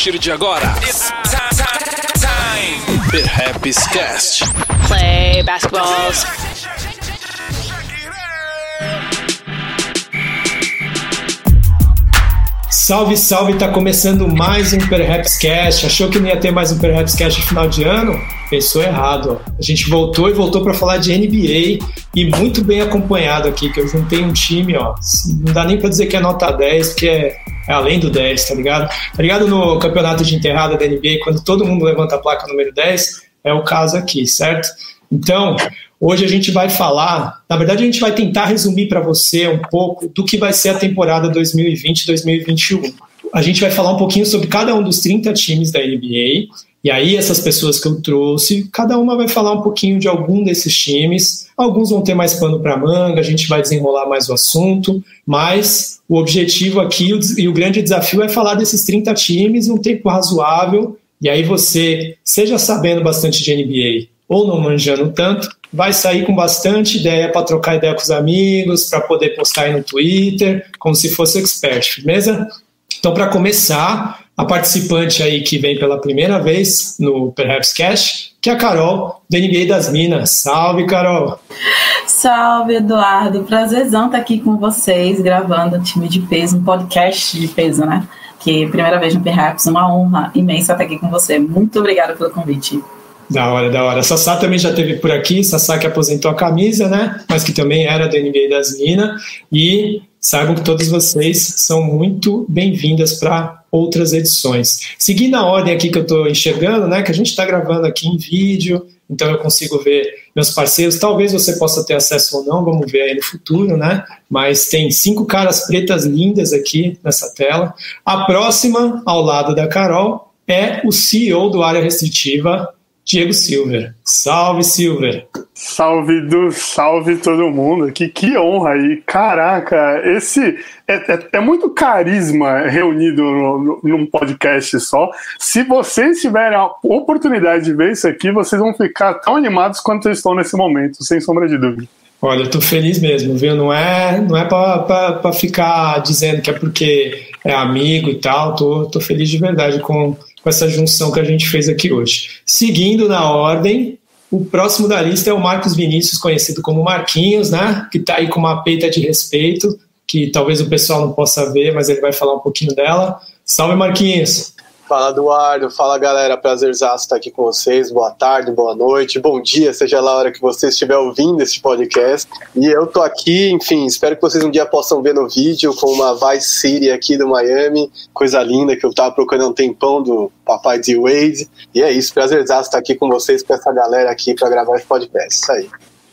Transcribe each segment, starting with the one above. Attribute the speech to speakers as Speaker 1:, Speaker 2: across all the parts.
Speaker 1: partir de agora, it's time. Perhaps Cast.
Speaker 2: Play basketballs.
Speaker 3: Salve, salve, tá começando mais um Perhaps Cast. Achou que não ia ter mais um Perhaps Cast no final de ano? Pensou errado. Ó. A gente voltou e voltou para falar de NBA e muito bem acompanhado aqui, que eu juntei um time, ó. Não dá nem para dizer que é nota 10, porque é, é, além do 10, tá ligado? Tá ligado no campeonato de enterrada da NBA, quando todo mundo levanta a placa número 10? É o caso aqui, certo? Então, Hoje a gente vai falar, na verdade a gente vai tentar resumir para você um pouco do que vai ser a temporada 2020-2021. A gente vai falar um pouquinho sobre cada um dos 30 times da NBA, e aí essas pessoas que eu trouxe, cada uma vai falar um pouquinho de algum desses times. Alguns vão ter mais pano para manga, a gente vai desenrolar mais o assunto, mas o objetivo aqui e o grande desafio é falar desses 30 times num tempo razoável, e aí você, seja sabendo bastante de NBA ou não manjando tanto, vai sair com bastante ideia para trocar ideia com os amigos, para poder postar aí no Twitter, como se fosse expert, beleza? Então, para começar, a participante aí que vem pela primeira vez no Perhaps Cash, que é a Carol, do NBA das Minas. Salve, Carol!
Speaker 4: Salve, Eduardo! Prazerzão estar aqui com vocês, gravando o time de peso, um podcast de peso, né? Que primeira vez no Perhaps, uma honra imensa estar aqui com você. Muito obrigada pelo convite.
Speaker 3: Da hora, da hora. Sassá também já teve por aqui, Sassá que aposentou a camisa, né? Mas que também era do NBA das Minas. E saibam que todos vocês são muito bem-vindas para outras edições. Seguindo a ordem aqui que eu estou enxergando, né? Que a gente está gravando aqui em vídeo, então eu consigo ver meus parceiros. Talvez você possa ter acesso ou não, vamos ver aí no futuro, né? Mas tem cinco caras pretas lindas aqui nessa tela. A próxima, ao lado da Carol, é o CEO do Área Restritiva, Diego Silver. Salve, Silver!
Speaker 5: Salve do salve todo mundo. Que, que honra aí. Caraca, esse é, é, é muito carisma reunido no, no, num podcast só. Se vocês tiverem a oportunidade de ver isso aqui, vocês vão ficar tão animados quanto eu estou nesse momento, sem sombra de dúvida.
Speaker 3: Olha, eu tô feliz mesmo, viu? Não é, não é para ficar dizendo que é porque é amigo e tal. Tô, tô feliz de verdade com com essa junção que a gente fez aqui hoje. Seguindo na ordem, o próximo da lista é o Marcos Vinícius, conhecido como Marquinhos, né? Que está aí com uma peita de respeito, que talvez o pessoal não possa ver, mas ele vai falar um pouquinho dela. Salve, Marquinhos!
Speaker 6: Fala, Eduardo. Fala, galera. Prazerzaço estar aqui com vocês. Boa tarde, boa noite, bom dia, seja lá a hora que você estiver ouvindo esse podcast. E eu tô aqui, enfim, espero que vocês um dia possam ver no vídeo com uma Vice City aqui do Miami. Coisa linda que eu tava procurando um tempão do papai de Wade. E é isso, prazerzaço estar aqui com vocês, com essa galera aqui para gravar esse podcast. Isso aí.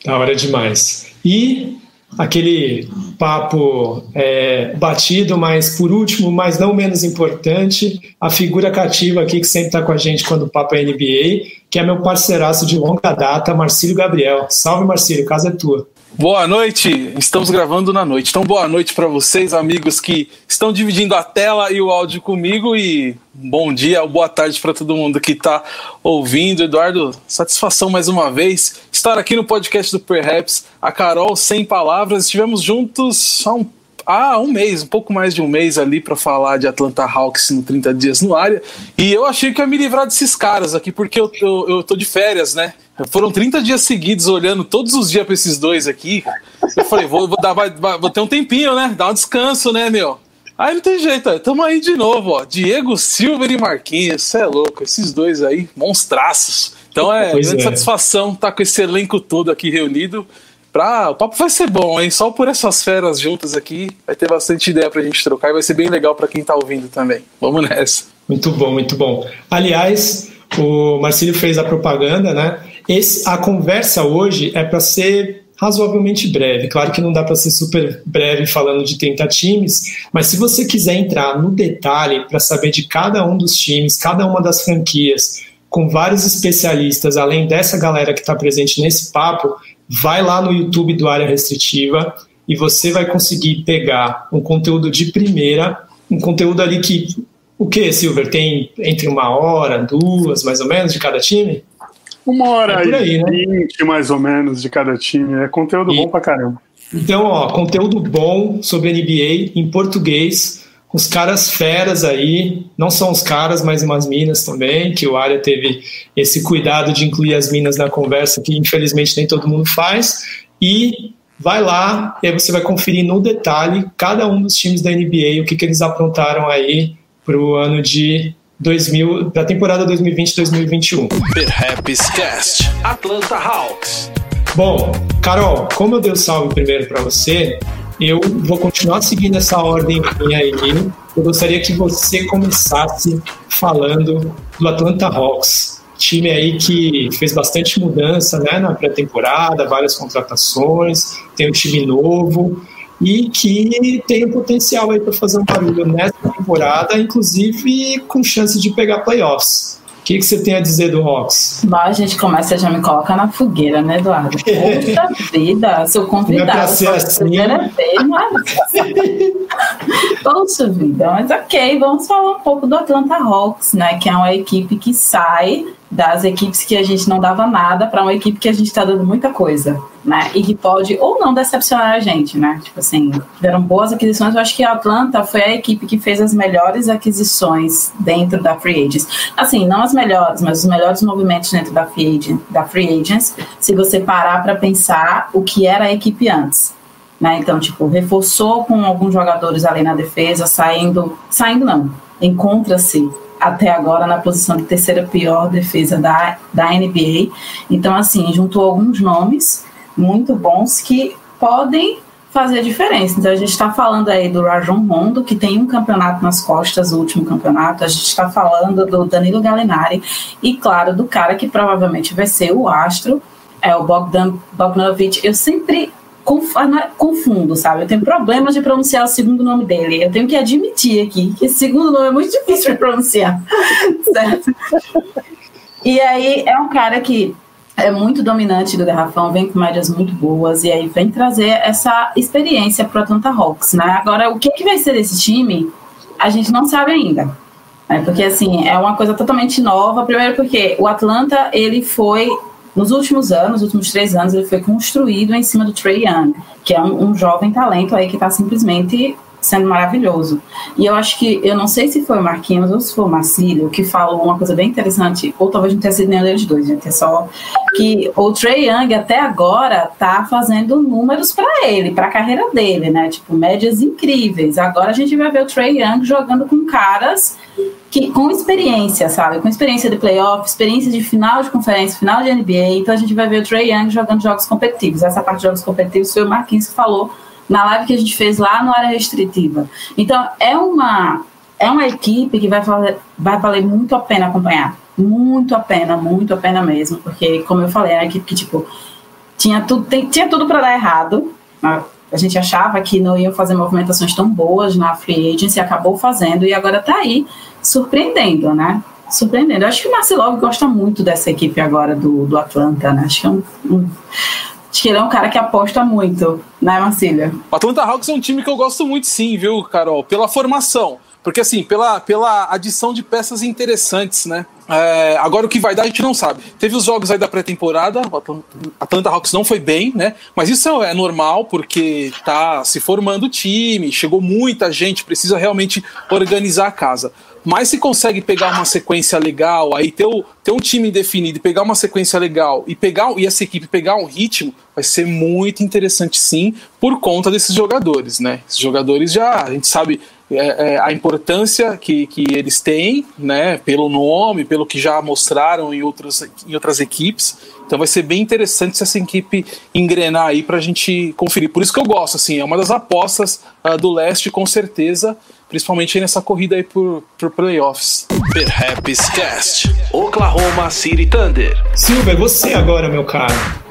Speaker 3: Da hora demais. E aquele papo é, batido, mas por último, mas não menos importante, a figura cativa aqui que sempre está com a gente quando o papo é NBA, que é meu parceiraço de longa data, Marcílio Gabriel. Salve, Marcílio, casa é tua.
Speaker 1: Boa noite, estamos gravando na noite. Então, boa noite para vocês, amigos que estão dividindo a tela e o áudio comigo. E bom dia boa tarde para todo mundo que está ouvindo. Eduardo, satisfação mais uma vez estar aqui no podcast do Perhaps. A Carol, sem palavras, estivemos juntos há um há um mês, um pouco mais de um mês ali para falar de Atlanta Hawks no 30 dias no área. E eu achei que ia me livrar desses caras aqui, porque eu, eu, eu tô de férias, né? Foram 30 dias seguidos olhando todos os dias para esses dois aqui. Eu falei, vou, vou, dar, vai, vou ter um tempinho, né? Dar um descanso, né, meu? Aí não tem jeito, ó. tamo aí de novo, ó. Diego Silver e Marquinhos, você é louco. Esses dois aí, monstraços. Então é pois grande é. satisfação estar tá com esse elenco todo aqui reunido. Pra... O papo vai ser bom, hein? Só por essas feras juntas aqui, vai ter bastante ideia pra gente trocar e vai ser bem legal para quem tá ouvindo também. Vamos nessa.
Speaker 3: Muito bom, muito bom. Aliás, o Marcílio fez a propaganda, né? Esse, a conversa hoje é para ser razoavelmente breve. Claro que não dá para ser super breve falando de 30 times, mas se você quiser entrar no detalhe para saber de cada um dos times, cada uma das franquias, com vários especialistas, além dessa galera que está presente nesse papo, vai lá no YouTube do Área Restritiva e você vai conseguir pegar um conteúdo de primeira, um conteúdo ali que. O que, Silver? Tem entre uma hora, duas, mais ou menos, de cada time?
Speaker 5: Uma hora é aí, né? 20 mais ou menos de cada time. É conteúdo e, bom pra caramba.
Speaker 3: Então, ó, conteúdo bom sobre NBA em português, os caras feras aí, não são os caras, mas umas minas também, que o Área teve esse cuidado de incluir as minas na conversa, que infelizmente nem todo mundo faz, e vai lá e aí você vai conferir no detalhe cada um dos times da NBA, o que, que eles aprontaram aí para o ano de 2000, para a temporada 2020-2021.
Speaker 1: Perhaps Cast, Atlanta Hawks.
Speaker 3: Bom, Carol, como eu dei o salve primeiro para você, eu vou continuar seguindo essa ordem aí. Eu gostaria que você começasse falando do Atlanta Hawks, time aí que fez bastante mudança né, na pré-temporada, várias contratações, tem um time novo e que tem o potencial aí para fazer um barulho nessa temporada, inclusive com chance de pegar playoffs que, que você tem a dizer do Rocks?
Speaker 4: Bom, a gente começa já me coloca na fogueira, né, Eduardo? Poxa vida, sou convidado.
Speaker 3: Não é pra ser assim.
Speaker 4: Primeira vez, mas... Poxa vida, mas ok, vamos falar um pouco do Atlanta Hawks, né, que é uma equipe que sai das equipes que a gente não dava nada para uma equipe que a gente está dando muita coisa, né? E que pode ou não decepcionar a gente, né? Tipo assim, tiveram boas aquisições. Eu acho que a Atlanta foi a equipe que fez as melhores aquisições dentro da Free Agents. Assim, não as melhores, mas os melhores movimentos dentro da Free, Agent, da free Agents, se você parar para pensar o que era a equipe antes. Né? Então, tipo, reforçou com alguns jogadores ali na defesa, saindo, saindo não, encontra-se até agora na posição de terceira pior defesa da, da NBA. Então, assim, juntou alguns nomes muito bons que podem fazer a diferença. Então, a gente está falando aí do Rajon Rondo, que tem um campeonato nas costas, o último campeonato. A gente está falando do Danilo Gallinari e, claro, do cara que provavelmente vai ser o astro, é o Bogdan Bogdanovic. Eu sempre confundo, sabe? Eu tenho problemas de pronunciar o segundo nome dele. Eu tenho que admitir aqui que esse segundo nome é muito difícil de pronunciar, certo? E aí é um cara que é muito dominante do garrafão, vem com médias muito boas e aí vem trazer essa experiência para o Atlanta Hawks, né? Agora, o que, que vai ser desse time, a gente não sabe ainda. Né? Porque, assim, é uma coisa totalmente nova. Primeiro porque o Atlanta, ele foi nos últimos anos, nos últimos três anos, ele foi construído em cima do Trey Young, que é um, um jovem talento aí que está simplesmente sendo maravilhoso. E eu acho que, eu não sei se foi o Marquinhos ou se foi o Marcílio, que falou uma coisa bem interessante, ou talvez não tenha sido nenhum deles dois, gente, é só que o Trey Young até agora tá fazendo números para ele, para a carreira dele, né? Tipo, médias incríveis. Agora a gente vai ver o Trey Young jogando com caras que com experiência, sabe? Com experiência de playoff, experiência de final de conferência, final de NBA. Então a gente vai ver o Trey Young jogando jogos competitivos. Essa parte de jogos competitivos foi o Marquinhos que falou na live que a gente fez lá no área restritiva. Então é uma é uma equipe que vai valer, vai valer muito a pena acompanhar. Muito a pena, muito a pena mesmo, porque como eu falei, é uma equipe que tipo tinha tudo, tinha tudo para dar errado. Né? A gente achava que não iam fazer movimentações tão boas na free agency, acabou fazendo e agora está aí surpreendendo, né? Surpreendendo. Acho que o Marcelo gosta muito dessa equipe agora do, do Atlanta, né? Acho que é um, um Acho que ele é um cara que aposta muito, né, Marcília?
Speaker 1: O Atlanta Hawks é um time que eu gosto muito, sim, viu, Carol? Pela formação. Porque, assim, pela, pela adição de peças interessantes, né? É, agora o que vai dar a gente não sabe. Teve os jogos aí da pré-temporada, o Atlanta Hawks não foi bem, né? Mas isso é normal porque tá se formando o time, chegou muita gente, precisa realmente organizar a casa. Mas se consegue pegar uma sequência legal, aí ter, o, ter um time definido pegar uma sequência legal e pegar e essa equipe pegar um ritmo, vai ser muito interessante sim, por conta desses jogadores, né? Esses jogadores já, a gente sabe é, é, a importância que, que eles têm, né? Pelo nome, pelo que já mostraram em, outros, em outras equipes. Então vai ser bem interessante se essa equipe engrenar aí para a gente conferir. Por isso que eu gosto, assim, é uma das apostas uh, do leste, com certeza, principalmente nessa corrida aí por, por playoffs.
Speaker 7: Perhaps Cast, Oklahoma City Thunder.
Speaker 3: Silver, você agora, meu caro.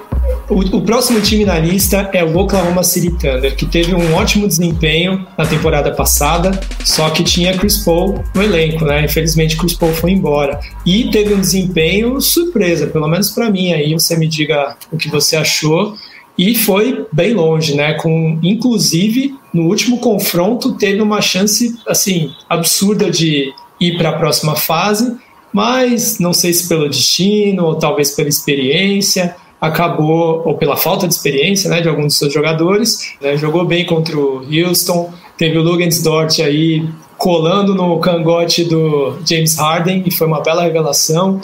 Speaker 3: O, o, próximo time na lista é o Oklahoma City Thunder, que teve um ótimo desempenho na temporada passada, só que tinha Chris Paul no elenco, né? Infelizmente, Chris Paul foi embora. E teve um desempenho surpresa, pelo menos para mim. Aí você me diga o que você achou. E foi bem longe, né? Com, inclusive, no último confronto, teve uma chance assim absurda de ir para a próxima fase, mas não sei se pelo destino ou talvez pela experiência acabou, ou pela falta de experiência né, de alguns dos seus jogadores, né, jogou bem contra o Houston, teve o Dort aí colando no cangote do James Harden e foi uma bela revelação.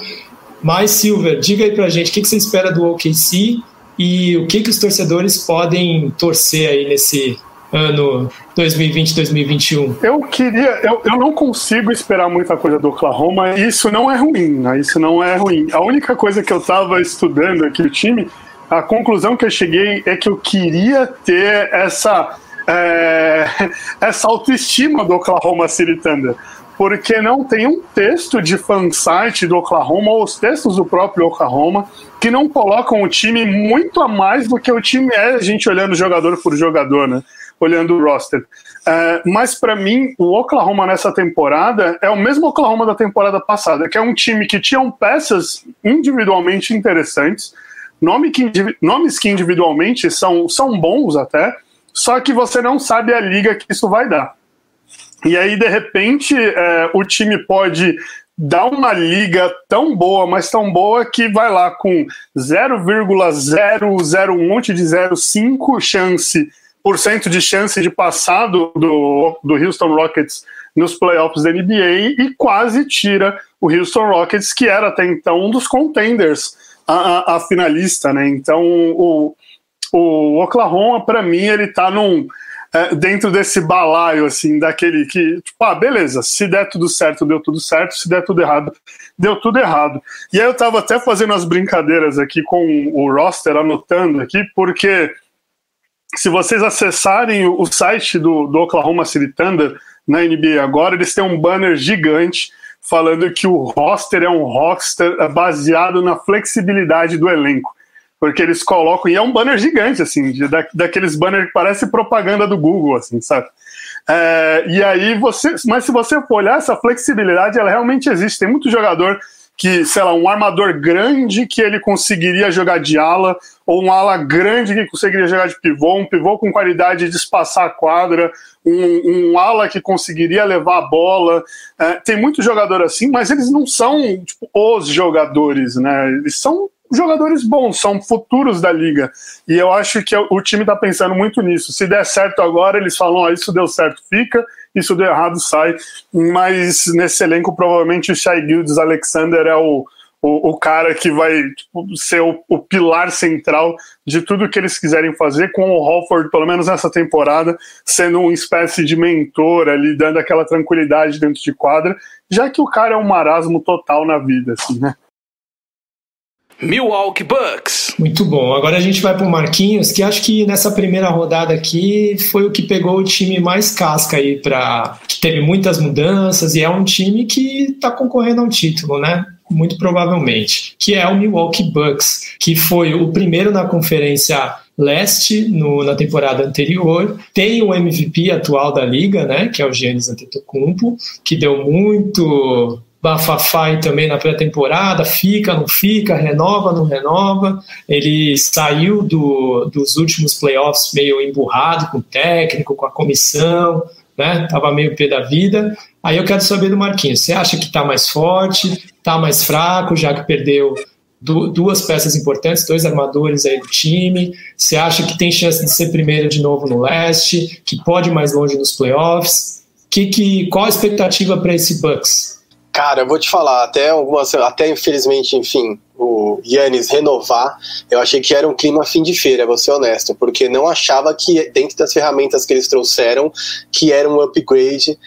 Speaker 3: Mas, Silver, diga aí pra gente o que, que você espera do OKC e o que, que os torcedores podem torcer aí nesse ano 2020-2021?
Speaker 5: Eu queria, eu, eu não consigo esperar muita coisa do Oklahoma isso não é ruim, né? Isso não é ruim. A única coisa que eu estava estudando aqui o time, a conclusão que eu cheguei é que eu queria ter essa é, essa autoestima do Oklahoma City Thunder porque não tem um texto de fansite do Oklahoma ou os textos do próprio Oklahoma que não colocam o time muito a mais do que o time é, a gente olhando jogador por jogador, né? Olhando o roster. Uh, mas para mim, o Oklahoma nessa temporada é o mesmo Oklahoma da temporada passada, que é um time que tinha peças individualmente interessantes, nome que, nomes que individualmente são, são bons até, só que você não sabe a liga que isso vai dar. E aí, de repente, é, o time pode dar uma liga tão boa, mas tão boa que vai lá com 0,001 um monte de 0,5 chance de chance de passar do, do, do Houston Rockets nos playoffs da NBA e quase tira o Houston Rockets, que era até então um dos contenders a, a, a finalista, né? Então o, o Oklahoma, para mim, ele tá num é, dentro desse balaio, assim, daquele que, tipo, ah, beleza, se der tudo certo, deu tudo certo, se der tudo errado, deu tudo errado. E aí eu tava até fazendo as brincadeiras aqui com o roster, anotando aqui, porque se vocês acessarem o site do, do Oklahoma City Thunder na NBA agora, eles têm um banner gigante falando que o roster é um roster baseado na flexibilidade do elenco porque eles colocam, e é um banner gigante, assim, da, daqueles banners que parece propaganda do Google, assim, sabe? É, e aí você, mas se você for olhar, essa flexibilidade, ela realmente existe. Tem muito jogador que, sei lá, um armador grande que ele conseguiria jogar de ala, ou um ala grande que conseguiria jogar de pivô, um pivô com qualidade de espaçar a quadra, um, um ala que conseguiria levar a bola. É, tem muito jogador assim, mas eles não são tipo, os jogadores, né? Eles são jogadores bons, são futuros da liga. E eu acho que o time está pensando muito nisso. Se der certo agora, eles falam: oh, isso deu certo, fica, isso deu errado, sai. Mas nesse elenco, provavelmente o Shai Gildes Alexander é o, o, o cara que vai tipo, ser o, o, pilar central de tudo que eles quiserem fazer, com o Hofford, pelo menos nessa temporada, sendo uma espécie de mentor ali, dando aquela tranquilidade dentro de quadra, já que o cara é um marasmo total na vida, assim, né?
Speaker 7: Milwaukee Bucks.
Speaker 3: Muito bom. Agora a gente vai para o Marquinhos, que acho que nessa primeira rodada aqui foi o que pegou o time mais casca aí para que teve muitas mudanças e é um time que está concorrendo a um título, né? Muito provavelmente, que é o Milwaukee Bucks, que foi o primeiro na conferência leste no, na temporada anterior. Tem o MVP atual da liga, né, que é o Giannis Antetokounmpo, que deu muito bafafá também na pré-temporada, fica, não fica, renova, não renova. Ele saiu do, dos últimos playoffs meio emburrado com o técnico, com a comissão, né? Tava meio pé da vida. Aí eu quero saber do Marquinhos, você acha que está mais forte, está mais fraco, já que perdeu duas peças importantes, dois armadores aí do time. Você acha que tem chance de ser primeiro de novo no leste, que pode ir mais longe nos playoffs? Que, que, qual a expectativa para esse Bucks?
Speaker 6: Cara, eu vou te falar, até algumas, até infelizmente, enfim, o Yannis renovar, eu achei que era um clima fim de feira, vou ser honesto, porque não achava que dentro das ferramentas que eles trouxeram, que era um upgrade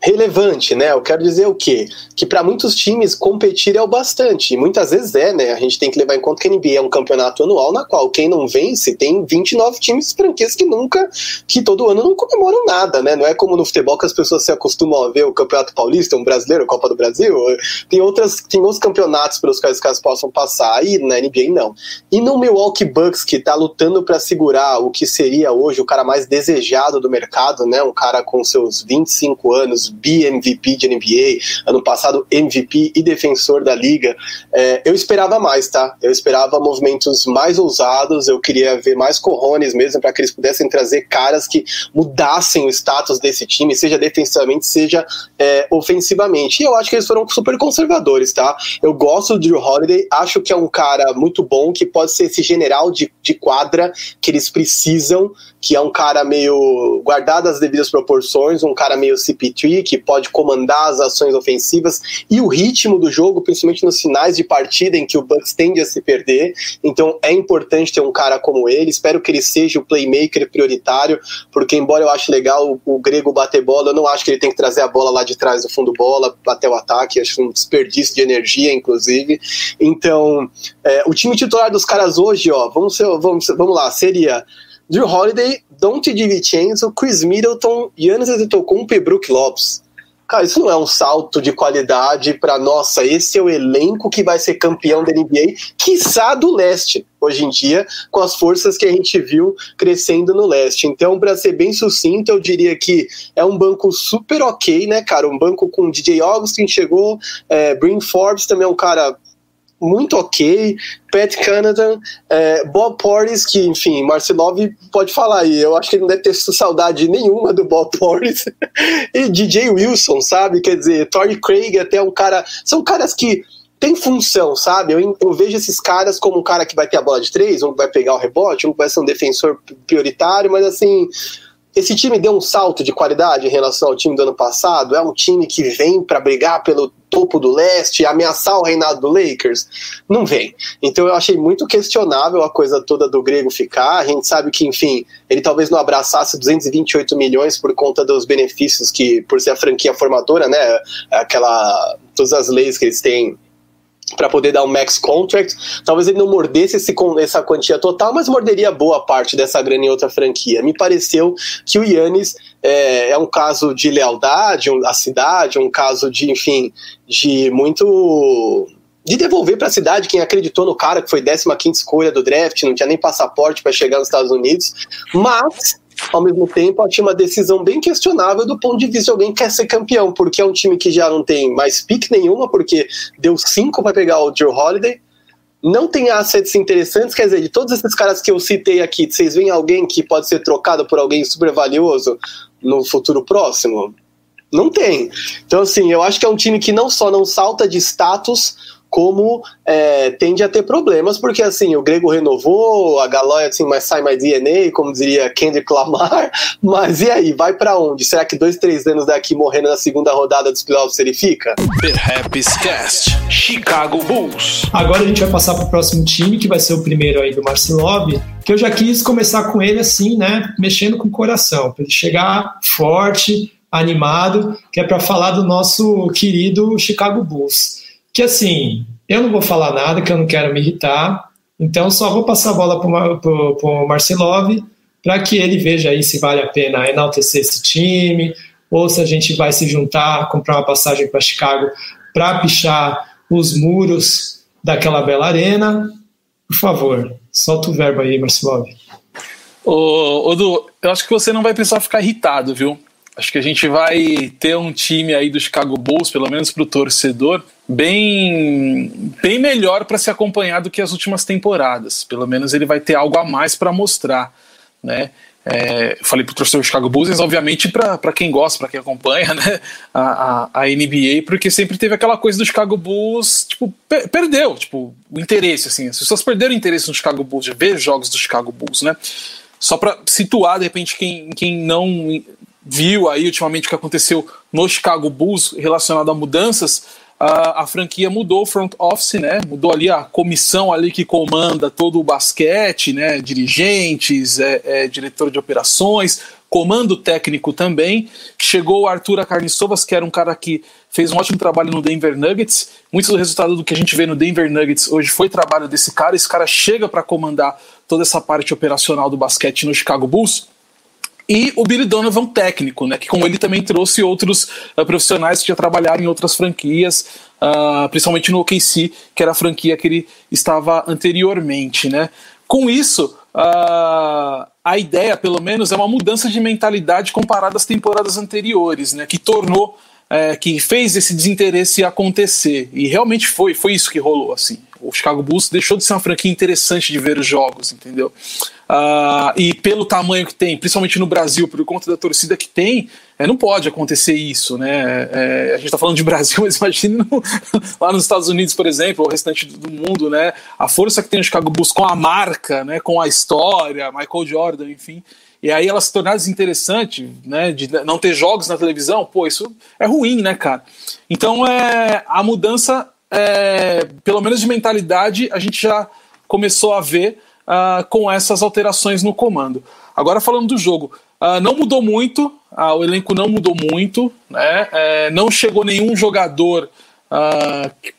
Speaker 6: relevante, né? Eu quero dizer o quê? Que para muitos times competir é o bastante. E muitas vezes é, né? A gente tem que levar em conta que a NBA é um campeonato anual na qual quem não vence tem 29 times franquias que nunca, que todo ano não comemoram nada, né? Não é como no futebol que as pessoas se acostumam a ver o Campeonato Paulista, um brasileiro, a Copa do Brasil. Tem outras, tem outros campeonatos pelos quais os caras possam passar. E na NBA não. E no Milwaukee Bucks que tá lutando para segurar o que seria hoje o cara mais desejado do mercado, né? Um cara com seus 25 anos, bi-MVP de NBA, ano passado MVP e defensor da liga. É, eu esperava mais, tá? Eu esperava movimentos mais ousados, eu queria ver mais corrones mesmo para que eles pudessem trazer caras que mudassem o status desse time, seja defensivamente, seja é, ofensivamente. E eu acho que eles foram super conservadores, tá? Eu gosto do Drew Holiday, acho que é um cara muito bom, que pode ser esse general de, de quadra que eles precisam que é um cara meio guardado as devidas proporções, um cara meio CP3 que pode comandar as ações ofensivas e o ritmo do jogo, principalmente nos finais de partida em que o Bucks tende a se perder. Então é importante ter um cara como ele. Espero que ele seja o playmaker prioritário, porque embora eu ache legal o, o grego bater bola, eu não acho que ele tem que trazer a bola lá de trás do fundo bola até o ataque. Acho um desperdício de energia, inclusive. Então, é, o time titular dos caras hoje, ó, vamos, ser, vamos, vamos lá, seria Drew Holiday, Dante DiVincenzo, Chris Middleton, Giannis Antetokounmpo e Brook Lopes. Cara, isso não é um salto de qualidade para nossa, esse é o elenco que vai ser campeão da NBA, quiçá do leste, hoje em dia, com as forças que a gente viu crescendo no leste. Então, para ser bem sucinto, eu diria que é um banco super ok, né, cara? Um banco com DJ Augustin chegou, é, Forbes também é um cara muito ok. Pat Canadan, é, Bob Portis, que, enfim, Marcelov pode falar aí. Eu acho que ele não deve ter saudade nenhuma do Bob Portis. e DJ Wilson, sabe? Quer dizer, Torrey Craig até um cara. São caras que tem função, sabe? Eu, eu, vejo esses caras como um cara que vai ter a bola de três, um que vai pegar o rebote, um que vai ser um defensor prioritário, mas assim esse time deu um salto de qualidade em relação ao time do ano passado? É um time que vem para brigar pelo topo do leste, ameaçar o reinado do Lakers? Não vem. Então eu achei muito questionável a coisa toda do Grego ficar. A gente sabe que, enfim, ele talvez não abraçasse 228 milhões por conta dos benefícios que, por ser a franquia formadora, né? Aquela. Todas as leis que eles têm para poder dar um max contract. Talvez ele não mordesse esse, essa quantia total, mas morderia boa parte dessa grana em outra franquia. Me pareceu que o Yannis é, é um caso de lealdade à cidade, um caso de, enfim, de muito de devolver para a cidade quem acreditou no cara que foi 15 escolha do draft, não tinha nem passaporte para chegar nos Estados Unidos, mas ao mesmo tempo, tinha uma decisão bem questionável do ponto de vista de alguém que quer ser campeão, porque é um time que já não tem mais pique nenhuma, porque deu cinco para pegar o Joe Holiday, não tem assets interessantes, quer dizer, de todos esses caras que eu citei aqui, vocês veem alguém que pode ser trocado por alguém super valioso no futuro próximo? Não tem. Então, assim, eu acho que é um time que não só não salta de status, como é, tende a ter problemas, porque assim, o Grego renovou, a Galoia assim, mas sai mais DNA, como diria Kendrick Lamar, mas e aí, vai para onde? Será que dois, três anos daqui morrendo na segunda rodada dos playoffs ele fica?
Speaker 7: Perhaps Cast, Chicago Bulls.
Speaker 3: Agora a gente vai passar pro próximo time, que vai ser o primeiro aí do Marcelov, que eu já quis começar com ele assim, né, mexendo com o coração, para ele chegar forte, animado, que é para falar do nosso querido Chicago Bulls que assim, eu não vou falar nada, que eu não quero me irritar, então só vou passar a bola para o Marcelov para que ele veja aí se vale a pena enaltecer esse time, ou se a gente vai se juntar, comprar uma passagem para Chicago para pichar os muros daquela bela arena. Por favor, solta o verbo aí, Marcelov.
Speaker 1: Ô, Odu, eu acho que você não vai precisar ficar irritado, viu? Acho que a gente vai ter um time aí do Chicago Bulls, pelo menos para o torcedor, bem, bem melhor para se acompanhar do que as últimas temporadas. Pelo menos ele vai ter algo a mais para mostrar, né? É, falei para o torcedor do Chicago Bulls, mas obviamente para quem gosta, para quem acompanha né, a, a, a, NBA, porque sempre teve aquela coisa do Chicago Bulls, tipo, per perdeu tipo, o interesse, assim, as pessoas perderam o interesse no Chicago Bulls, de ver jogos do Chicago Bulls, né? Só para situar, de repente, quem, quem não viu aí ultimamente o que aconteceu no Chicago Bulls relacionado a mudanças, a, a, franquia mudou o front office, né? Mudou ali a comissão ali que comanda todo o basquete, né? Dirigentes, é, é, diretor de operações, comando técnico também. Chegou o Arthur Carniçovas, que era um cara que fez um ótimo trabalho no Denver Nuggets. Muito do resultado do que a gente vê no Denver Nuggets hoje foi trabalho desse cara. Esse cara chega para comandar toda essa parte operacional do basquete no Chicago Bulls e o Billy Donovan técnico, né, que com ele também trouxe outros uh, profissionais que já trabalharam em outras franquias, uh, principalmente no OKC, que era a franquia que ele estava anteriormente. Né. Com isso, uh, a ideia, pelo menos, é uma mudança de mentalidade comparada às temporadas anteriores, né, que tornou é, que fez esse desinteresse acontecer. E realmente foi, foi isso que rolou. assim. O Chicago Bulls deixou de ser uma franquia interessante de ver os jogos, entendeu? Uh, e pelo tamanho que tem, principalmente no Brasil, por conta da torcida que tem, é, não pode acontecer isso, né? É, a gente está falando de Brasil, mas imagine no, lá nos Estados Unidos, por exemplo, o restante do mundo, né? A força que tem o Chicago Bulls com a marca, né? Com a história, Michael Jordan, enfim. e aí ela se tornar desinteressante, né, de não ter jogos na televisão, pô, isso é ruim, né, cara? Então, é, a mudança, é, pelo menos de mentalidade, a gente já começou a ver uh, com essas alterações no comando. Agora, falando do jogo, uh, não mudou muito, uh, o elenco não mudou muito, né, é, não chegou nenhum jogador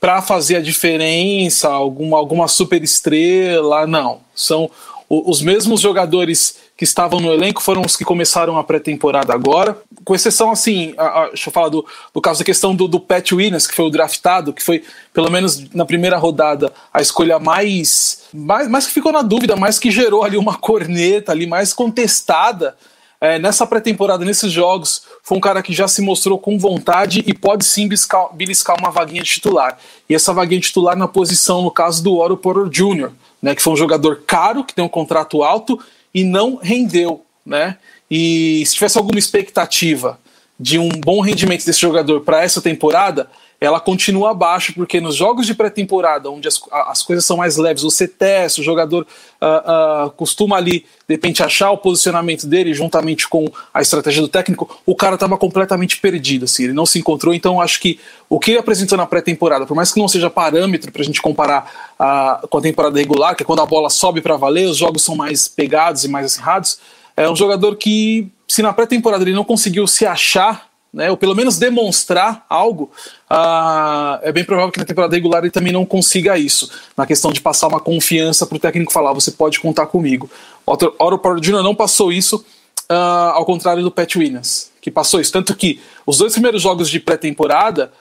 Speaker 1: para fazer a diferença, alguma, alguma super estrela, não. São os mesmos jogadores que estavam no elenco foram os que começaram a pré-temporada agora, com exceção, assim, a, a, deixa eu falar do, do caso da questão do, do Pat Williams, que foi o draftado, que foi, pelo menos na primeira rodada, a escolha mais, mais, mais que ficou na dúvida, mais que gerou ali uma corneta ali, mais contestada, é, nessa pré-temporada, nesses jogos, foi um cara que já se mostrou com vontade e pode sim beliscar, beliscar uma vaguinha titular. E essa vaguinha titular na posição, no caso do Oro Porter Jr., né, que foi um jogador caro, que tem um contrato alto e não rendeu. Né? E se tivesse alguma expectativa de um bom rendimento desse jogador para essa temporada, ela continua abaixo, porque nos jogos de pré-temporada, onde as, as coisas são mais leves, você testa, o jogador uh, uh, costuma ali, de repente, achar o posicionamento dele juntamente com a estratégia do técnico, o cara estava completamente perdido, assim, ele não se encontrou. Então, acho que o que ele apresentou na pré-temporada, por mais que não seja parâmetro para a gente comparar uh, com a temporada regular, que é quando a bola sobe para valer, os jogos são mais pegados e mais acirrados, é um jogador que, se na pré-temporada ele não conseguiu se achar né, ou pelo menos demonstrar algo, ah, é bem provável que na temporada regular ele também não consiga isso, na questão de passar uma confiança para o técnico falar, você pode contar comigo. Oro Porter Jr. não passou isso, ah, ao contrário do Pat Williams, que passou isso. Tanto que os dois primeiros jogos de pré-temporada,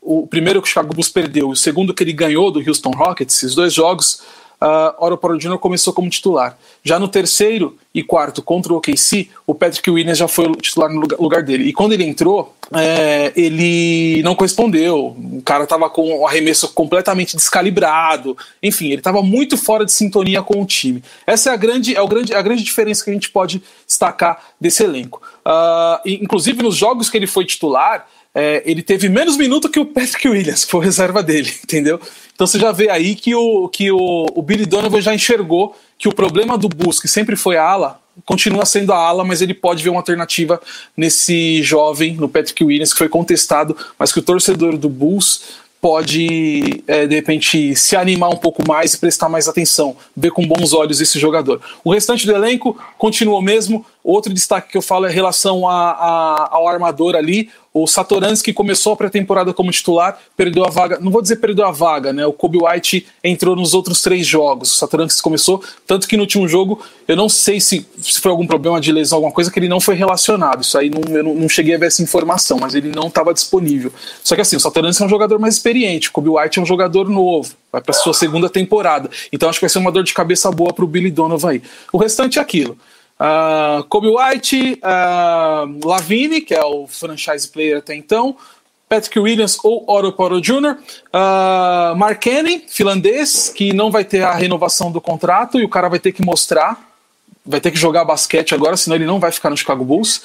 Speaker 1: o primeiro que o Chicago Bulls perdeu e o segundo que ele ganhou do Houston Rockets, esses dois jogos, uh, Oro Porter Jr. começou como titular. Já no terceiro e quarto contra o OKC, o Patrick Williams já foi titular no lugar dele. E quando ele entrou, é, ele não correspondeu. O cara estava com o arremesso completamente descalibrado. Enfim, ele estava muito fora de sintonia com o time. Essa é a grande, é o grande, a grande diferença que a gente pode destacar desse elenco. Uh, inclusive, nos jogos que ele foi titular, é, ele teve menos minuto que o Patrick Williams, que foi reserva dele, entendeu? Então você já vê aí que o, que o, o Billy Donovan já enxergou que o problema do Bus, que sempre foi a ala, continua sendo a ala, mas ele pode ver uma alternativa nesse jovem, no Patrick Williams, que foi contestado, mas que o torcedor do Bulls pode, é, de repente, se animar um pouco mais e prestar mais atenção, ver com bons olhos esse jogador. O restante do elenco continua o mesmo. Outro destaque que eu falo é em relação a, a, ao armador ali. O Satoransky começou a pré-temporada como titular, perdeu a vaga, não vou dizer perdeu a vaga, né? O Kobe White entrou nos outros três jogos. O Satoransky começou, tanto que no último jogo, eu não sei se, se foi algum problema de lesão, alguma coisa, que ele não foi relacionado. Isso aí não, eu não, não cheguei a ver essa informação, mas ele não estava disponível. Só que assim, o Satoransky é um jogador mais experiente, o Kobe White é um jogador novo, vai para sua segunda temporada. Então acho que vai ser uma dor de cabeça boa para o Billy Donovan aí. O restante é aquilo. Uh, Kobe White, uh, Lavine, que é o franchise player até então, Patrick Williams ou Otto Porter Jr., uh, Mark Kenny, finlandês, que não vai ter a renovação do contrato e o cara vai ter que mostrar, vai ter que jogar basquete agora, senão ele não vai ficar no Chicago Bulls,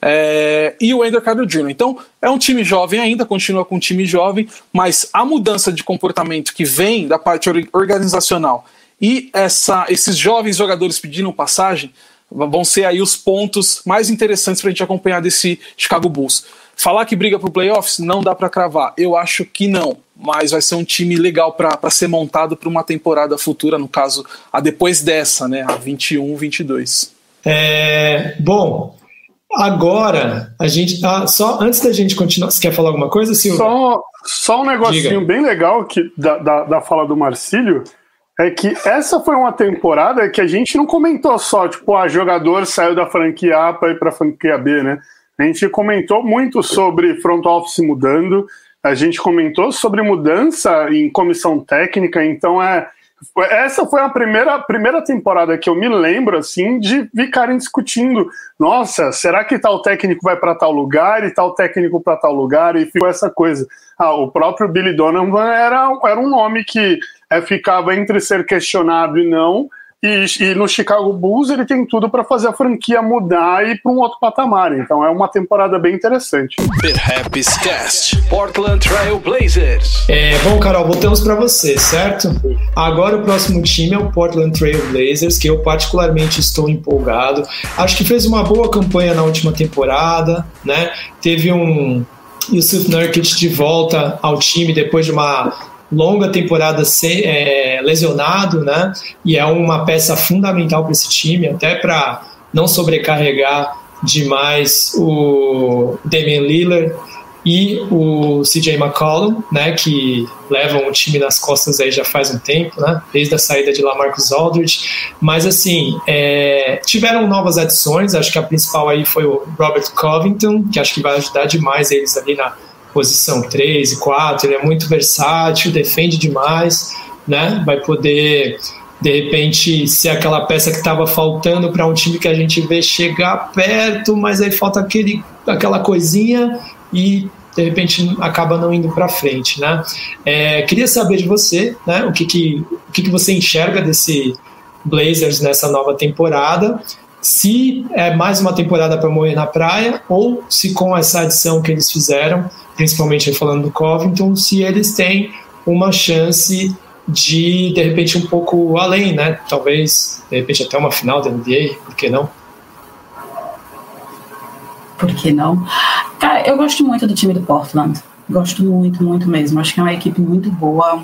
Speaker 1: é, e o Andrew Carter Jr. Então, é um time jovem ainda, continua com um time jovem, mas a mudança de comportamento que vem da parte organizacional e essa, esses jovens jogadores pedindo passagem vão ser aí os pontos mais interessantes para a gente acompanhar desse Chicago Bulls. Falar que briga para o playoffs não dá para cravar. Eu acho que não, mas vai ser um time legal para ser montado para uma temporada futura, no caso, a depois dessa, né, a 21, 22.
Speaker 3: É, bom, agora a gente tá só antes da gente continuar. Você quer falar alguma coisa, Silvio?
Speaker 5: Só, só um negocinho Diga. bem legal que da, da, da fala do Marcílio é que essa foi uma temporada que a gente não comentou só, tipo, ah, jogador saiu da franquia A para ir para a franquia B, né? A gente comentou muito sobre front office mudando, a gente comentou sobre mudança em comissão técnica, então é essa foi a primeira, primeira temporada que eu me lembro assim de ficarem discutindo. Nossa, será que tal técnico vai para tal lugar e tal técnico para tal lugar? E ficou essa coisa. Ah, o próprio Billy Donovan era, era um nome que é, ficava entre ser questionado e não. E, e, no Chicago Bulls ele tem tudo para fazer a franquia mudar e ir para um outro patamar. Então é uma temporada bem interessante.
Speaker 7: Perhaps Cast, Portland Trail Blazers.
Speaker 3: É, bom, Carol, voltamos para você, certo? Agora o próximo time é o Portland Trail Blazers, que eu particularmente estou empolgado. Acho que fez uma boa campanha na última temporada, né? Teve um Yusuf Nurkic de volta ao time depois de uma longa temporada sem, é, lesionado, né? E é uma peça fundamental para esse time, até para não sobrecarregar demais o Damian Lillard e o CJ McCollum, né, que levam o time nas costas aí já faz um tempo, né, desde a saída de Lamarcus Aldridge, mas assim, é, tiveram novas adições, acho que a principal aí foi o Robert Covington, que acho que vai ajudar demais eles ali na posição 3 e 4, ele é muito versátil, defende demais, né? Vai poder de repente ser aquela peça que estava faltando para um time que a gente vê chegar perto, mas aí falta aquele, aquela coisinha e de repente acaba não indo para frente, né? É, queria saber de você, né? O que que, o que que você enxerga desse Blazers nessa nova temporada? Se é mais uma temporada para morrer na praia ou se com essa adição que eles fizeram, principalmente falando do Covington, se eles têm uma chance de de repente um pouco além, né? Talvez de repente até uma final da NBA, por que não?
Speaker 4: Por que não? Cara, eu gosto muito do time do Portland. Gosto muito, muito mesmo. Acho que é uma equipe muito boa,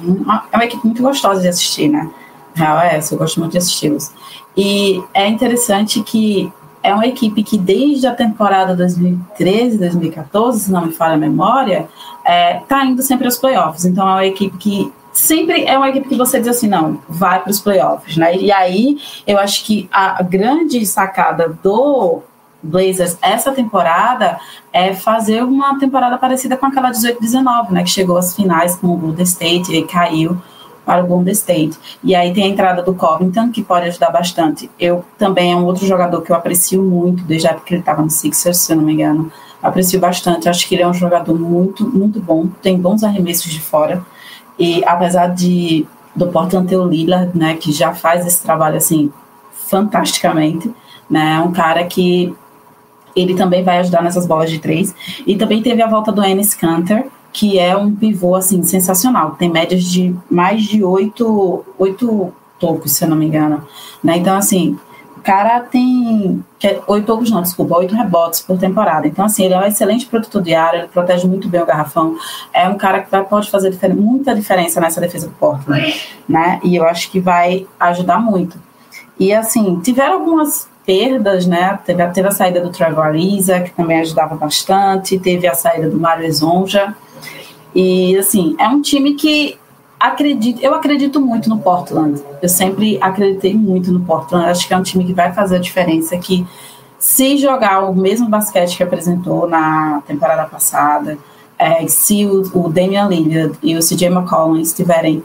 Speaker 4: é uma equipe muito gostosa de assistir, né? Real é essa, eu gosto muito de assisti-los. E é interessante que é uma equipe que desde a temporada 2013, 2014, se não me falha a memória, é, tá indo sempre aos playoffs. Então é uma equipe que sempre é uma equipe que você diz assim, não, vai para os playoffs, né? E aí eu acho que a grande sacada do Blazers essa temporada é fazer uma temporada parecida com aquela 18-19, né? Que chegou às finais com o Golden State e caiu para o Golden State. E aí tem a entrada do Covington, que pode ajudar bastante. Eu também é um outro jogador que eu aprecio muito, desde a época que ele estava no Sixers, se eu não me engano. Aprecio bastante. Acho que ele é um jogador muito, muito bom. Tem bons arremessos de fora. E apesar de do Portland ter o Lillard, né, que já faz esse trabalho assim fantasticamente, né, é um cara que ele também vai ajudar nessas bolas de três. E também teve a volta do Ennis Canter, que é um pivô assim sensacional, tem médias de mais de oito, oito tocos, se eu não me engano. Né? Então, assim, o cara tem é, oito tocos, não, desculpa, oito rebotes por temporada. Então, assim, ele é um excelente produtor de área, ele protege muito bem o garrafão. É um cara que vai, pode fazer difer muita diferença nessa defesa do Portland, né? E eu acho que vai ajudar muito. E, assim, tiveram algumas perdas, né? Teve, teve a saída do Trevor Ariza, que também ajudava bastante, teve a saída do Mário Esonja. E, assim, é um time que acredito, eu acredito muito no Portland. Eu sempre acreditei muito no Portland. Acho que é um time que vai fazer a diferença, que se jogar o mesmo basquete que apresentou na temporada passada, é, se o, o Damian Lillard e o CJ McCollum estiverem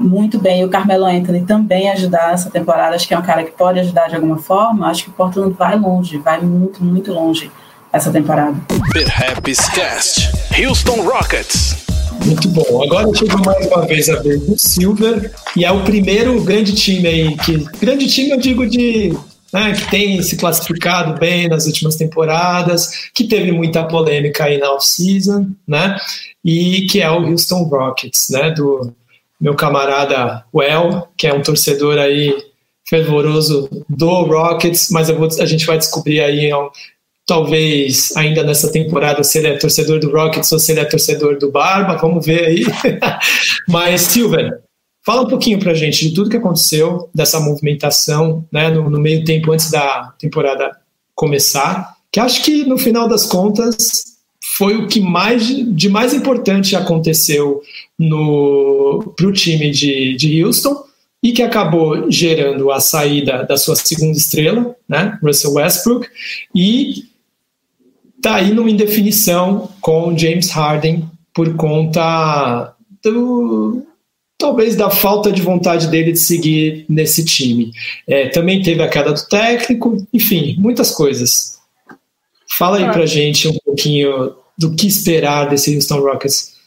Speaker 4: muito bem, e o Carmelo Anthony também ajudar essa temporada, acho que é um cara que pode ajudar de alguma forma, acho que o Portland vai longe, vai muito, muito longe essa temporada.
Speaker 7: Perhaps Cast, Houston Rockets.
Speaker 3: Muito bom. Agora chegou mais uma vez a vez do Silver e é o primeiro grande time aí que grande time eu digo de né, que tem se classificado bem nas últimas temporadas, que teve muita polêmica aí na off-season, né? E que é o Houston Rockets, né? Do meu camarada Well, que é um torcedor aí fervoroso do Rockets, mas vou, a gente vai descobrir aí talvez ainda nessa temporada se ele é torcedor do Rockets ou se ele é torcedor do Barba, vamos ver aí. Mas, Silver, fala um pouquinho pra gente de tudo que aconteceu, dessa movimentação, né, no, no meio tempo antes da temporada começar, que acho que no final das contas foi o que mais de mais importante aconteceu para o time de, de Houston e que acabou gerando a saída da sua segunda estrela, né, Russell Westbrook, e está aí numa indefinição com James Harden por conta do talvez da falta de vontade dele de seguir nesse time. É, também teve a queda do técnico, enfim, muitas coisas. Fala aí ah. pra gente um pouquinho do que esperar desse Houston Rockets.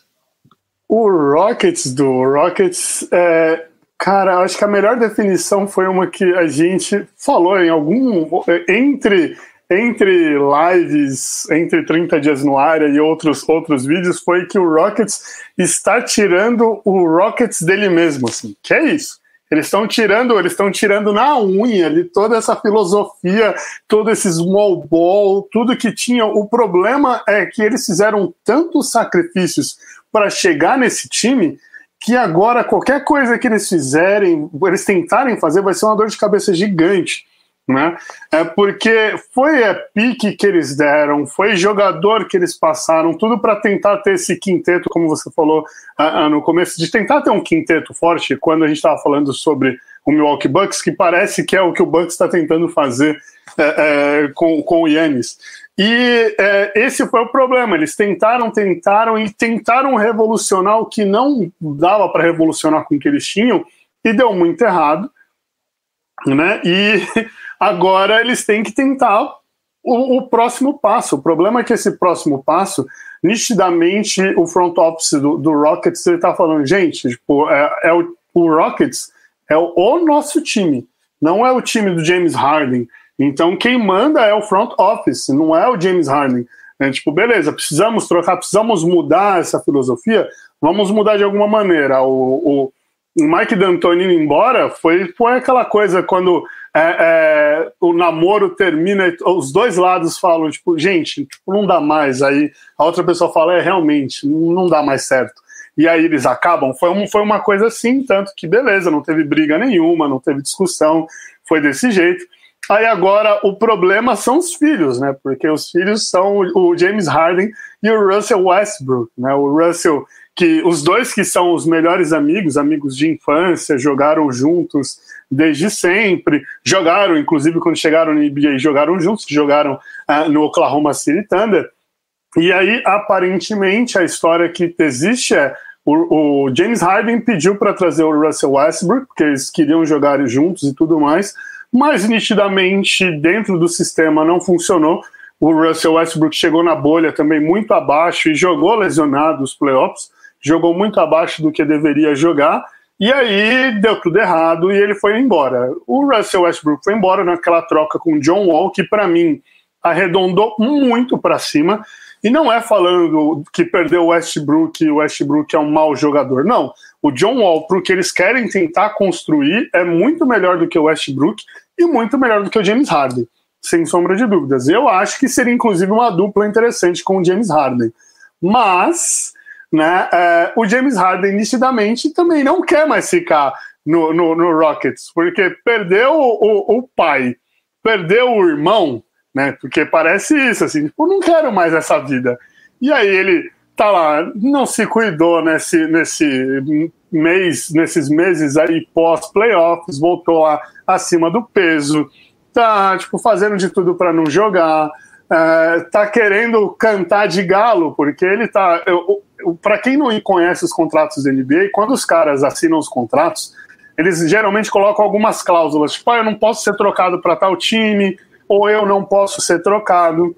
Speaker 5: O Rockets do Rockets, é, Cara, acho que a melhor definição foi uma que a gente falou em algum. Entre, entre lives, entre 30 dias no ar e outros, outros vídeos, foi que o Rockets está tirando o Rockets dele mesmo, assim. Que é isso. Eles estão tirando, eles estão tirando na unha ali toda essa filosofia, todo esse small ball, tudo que tinha. O problema é que eles fizeram tantos sacrifícios para chegar nesse time que agora qualquer coisa que eles fizerem, eles tentarem fazer, vai ser uma dor de cabeça gigante. Né? É porque foi a pique que eles deram, foi jogador que eles passaram, tudo para tentar ter esse quinteto, como você falou uh, uh, no começo, de tentar ter um quinteto forte, quando a gente estava falando sobre o Milwaukee Bucks, que parece que é o que o Bucks está tentando fazer uh, com, com o Yannis. E é, esse foi o problema. Eles tentaram, tentaram e tentaram revolucionar o que não dava para revolucionar com o que eles tinham e deu muito errado. Né? E agora eles têm que tentar o, o próximo passo. O problema é que esse próximo passo, nitidamente, o front office do, do Rockets está falando, gente, tipo, é, é o, o Rockets é o, o nosso time, não é o time do James Harden então, quem manda é o front office, não é o James Harden. É, tipo, beleza, precisamos trocar, precisamos mudar essa filosofia, vamos mudar de alguma maneira. O, o, o Mike D'Antoni indo embora foi, foi aquela coisa quando é, é, o namoro termina, os dois lados falam, tipo, gente, tipo, não dá mais. Aí a outra pessoa fala, é, realmente, não dá mais certo. E aí eles acabam. Foi, um, foi uma coisa assim, tanto que beleza, não teve briga nenhuma, não teve discussão, foi desse jeito. Aí agora o problema são os filhos, né? Porque os filhos são o James Harden e o Russell Westbrook, né? O Russell, que os dois que são os melhores amigos, amigos de infância, jogaram juntos desde sempre, jogaram, inclusive quando chegaram no NBA, jogaram juntos, jogaram uh, no Oklahoma City Thunder. E aí, aparentemente, a história que existe é o, o James Harden pediu para trazer o Russell Westbrook, porque eles queriam jogar juntos e tudo mais mas nitidamente dentro do sistema não funcionou. O Russell Westbrook chegou na bolha também muito abaixo e jogou lesionado os playoffs, jogou muito abaixo do que deveria jogar. E aí deu tudo errado e ele foi embora. O Russell Westbrook foi embora naquela troca com o John Wall, que para mim arredondou muito para cima. E não é falando que perdeu o Westbrook e o Westbrook é um mau jogador. Não. O John Wall, para o que eles querem tentar construir, é muito melhor do que o Westbrook e muito melhor do que o James Harden, sem sombra de dúvidas. Eu acho que seria inclusive uma dupla interessante com o James Harden. Mas né, é, o James Harden nitidamente também não quer mais ficar no, no, no Rockets, porque perdeu o, o, pai, perdeu o irmão, né? Porque parece isso, assim, tipo, não quero mais essa vida. E aí ele tá lá, não se cuidou nesse, nesse mês, nesses meses aí pós-playoffs, voltou lá acima do peso, tá tipo fazendo de tudo para não jogar, é, tá querendo cantar de galo, porque ele tá. Para quem não conhece os contratos da NBA, quando os caras assinam os contratos, eles geralmente colocam algumas cláusulas, tipo, ah, eu não posso ser trocado para tal time, ou eu não posso ser trocado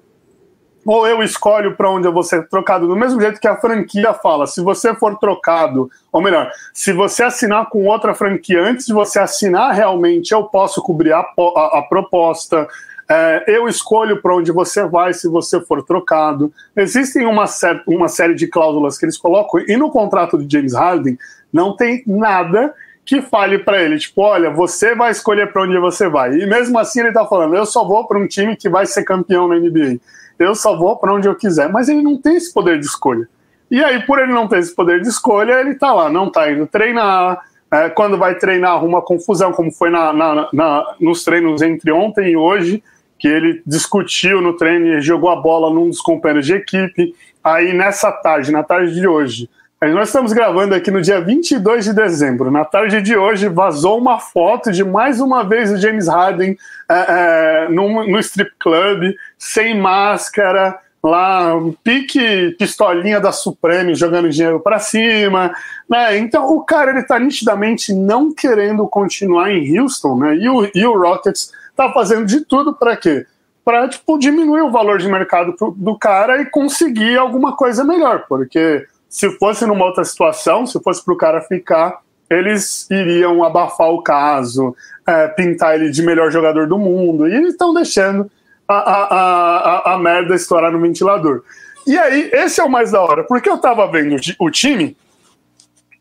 Speaker 5: ou eu escolho para onde eu vou ser trocado, do mesmo jeito que a franquia fala, se você for trocado, ou melhor, se você assinar com outra franquia antes de você assinar realmente, eu posso cobrir a, a, a proposta, é, eu escolho para onde você vai se você for trocado. Existem uma, uma série de cláusulas que eles colocam, e no contrato de James Harden não tem nada que fale para ele, tipo, olha, você vai escolher para onde você vai. E mesmo assim ele está falando, eu só vou para um time que vai ser campeão na NBA eu só vou para onde eu quiser. Mas ele não tem esse poder de escolha. E aí, por ele não ter esse poder de escolha, ele tá lá, não tá indo treinar. É, quando vai treinar, arruma confusão, como foi na, na, na, nos treinos entre ontem e hoje, que ele discutiu no treino jogou a bola num dos companheiros de equipe. Aí, nessa tarde, na tarde de hoje, nós estamos gravando aqui no dia 22 de dezembro. Na tarde de hoje, vazou uma foto de mais uma vez o James Harden é, é, no, no strip club, sem máscara, lá, pique pistolinha da Supreme jogando dinheiro para cima, né? Então o cara ele tá nitidamente não querendo continuar em Houston, né? E o, e o Rockets tá fazendo de tudo para quê? Para tipo diminuir o valor de mercado do cara e conseguir alguma coisa melhor, porque se fosse numa outra situação, se fosse para o cara ficar, eles iriam abafar o caso, é, pintar ele de melhor jogador do mundo, e eles estão deixando a, a, a, a, merda estourar no ventilador. E aí, esse é o mais da hora, porque eu tava vendo o time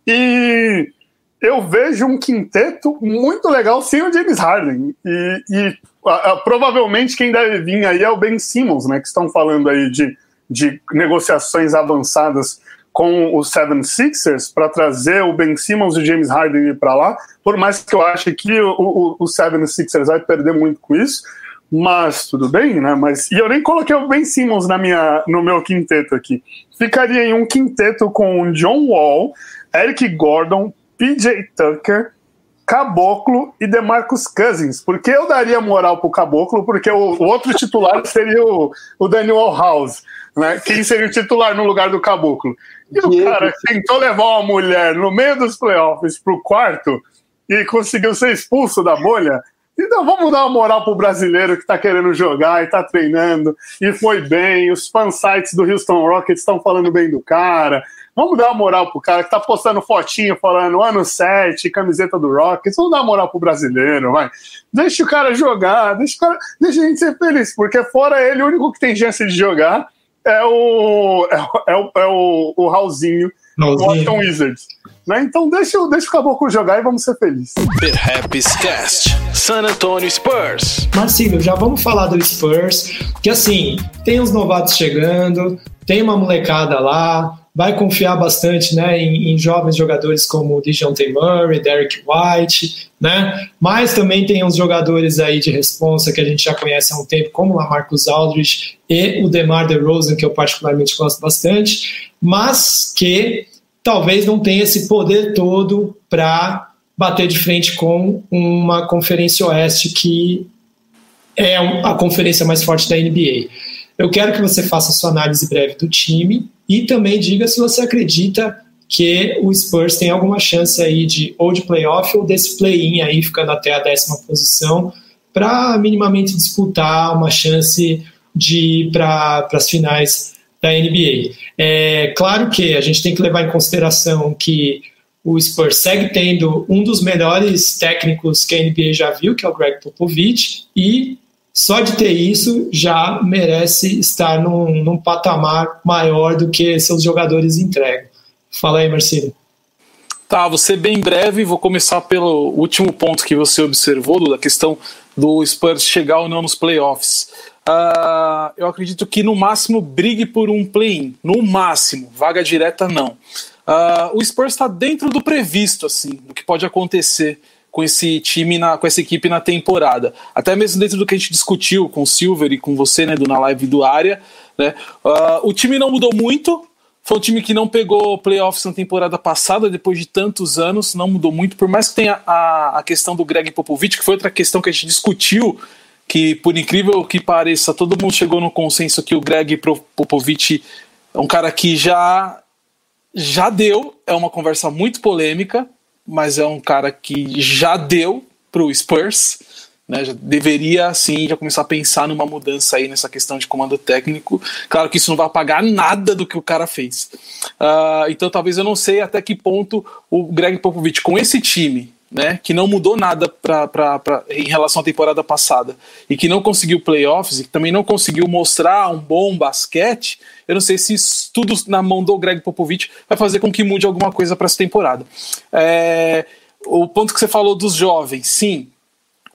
Speaker 5: e eu vejo um quinteto muito legal sem o James Harden. E, e provavelmente quem deve vir aí é o Ben Simmons, né? Que estão falando aí de, de negociações avançadas com os Seven Sixers para trazer o Ben Simmons e o James Harden para lá, por mais que eu ache que o, o, o Seven Sixers vai perder muito com isso, mas tudo bem, né? Mas e eu nem coloquei o Ben Simmons na minha, no meu quinteto aqui. Ficaria em um quinteto com John Wall, Eric Gordon, PJ Tucker, Caboclo e Demarcus Cousins. Porque eu daria moral pro Caboclo, porque o, o outro titular seria o, o Daniel House. Né? Quem seria o titular no lugar do Caboclo? E o cara tentou levar uma mulher no meio dos playoffs pro quarto e conseguiu ser expulso da bolha. Então vamos dar uma moral pro brasileiro que está querendo jogar e está treinando e foi bem. Os fansites do Houston Rockets estão falando bem do cara. Vamos dar uma moral pro cara que tá postando fotinho falando ano 7, camiseta do Rockets. Vamos dar uma moral pro brasileiro, vai. Deixa o cara jogar, deixa, cara, deixa a gente ser feliz, porque fora ele, o único que tem chance de jogar é o, é, é o, é o, o Raulzinho, Washington Wizards. Né? Então deixa, deixa o Caboclo jogar e vamos ser felizes.
Speaker 7: Perhaps Cast, San Antonio Spurs.
Speaker 3: Marcílio, já vamos falar do Spurs, que assim, tem os novatos chegando, tem uma molecada lá, vai confiar bastante né, em, em jovens jogadores como DeJounte Murray, Derek White, né? Mas também tem uns jogadores aí de responsa que a gente já conhece há um tempo, como o Marcus Aldridge e o DeMar DeRozan, que eu particularmente gosto bastante, mas que talvez não tenha esse poder todo para bater de frente com uma conferência oeste que é a conferência mais forte da NBA. Eu quero que você faça sua análise breve do time e também diga se você acredita que o Spurs tem alguma chance aí de ou de playoff ou desse play-in aí, ficando até a décima posição, para minimamente disputar uma chance de ir para as finais da NBA. É claro que a gente tem que levar em consideração que o Spurs segue tendo um dos melhores técnicos que a NBA já viu, que é o Greg Popovich, e só de ter isso já merece estar num, num patamar maior do que seus jogadores entregam. Fala aí, Marcelo.
Speaker 1: Tá, ser bem breve, vou começar pelo último ponto que você observou, da questão do Spurs chegar ou não nos playoffs. Uh, eu acredito que no máximo brigue por um play-in, no máximo, vaga direta não. Uh, o Spurs está dentro do previsto, assim, do que pode acontecer com esse time, na, com essa equipe na temporada. Até mesmo dentro do que a gente discutiu com o Silver e com você, né, do, na live do área. Né, uh, o time não mudou muito. Foi um time que não pegou playoffs na temporada passada, depois de tantos anos, não mudou muito, por mais que tenha a, a questão do Greg Popovich, que foi outra questão que a gente discutiu, que por incrível que pareça, todo mundo chegou no consenso que o Greg Popovich é um cara que já já deu, é uma conversa muito polêmica, mas é um cara que já deu para o Spurs, né, já deveria sim já começar a pensar numa mudança aí nessa questão de comando técnico. Claro que isso não vai apagar nada do que o cara fez. Uh, então talvez eu não sei até que ponto o Greg Popovich com esse time né, que não mudou nada pra, pra, pra, em relação à temporada passada e que não conseguiu playoffs e que também não conseguiu mostrar um bom basquete, eu não sei se tudo na mão do Greg Popovich vai fazer com que mude alguma coisa para essa temporada. É, o ponto que você falou dos jovens, sim,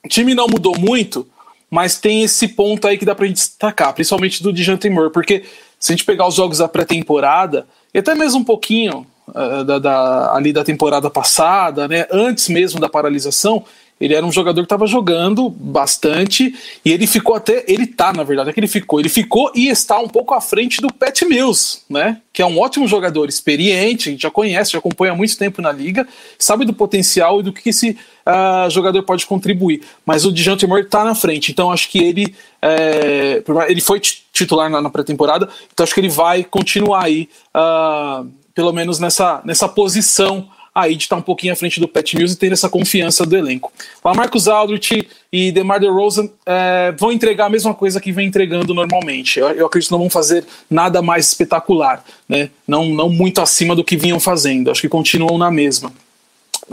Speaker 1: o time não mudou muito, mas tem esse ponto aí que dá para gente destacar, principalmente do Dijante Moore, porque se a gente pegar os jogos da pré-temporada, e até mesmo um pouquinho uh, da, da, ali da temporada passada, né, antes mesmo da paralisação, ele era um jogador que estava jogando bastante e ele ficou até. Ele tá, na verdade, é que ele ficou. Ele ficou e está um pouco à frente do Pat Mills, né? Que é um ótimo jogador, experiente, a gente já conhece, já acompanha há muito tempo na liga, sabe do potencial e do que esse uh, jogador pode contribuir. Mas o Dijante Moore está na frente, então acho que ele. É, ele foi titular na, na pré-temporada, então acho que ele vai continuar aí. Uh, pelo menos nessa, nessa posição aí de estar um pouquinho à frente do Pat Mills e ter essa confiança do elenco. O Marcos Aldrich e DeMar DeRozan é, vão entregar a mesma coisa que vem entregando normalmente. Eu, eu, acredito que não vão fazer nada mais espetacular, né? não, não muito acima do que vinham fazendo. Acho que continuam na mesma.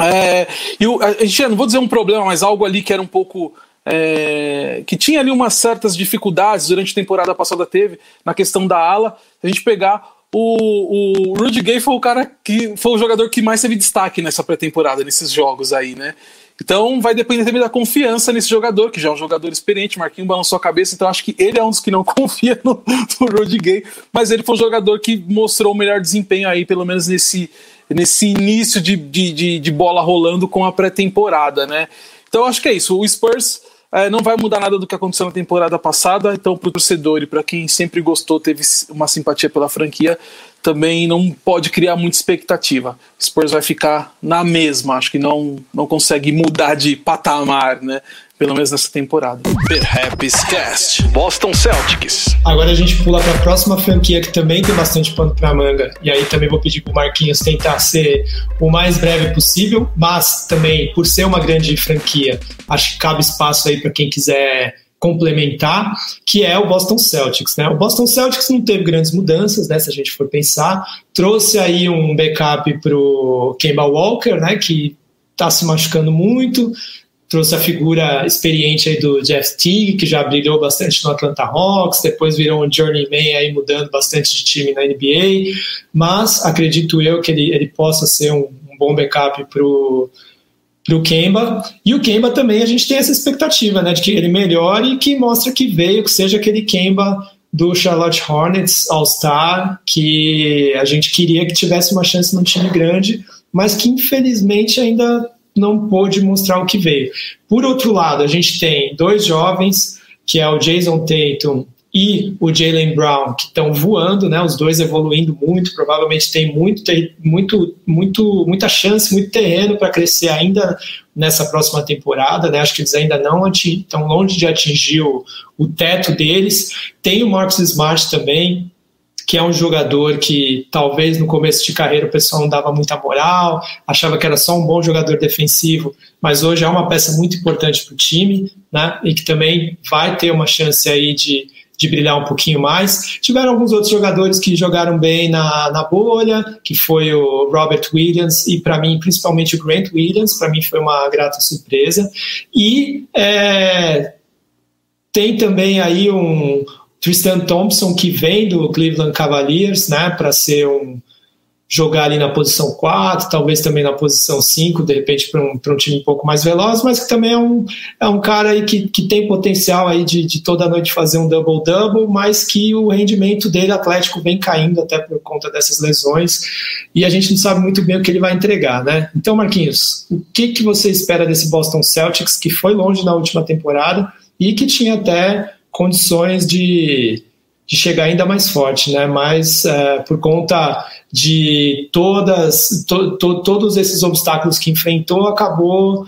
Speaker 1: É, e a gente, não vou dizer um problema, mas algo ali que era um pouco. É, que tinha ali umas certas dificuldades durante a temporada passada teve na questão da ala. A gente pegar o, o Rudy Gay foi o cara que foi o jogador que mais teve destaque nessa pré-temporada, nesses jogos aí, né? Então vai depender também da confiança nesse jogador, que já é um jogador experiente. Marquinhos balançou a cabeça, então acho que ele é um dos que não confia no, no Rudy Gay, mas ele foi um jogador que mostrou o melhor desempenho aí, pelo menos nesse, nesse início de, de, de, de bola rolando com a pré-temporada, né? Então acho que é isso. O Spurs é, não vai mudar nada do que aconteceu na temporada passada, então para o torcedor e para quem sempre gostou, teve uma simpatia pela franquia, também não pode criar muita expectativa. Spurs vai ficar na mesma, acho que não, não consegue mudar de patamar, né? Pelo menos nessa temporada.
Speaker 7: Perhaps Cast, Boston Celtics.
Speaker 3: Agora a gente pula para a próxima franquia que também tem bastante pano para manga. E aí também vou pedir para o Marquinhos tentar ser o mais breve possível, mas também por ser uma grande franquia, acho que cabe espaço aí para quem quiser complementar, que é o Boston Celtics. Né? O Boston Celtics não teve grandes mudanças, né, se a gente for pensar. Trouxe aí um backup para o Kemba Walker, né, que está se machucando muito. Trouxe a figura experiente aí do Jeff Teague, que já brilhou bastante no Atlanta Hawks, depois virou um journeyman aí mudando bastante de time na NBA, mas acredito eu que ele, ele possa ser um, um bom backup para o para o Kemba. E o Kemba também a gente tem essa expectativa, né, de que ele melhore e que mostre que veio, que seja aquele Kemba do Charlotte Hornets All-Star, que a gente queria que tivesse uma chance num time grande, mas que infelizmente ainda não pôde mostrar o que veio. Por outro lado, a gente tem dois jovens, que é o Jason Tatum e o Jalen Brown, que estão voando, né? Os dois evoluindo muito, provavelmente tem muito, muito, muito, muita chance, muito terreno para crescer ainda nessa próxima temporada, né? Acho que eles ainda não estão longe de atingir o, o teto deles. Tem o Marcus Smart também, que é um jogador que talvez no começo de carreira o pessoal não dava muita moral, achava que era só um bom jogador defensivo, mas hoje é uma peça muito importante para o time, né? E que também vai ter uma chance aí de de brilhar um pouquinho mais. Tiveram alguns outros jogadores que jogaram bem na, na bolha, que foi o Robert Williams e, para mim, principalmente o Grant Williams, para mim foi uma grata surpresa. E é, tem também aí um Tristan Thompson, que vem do Cleveland Cavaliers, né, para ser um jogar ali na posição 4, talvez também na posição 5, de repente para um, um time um pouco mais veloz, mas que também é um, é um cara aí que, que tem potencial aí de, de toda noite fazer um double-double, mas que o rendimento dele atlético vem caindo até por conta dessas lesões e a gente não sabe muito bem o que ele vai entregar, né? Então, Marquinhos, o que, que você espera desse Boston Celtics que foi longe na última temporada e que tinha até condições de de chegar ainda mais forte, né? Mas é, por conta de todas, to, to, todos esses obstáculos que enfrentou, acabou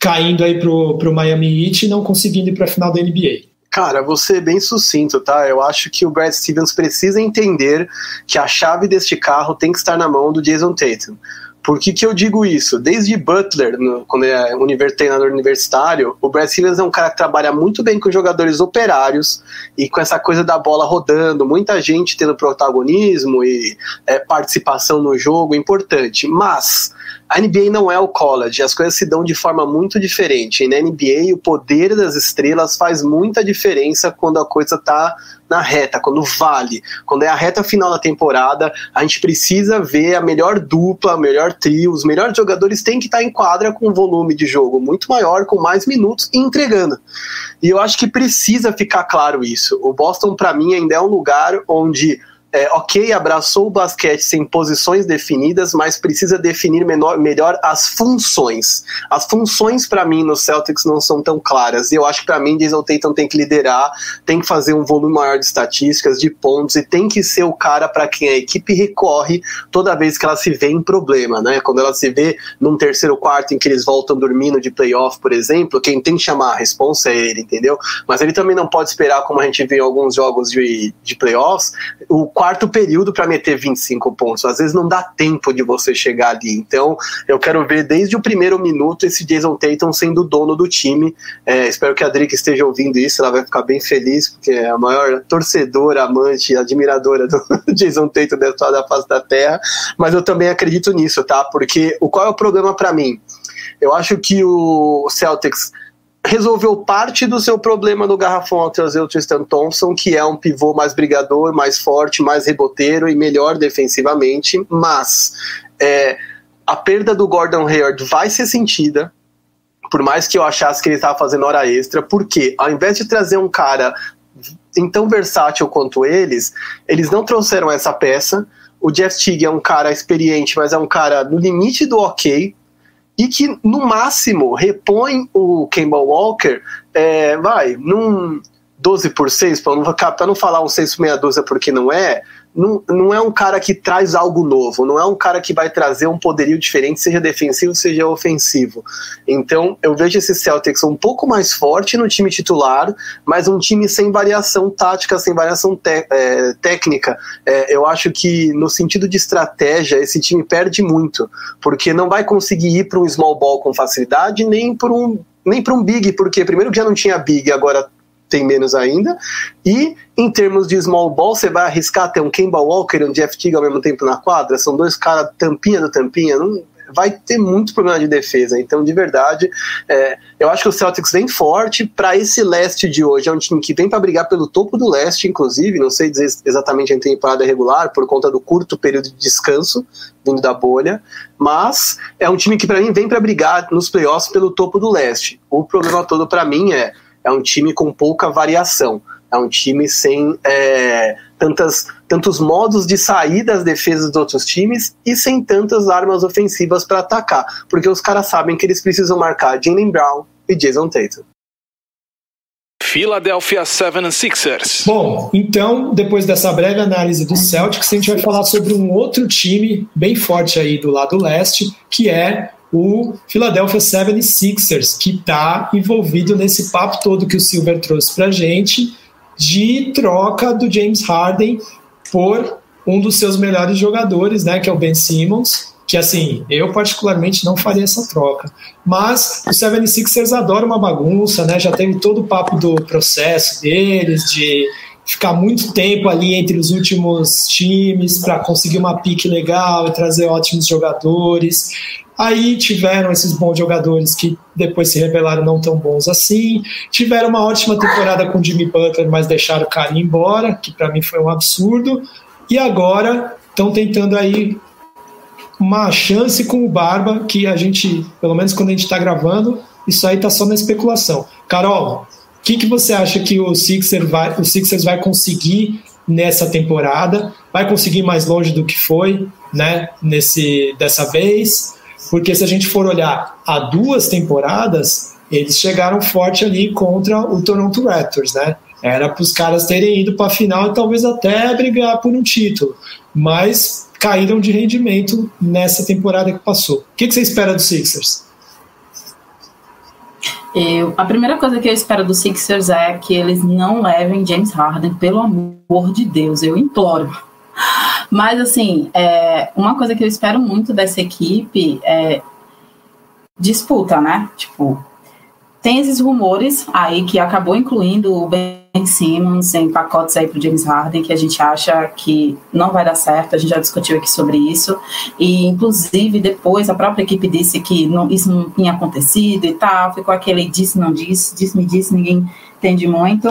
Speaker 3: caindo aí pro, pro Miami Heat e não conseguindo ir para a final da NBA.
Speaker 6: Cara, ser bem sucinto, tá? Eu acho que o Brad Stevens precisa entender que a chave deste carro tem que estar na mão do Jason Tatum. Por que, que eu digo isso? Desde Butler, no, quando é treinador universitário, o Brad Stevens é um cara que trabalha muito bem com jogadores operários e com essa coisa da bola rodando, muita gente tendo protagonismo e é, participação no jogo importante. Mas a NBA não é o college, as coisas se dão de forma muito diferente. E na NBA, o poder das estrelas faz muita diferença quando a coisa está na reta, quando vale. Quando é a reta final da temporada, a gente precisa ver a melhor dupla, a melhor trio, os melhores jogadores têm que estar em quadra com um volume de jogo muito maior, com mais minutos e entregando. E eu acho que precisa ficar claro isso. O Boston, para mim, ainda é um lugar onde é, ok, abraçou o basquete sem posições definidas, mas precisa definir menor, melhor as funções. As funções, para mim, no Celtics não são tão claras. E eu acho que, para mim, Jason Tatum tem que liderar, tem que fazer um volume maior de estatísticas, de pontos, e tem que ser o cara para quem a equipe recorre toda vez que ela se vê em problema, né? Quando ela se vê num terceiro quarto em que eles voltam dormindo de playoff, por exemplo, quem tem que chamar a responsa é ele, entendeu? Mas ele também não pode esperar, como a gente vê em alguns jogos de, de playoffs, o quarto período para meter 25 pontos. Às vezes não dá tempo de você chegar ali. Então, eu quero ver desde o primeiro minuto esse Jason Tatum sendo dono do time. É, espero que a Drick esteja ouvindo isso, ela vai ficar bem feliz, porque é a maior torcedora, amante, admiradora do Jason Tatum dentro da face da terra. Mas eu também acredito nisso, tá? Porque o qual é o problema para mim? Eu acho que o Celtics resolveu parte do seu problema no garrafão ao trazer o Tristan Thompson, que é um pivô mais brigador, mais forte, mais reboteiro e melhor defensivamente, mas é, a perda do Gordon Hayward vai ser sentida, por mais que eu achasse que ele estava fazendo hora extra, porque ao invés de trazer um cara tão versátil quanto eles, eles não trouxeram essa peça. O Jeff Teague é um cara experiente, mas é um cara no limite do ok, e que no máximo repõe o Campbell Walker, é, vai, num 12 por 6, para não, não falar um 6 por meia dúzia porque não é, não, não é um cara que traz algo novo, não é um cara que vai trazer um poderio diferente, seja defensivo, seja ofensivo. Então, eu vejo esse Celtics um pouco mais forte no time titular, mas um time sem variação tática, sem variação é, técnica. É, eu acho que, no sentido de estratégia, esse time perde muito, porque não vai conseguir ir para um small ball com facilidade, nem para um nem para um big, porque primeiro que já não tinha big, agora tem menos ainda. E em termos de small ball, você vai arriscar ter um Kemba Walker e um Jeff Teague ao mesmo tempo na quadra? São dois caras tampinha do tampinha? Não, vai ter muito problema de defesa. Então, de verdade, é, eu acho que o Celtics vem forte para esse leste de hoje. É um time que vem para brigar pelo topo do leste, inclusive. Não sei dizer exatamente em temporada regular, por conta do curto período de descanso vindo da bolha. Mas é um time que, para mim, vem para brigar nos playoffs pelo topo do leste. O problema todo, para mim, é é um time com pouca variação. É um time sem é, tantas, tantos modos de sair das defesas dos outros times e sem tantas armas ofensivas para atacar. Porque os caras sabem que eles precisam marcar Jalen Brown e Jason Tatum.
Speaker 7: Philadelphia 76ers.
Speaker 3: Bom, então, depois dessa breve análise do Celtics, a gente vai falar sobre um outro time bem forte aí do lado leste, que é o Philadelphia 76ers, que está envolvido nesse papo todo que o Silver trouxe para gente, de troca do James Harden por um dos seus melhores jogadores, né, que é o Ben Simmons, que assim, eu particularmente não faria essa troca. Mas o 76ers adora uma bagunça, né? Já teve todo o papo do processo deles, de ficar muito tempo ali entre os últimos times para conseguir uma pique legal e trazer ótimos jogadores. Aí tiveram esses bons jogadores que depois se revelaram não tão bons assim. Tiveram uma ótima temporada com Jimmy Butler, mas deixaram o cara embora, que para mim foi um absurdo. E agora estão tentando aí uma chance com o Barba, que a gente, pelo menos quando a gente está gravando, isso aí está só na especulação. Carol, o que, que você acha que o Sixers vai, o Sixers vai conseguir nessa temporada? Vai conseguir mais longe do que foi, né? Nesse dessa vez? Porque se a gente for olhar há duas temporadas, eles chegaram forte ali contra o Toronto Raptors, né? Era para os caras terem ido para a final e talvez até brigar por um título, mas caíram de rendimento nessa temporada que passou. O que, que você espera dos Sixers?
Speaker 4: Eu, a primeira coisa que eu espero dos Sixers é que eles não levem James Harden, pelo amor de Deus, eu imploro. Mas, assim, é, uma coisa que eu espero muito dessa equipe é disputa, né? Tipo, tem esses rumores aí que acabou incluindo o Ben Simmons em pacotes aí pro James Harden, que a gente acha que não vai dar certo, a gente já discutiu aqui sobre isso, e inclusive depois a própria equipe disse que não, isso não tinha acontecido e tal, ficou aquele disse, não disse, disse, me disse, ninguém entende muito.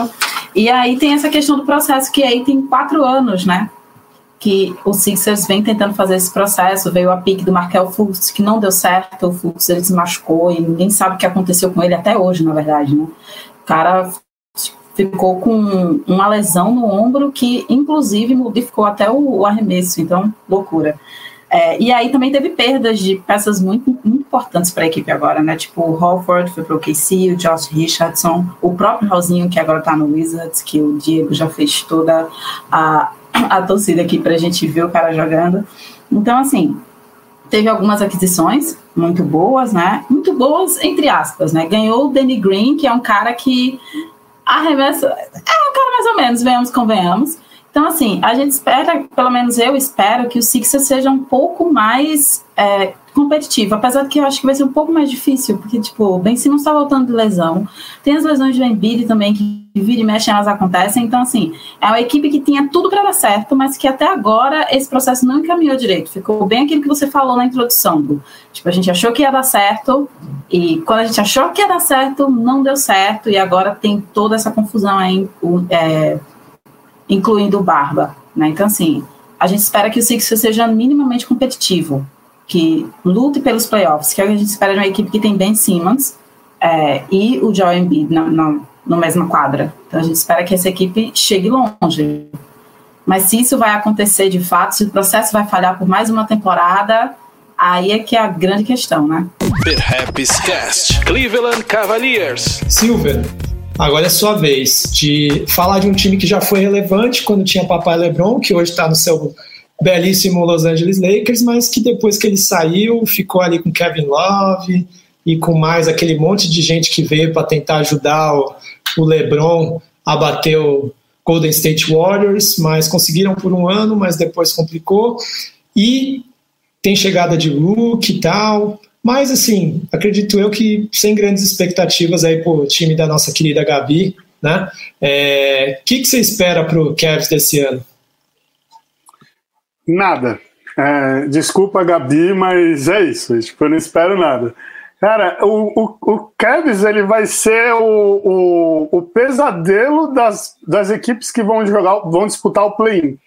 Speaker 4: E aí tem essa questão do processo que aí tem quatro anos, né? Que o Sixers vem tentando fazer esse processo. Veio a pique do Markel Fultz, que não deu certo, o Fultz ele se machucou e ninguém sabe o que aconteceu com ele até hoje, na verdade, né? O cara ficou com uma lesão no ombro que, inclusive, modificou até o, arremesso, então, loucura. É, e aí também teve perdas de peças muito, muito importantes para a equipe agora, né? Tipo, o Holford foi para o KC, o Josh Richardson, o próprio Rosinho, que agora está no Wizards, que o Diego já fez toda a, a torcida aqui para a gente ver o cara jogando. Então, assim, teve algumas aquisições muito boas, né? Muito boas, entre aspas, né? Ganhou o Danny Green, que é um cara que arremessa. É um cara mais ou menos, venhamos, convenhamos. Então, assim, a gente espera, pelo menos eu espero, que o Sixers seja um pouco mais é, competitivo, apesar de que eu acho que vai ser um pouco mais difícil, porque, tipo, o Ben Simmons está voltando de lesão, tem as lesões do Embiid também, que vira e mexe elas acontecem, então, assim, é uma equipe que tinha tudo para dar certo, mas que até agora esse processo não encaminhou direito, ficou bem aquilo que você falou na introdução, tipo, a gente achou que ia dar certo, e quando a gente achou que ia dar certo, não deu certo, e agora tem toda essa confusão aí, é, incluindo o Barba. Né? Então, assim, a gente espera que o Sixers seja minimamente competitivo, que lute pelos playoffs, que é o que a gente espera de uma equipe que tem Ben Simmons é, e o Joel Embiid na, na, na mesma quadra. Então, a gente espera que essa equipe chegue longe. Mas se isso vai acontecer de fato, se o processo vai falhar por mais uma temporada, aí é que é a grande questão, né?
Speaker 7: Perhaps Cast, Cleveland Cavaliers.
Speaker 3: Silver, Agora é sua vez de falar de um time que já foi relevante quando tinha Papai LeBron, que hoje está no seu belíssimo Los Angeles Lakers, mas que depois que ele saiu ficou ali com Kevin Love e com mais aquele monte de gente que veio para tentar ajudar o, LeBron a bater o Golden State Warriors, mas conseguiram por um ano, mas depois complicou. E tem chegada de Luke e tal. Mas, assim, acredito eu que sem grandes expectativas aí pro time da nossa querida Gabi, né? O é, que, que você espera pro Cavs desse ano?
Speaker 5: Nada. É, desculpa, Gabi, mas é isso. Tipo, eu não espero nada. Cara, o, o, o Cavs ele vai ser o, o, o pesadelo das, das equipes que vão jogar, vão disputar o play-in.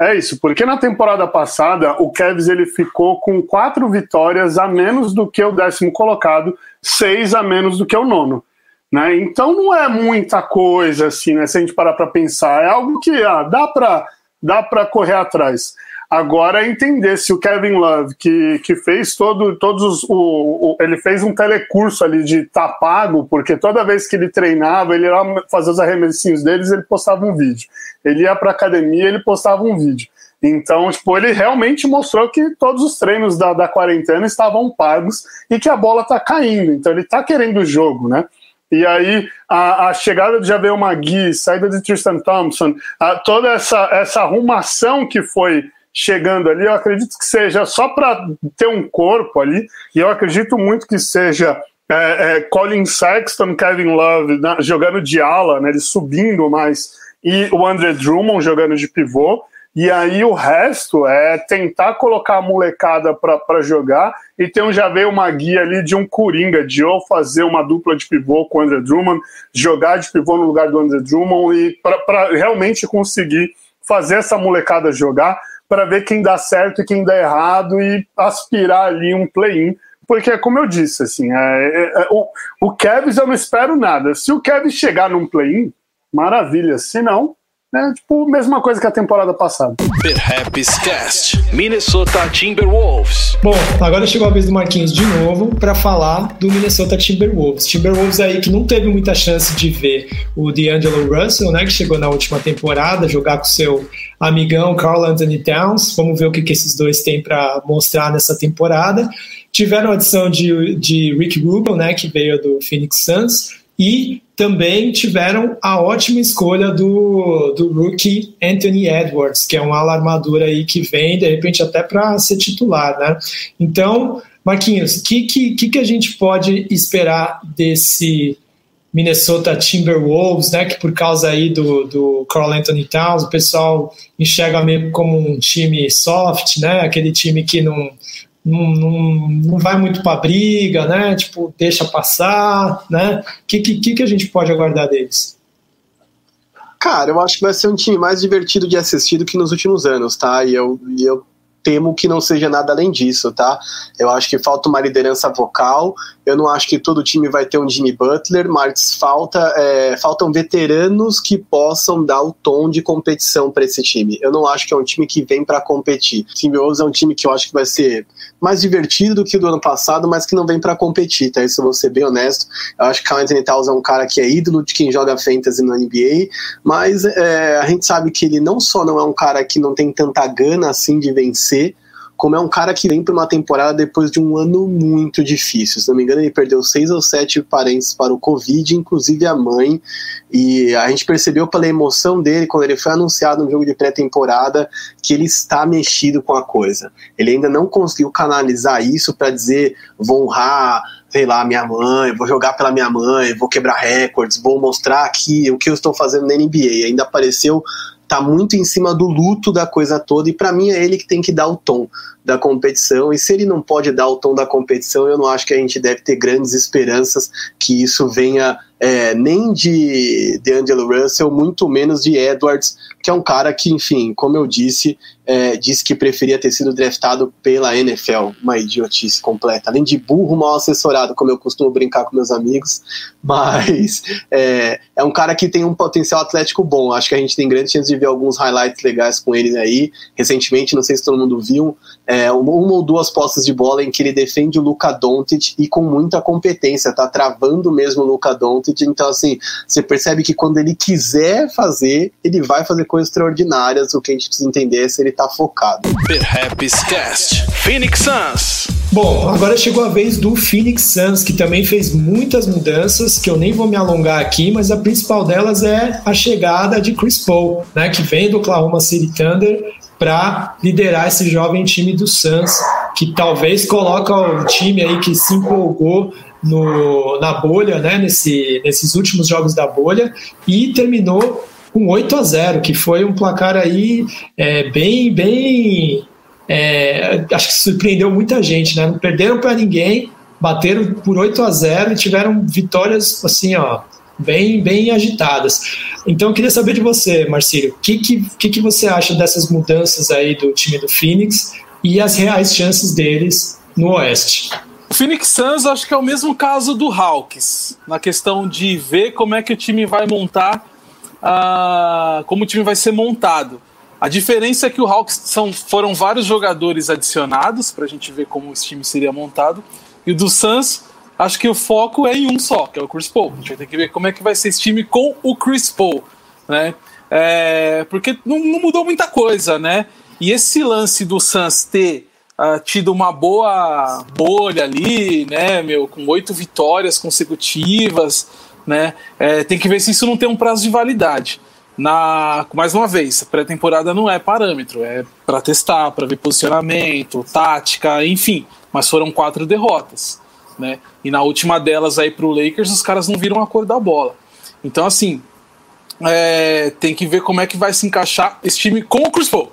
Speaker 5: É isso, porque na temporada passada o Cavs ele ficou com quatro vitórias a menos do que o décimo colocado, seis a menos do que o nono. Né? Então não é muita coisa assim, né? Se a gente parar para pensar, é algo que ah, dá para dá para correr atrás. Agora entender se o Kevin Love, que, que fez todo, todos os. O, o, ele fez um telecurso ali de tá pago, porque toda vez que ele treinava, ele ia fazer os arremessinhos deles, ele postava um vídeo. Ele ia para academia, ele postava um vídeo. Então, tipo, ele realmente mostrou que todos os treinos da, da quarentena estavam pagos e que a bola tá caindo. Então, ele tá querendo o jogo, né? E aí, a, a chegada de Javel Magui, saída de Tristan Thompson, a, toda essa, essa arrumação que foi chegando ali, eu acredito que seja só para ter um corpo ali, e eu acredito muito que seja é, é, Colin Sexton, Kevin Love jogando de ala, né, ele subindo mais, e o André Drummond jogando de pivô, e aí o resto é tentar colocar a molecada para jogar e um já veio uma guia ali de um coringa, de ou fazer uma dupla de pivô com o André Drummond, jogar de pivô no lugar do André Drummond e para realmente conseguir fazer essa molecada jogar, para ver quem dá certo e quem dá errado e aspirar ali um play-in. Porque, como eu disse, assim, é, é, é, o, o Cavs eu não espero nada. Se o Cavs chegar num play-in, maravilha. Se não, é tipo mesma coisa que a temporada passada.
Speaker 7: Perhaps Cast, Minnesota Timberwolves.
Speaker 3: Bom, agora chegou a vez do Marquinhos de novo para falar do Minnesota Timberwolves. Timberwolves aí que não teve muita chance de ver o D'Angelo Russell, né, que chegou na última temporada, jogar com seu amigão Carl Anthony Towns. Vamos ver o que, que esses dois têm para mostrar nessa temporada. Tiveram a adição de, de Rick Rubin, né, que veio do Phoenix Suns e também tiveram a ótima escolha do, do rookie Anthony Edwards, que é um ala armadura aí que vem, de repente, até para ser titular, né? Então, Marquinhos, o que, que, que a gente pode esperar desse Minnesota Timberwolves, né? Que por causa aí do, do Carl Anthony Towns, o pessoal enxerga meio como um time soft, né? Aquele time que não, não, não, não vai muito para briga, né? Tipo, deixa passar, né? O que, que, que a gente pode aguardar deles?
Speaker 6: Cara, eu acho que vai ser um time mais divertido de assistir do que nos últimos anos, tá? E eu, e eu temo que não seja nada além disso, tá? Eu acho que falta uma liderança vocal. Eu não acho que todo time vai ter um Jimmy Butler, mas falta, é, faltam veteranos que possam dar o tom de competição para esse time. Eu não acho que é um time que vem para competir. O Timberwolves é um time que eu acho que vai ser mais divertido do que o do ano passado, mas que não vem para competir, tá? Isso eu vou ser bem honesto. Eu acho que o Anthony Towns é um cara que é ídolo de quem joga fantasy no NBA, mas é, a gente sabe que ele não só não é um cara que não tem tanta gana assim de vencer, como é um cara que vem para uma temporada depois de um ano muito difícil. Se não me engano, ele perdeu seis ou sete parentes para o Covid, inclusive a mãe. E a gente percebeu pela emoção dele quando ele foi anunciado no jogo de pré-temporada que ele está mexido com a coisa. Ele ainda não conseguiu canalizar isso para dizer vou honrar sei lá, minha mãe, vou jogar pela minha mãe, vou quebrar recordes, vou mostrar aqui o que eu estou fazendo na NBA. Ainda apareceu tá muito em cima do luto da coisa toda e para mim é ele que tem que dar o tom da competição. E se ele não pode dar o tom da competição, eu não acho que a gente deve ter grandes esperanças que isso venha é, nem de, de Angelo Russell, muito menos de Edwards, que é um cara que, enfim, como eu disse, é, disse que preferia ter sido draftado pela NFL. Uma idiotice completa. Além de burro, mal assessorado, como eu costumo brincar com meus amigos, mas é, é um cara que tem um potencial atlético bom. Acho que a gente tem grande chance de ver alguns highlights legais com ele aí. Recentemente, não sei se todo mundo viu, é, uma, uma, ou duas postas de bola em que ele defende o Luca Doncic e com muita competência, tá travando mesmo o Luca Doncic, então assim, você percebe que quando ele quiser fazer, ele vai fazer coisas extraordinárias, o que a gente precisa entender é se ele tá focado.
Speaker 7: Perhaps Cast, Phoenix Suns.
Speaker 3: Bom, agora chegou a vez do Phoenix Suns, que também fez muitas mudanças, que eu nem vou me alongar aqui, mas a principal delas é a chegada de Chris Paul, né, que vem do Oklahoma City Thunder para liderar esse jovem time do Suns, que talvez coloca o time aí que se empolgou no, na bolha, né, nesse, nesses últimos jogos da bolha, e terminou com 8 a 0, que foi um placar aí é, bem, bem. É, acho que surpreendeu muita gente, né? Não perderam para ninguém, bateram por 8 a 0 e tiveram vitórias assim, ó, bem, bem agitadas. Então eu queria saber de você, Marcílio, o que, que, que você acha dessas mudanças aí do time do Phoenix e as reais chances deles no Oeste?
Speaker 1: O Phoenix Suns acho que é o mesmo caso do Hawks, na questão de ver como é que o time vai montar, uh, como o time vai ser montado. A diferença é que o Hawks são, foram vários jogadores adicionados para a gente ver como esse time seria montado, e o do Suns acho que o foco é em um só, que é o Chris Paul. A gente vai ter que ver como é que vai ser esse time com o Chris Paul, né? É, porque não, não, mudou muita coisa, né? E esse lance do Suns ter uh, tido uma boa bolha ali, né, meu, com oito vitórias consecutivas, né? É, tem que ver se isso não tem um prazo de validade. Na, mais uma vez, pré-temporada não é parâmetro, é para testar, para ver posicionamento, tática, enfim. Mas foram quatro derrotas né? E na última delas aí pro Lakers, os caras não viram a cor da bola. Então, assim, é, tem que ver como é que vai se encaixar esse time com o Chris Paul.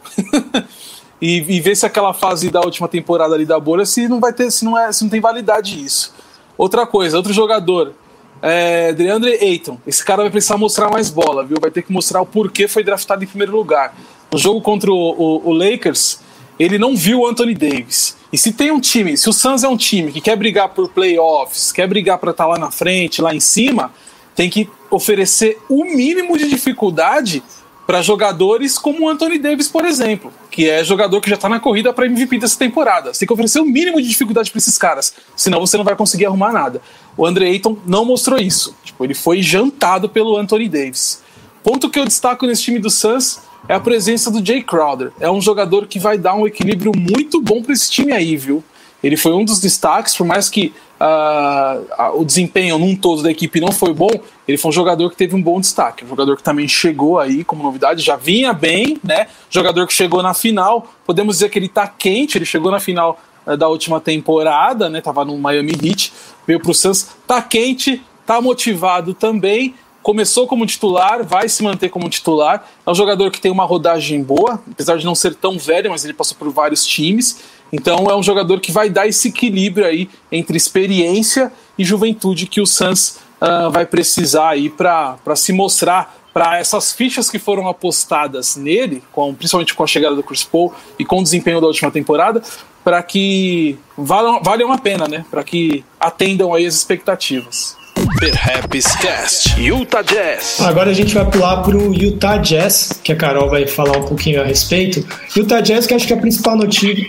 Speaker 1: e, e, ver se aquela fase da última temporada ali da bolha, se não vai ter, se não, é, se não tem validade isso. Outra coisa, outro jogador, é, DeAndre Ayton. Esse cara vai precisar mostrar mais bola, viu? Vai ter que mostrar o porquê foi draftado em primeiro lugar. No jogo contra o, o, o Lakers, ele não viu o Anthony Davis. E se tem um time, se o Suns é um time que quer brigar por playoffs, quer brigar para estar tá lá na frente, lá em cima, tem que oferecer o mínimo de dificuldade para jogadores como o Anthony Davis, por exemplo, que é jogador que já está na corrida para MVP dessa temporada. Você tem que oferecer o mínimo de dificuldade para esses caras, senão você não vai conseguir arrumar nada. O Andre Ayton não mostrou isso. Tipo, ele foi jantado pelo Anthony Davis. Ponto que eu destaco nesse time do Suns é a presença do Jay Crowder. É um jogador que vai dar um equilíbrio muito bom para esse time aí, viu? Ele foi um dos destaques, por mais que uh, o desempenho num todo da equipe não foi bom, ele foi um jogador que teve um bom destaque. Um jogador que também chegou aí como novidade, já vinha bem, né? Jogador que chegou na final, podemos dizer que ele tá quente, ele chegou na final uh, da última temporada, né? Tava no Miami Heat, veio pro Suns, tá quente, tá motivado também começou como titular, vai se manter como titular. É um jogador que tem uma rodagem boa, apesar de não ser tão velho, mas ele passou por vários times. Então é um jogador que vai dar esse equilíbrio aí entre experiência e juventude que o Suns uh, vai precisar aí para se mostrar para essas fichas que foram apostadas nele, com, principalmente com a chegada do Chris Paul e com o desempenho da última temporada, para que valham, valham a pena, né? Para que atendam aí as expectativas.
Speaker 7: Perhaps Cast, Utah Jazz.
Speaker 3: Agora a gente vai pular para o Utah Jazz, que a Carol vai falar um pouquinho a respeito. Utah Jazz, que acho que a principal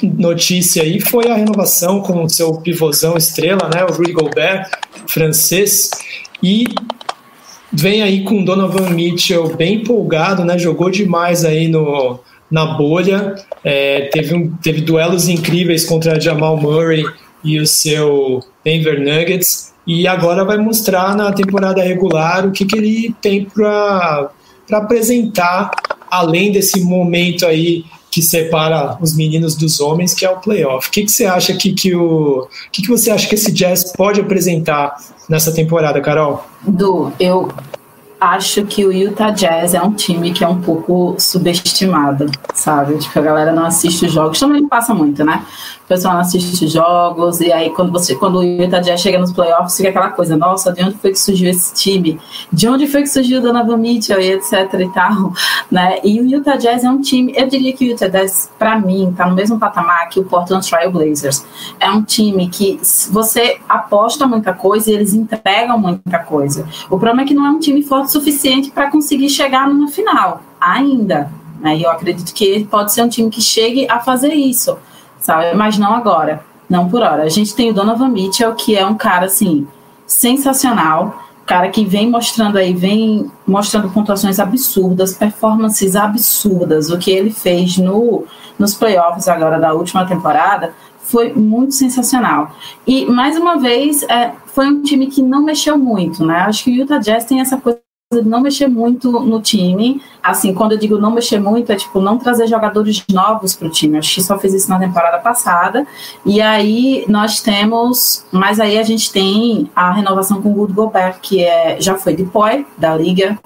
Speaker 3: notícia aí foi a renovação com o seu pivôzão estrela, né, o Rudy Gobert, francês, e vem aí com Donovan Mitchell bem empolgado, né, jogou demais aí no, na bolha, é, teve, um, teve duelos incríveis contra Jamal Murray e o seu Denver Nuggets, e agora vai mostrar na temporada regular o que, que ele tem para apresentar, além desse momento aí que separa os meninos dos homens, que é o playoff. O que, que você acha que, que o. Que, que você acha que esse Jazz pode apresentar nessa temporada, Carol?
Speaker 4: Du, eu acho que o Utah Jazz é um time que é um pouco subestimado, sabe? Tipo, a galera não assiste os jogos, também passa muito, né? O pessoal assiste jogos, e aí quando você quando o Utah Jazz chega nos playoffs, fica aquela coisa, nossa, de onde foi que surgiu esse time? De onde foi que surgiu o Donovan Mitchell e etc e tal, né? E o Utah Jazz é um time, eu diria que o Utah Jazz, para mim, tá no mesmo patamar que o Portland Trail Blazers. É um time que você aposta muita coisa e eles entregam muita coisa. O problema é que não é um time forte o suficiente para conseguir chegar numa final, ainda. Né? E eu acredito que pode ser um time que chegue a fazer isso sabe? Mas não agora, não por hora. A gente tem o Donovan Mitchell, que é um cara, assim, sensacional, cara que vem mostrando aí, vem mostrando pontuações absurdas, performances absurdas. O que ele fez no, nos playoffs agora da última temporada foi muito sensacional. E, mais uma vez, é, foi um time que não mexeu muito, né? Acho que o Utah Jazz tem essa coisa não mexer muito no time. Assim, quando eu digo não mexer muito, é tipo não trazer jogadores novos para o time. Acho que só fez isso na temporada passada. E aí nós temos, mas aí a gente tem a renovação com o Good Gobert, que é, já foi depois da liga,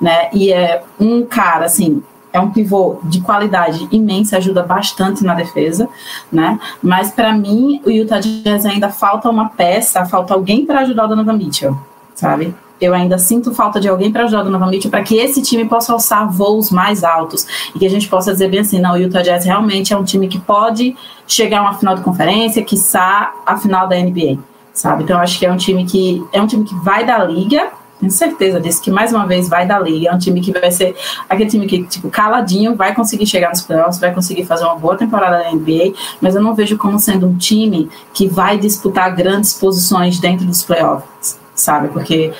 Speaker 4: né? E é um cara assim. É um pivô de qualidade imensa, ajuda bastante na defesa, né? Mas para mim, o Utah Jazz ainda falta uma peça, falta alguém para ajudar o Donovan Mitchell, sabe? Eu ainda sinto falta de alguém para ajudar novamente para que esse time possa alçar voos mais altos e que a gente possa dizer bem assim, não, o Utah Jazz realmente é um time que pode chegar a uma final de conferência, quiçá a final da NBA, sabe? Então acho que é um time que é um time que vai da liga, tenho certeza disso, que mais uma vez vai da liga, é um time que vai ser aquele time que, tipo, caladinho, vai conseguir chegar nos playoffs, vai conseguir fazer uma boa temporada na NBA, mas eu não vejo como sendo um time que vai disputar grandes posições dentro dos playoffs, sabe? Porque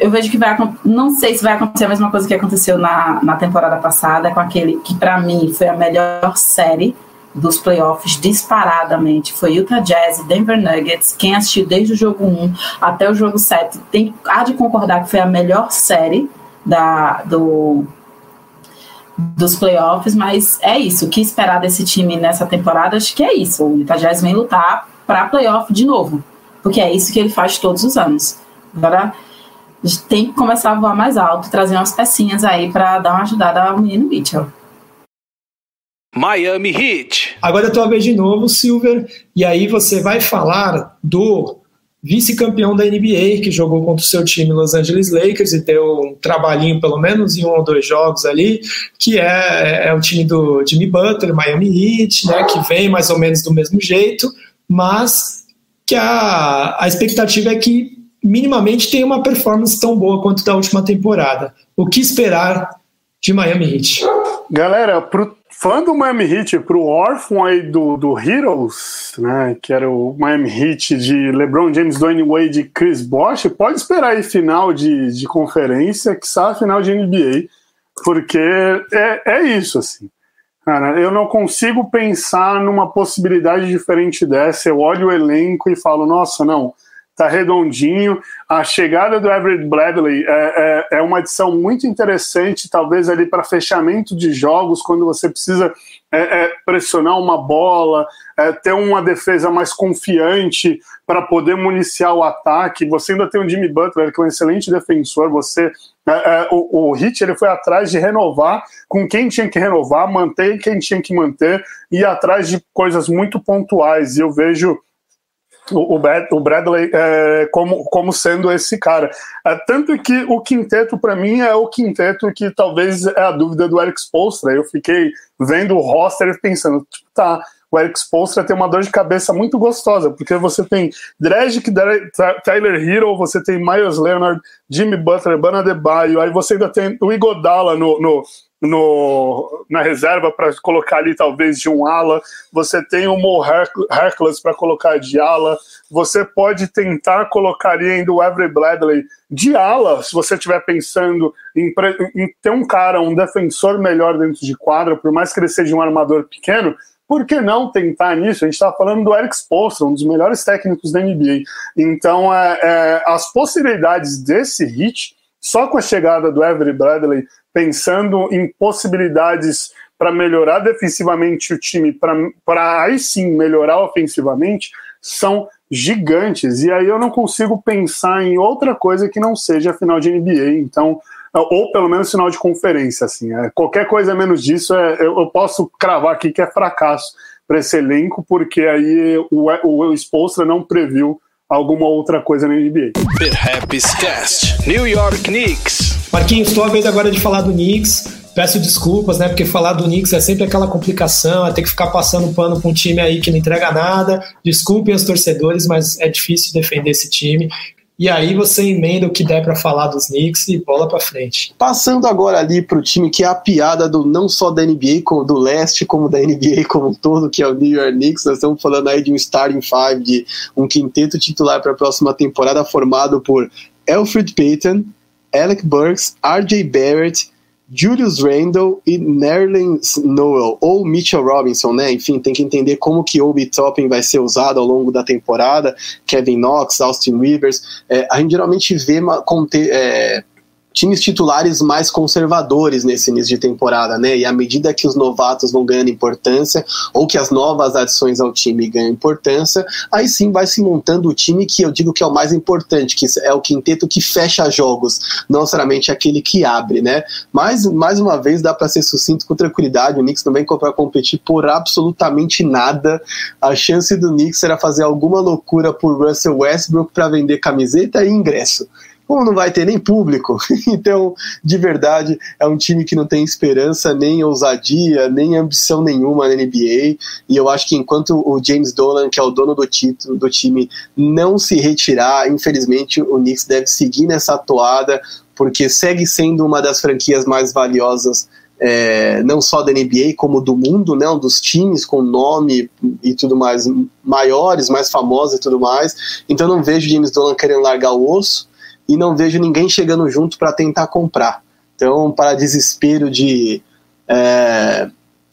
Speaker 4: eu vejo que vai não sei se vai acontecer a mesma coisa que aconteceu na, na temporada passada com aquele que para mim foi a melhor série dos playoffs disparadamente foi Utah Jazz e Denver Nuggets. Quem assistiu desde o jogo 1 até o jogo 7 tem, há de concordar que foi a melhor série da, do, dos playoffs, mas é isso. O que esperar desse time nessa temporada? Acho que é isso. O Utah Jazz vem lutar para playoff de novo, porque é isso que ele faz todos os anos. Agora a gente tem que começar a voar mais alto, trazer umas pecinhas aí para dar uma ajudada ao menino Mitchell.
Speaker 7: Miami Heat.
Speaker 3: Agora é tua vez de novo, Silver, e aí você vai falar do vice-campeão da NBA, que jogou contra o seu time Los Angeles Lakers e deu um trabalhinho pelo menos em um ou dois jogos ali, que é, é o time do Jimmy Butler, Miami Heat, né, que vem mais ou menos do mesmo jeito, mas que a, a expectativa é que minimamente tem uma performance tão boa quanto da última temporada. O que esperar de Miami Heat?
Speaker 5: Galera, pro fã do Miami Heat, pro órfão aí do, do Heroes, né, que era o Miami Heat de LeBron James, Dwayne Wade e Chris Bosh, pode esperar aí final de, de conferência, que sabe final de NBA, porque é, é isso, assim. Cara, eu não consigo pensar numa possibilidade diferente dessa. Eu olho o elenco e falo, nossa, não, tá redondinho. A chegada do Everett Bradley é, é, é uma adição muito interessante, talvez ali para fechamento de jogos, quando você precisa é, é, pressionar uma bola, é, ter uma defesa mais confiante para poder municiar o ataque. Você ainda tem o Jimmy Butler, que é um excelente defensor. Você é, o, o Hit ele foi atrás de renovar com quem tinha que renovar, manter quem tinha que manter, e atrás de coisas muito pontuais. E eu vejo o, Bradley é, como, como sendo esse cara. É, tanto que o quinteto, para mim, é o quinteto que talvez é a dúvida do Eric Spolstra. Eu fiquei vendo o roster e pensando, tipo, tá, o Eric Spoelstra tem uma dor de cabeça muito gostosa, porque você tem Dragic, Tyler Hero, você tem Myers Leonard, Jimmy Butler, Bana Debaio, aí você ainda tem o Igodala no, no no, na reserva para colocar ali talvez de um ala, você tem o Mo Hercules para colocar de ala, você pode tentar colocar ali ainda o Avery Bradley de ala, se você estiver pensando em, em, ter um cara, um defensor melhor dentro de quadra, por mais que ele seja um armador pequeno, por que não tentar nisso? A gente está falando do Eric Spoelstra, um dos melhores técnicos da NBA. Então, é, é, as possibilidades desse hit, só com a chegada do Avery Bradley, pensando em possibilidades para melhorar defensivamente o time, para aí sim melhorar ofensivamente, são gigantes. E aí eu não consigo pensar em outra coisa que não seja final de NBA. Então, ou pelo menos final de conferência. Assim, é, qualquer coisa menos disso, é, eu, eu posso cravar aqui que é fracasso para esse elenco, porque aí o, o, o não previu alguma outra coisa na NBA.
Speaker 7: Perhaps Cast, New York Knicks.
Speaker 3: Marquinhos, tua vez agora de falar do Knicks. Peço desculpas, né? Porque falar do Knicks é sempre aquela complicação, é ter que ficar passando pano para um time aí que não entrega nada. Desculpem os torcedores, mas é difícil defender esse time. E aí você emenda o que der para falar dos Knicks e bola para frente.
Speaker 6: Passando agora ali para o time que é a piada do não só da NBA, como do leste, como da NBA como um todo, que é o New York Knicks. Nós estamos falando aí de um starting five, de um quinteto titular para a próxima temporada formado por Alfred Payton, Alec Burks, RJ Barrett, Julius Randle e Nerlens Noel, ou Mitchell Robinson, né? Enfim, tem que entender como que Obi Toppin vai ser usado ao longo da temporada, Kevin Knox, Austin Rivers. É, a gente geralmente vê uma, é, times titulares mais conservadores nesse início de temporada, né? E à medida que os novatos vão ganhando importância, ou que as novas adições ao time ganham importância, aí sim vai se montando o time que eu digo que é o mais importante, que é o quinteto que fecha jogos, não necessariamente aquele que abre, né? Mas, mais uma vez, dá para ser sucinto com tranquilidade, o Knicks não vem para competir por absolutamente nada. A chance do Knicks era fazer alguma loucura por Russell Westbrook para vender camiseta e ingresso como não vai ter nem público. Então, de verdade, é um time que não tem esperança, nem ousadia, nem ambição nenhuma na NBA. E eu acho que enquanto o James Dolan, que é o dono do título do time, não se retirar, infelizmente o Knicks deve seguir nessa toada, porque segue sendo uma das franquias mais valiosas é, não só da NBA, como do mundo, né, um dos times com nome e tudo mais maiores, mais famosos e tudo mais. Então não vejo James Dolan querendo largar o osso e não vejo ninguém chegando junto para tentar comprar. Então, para desespero de é,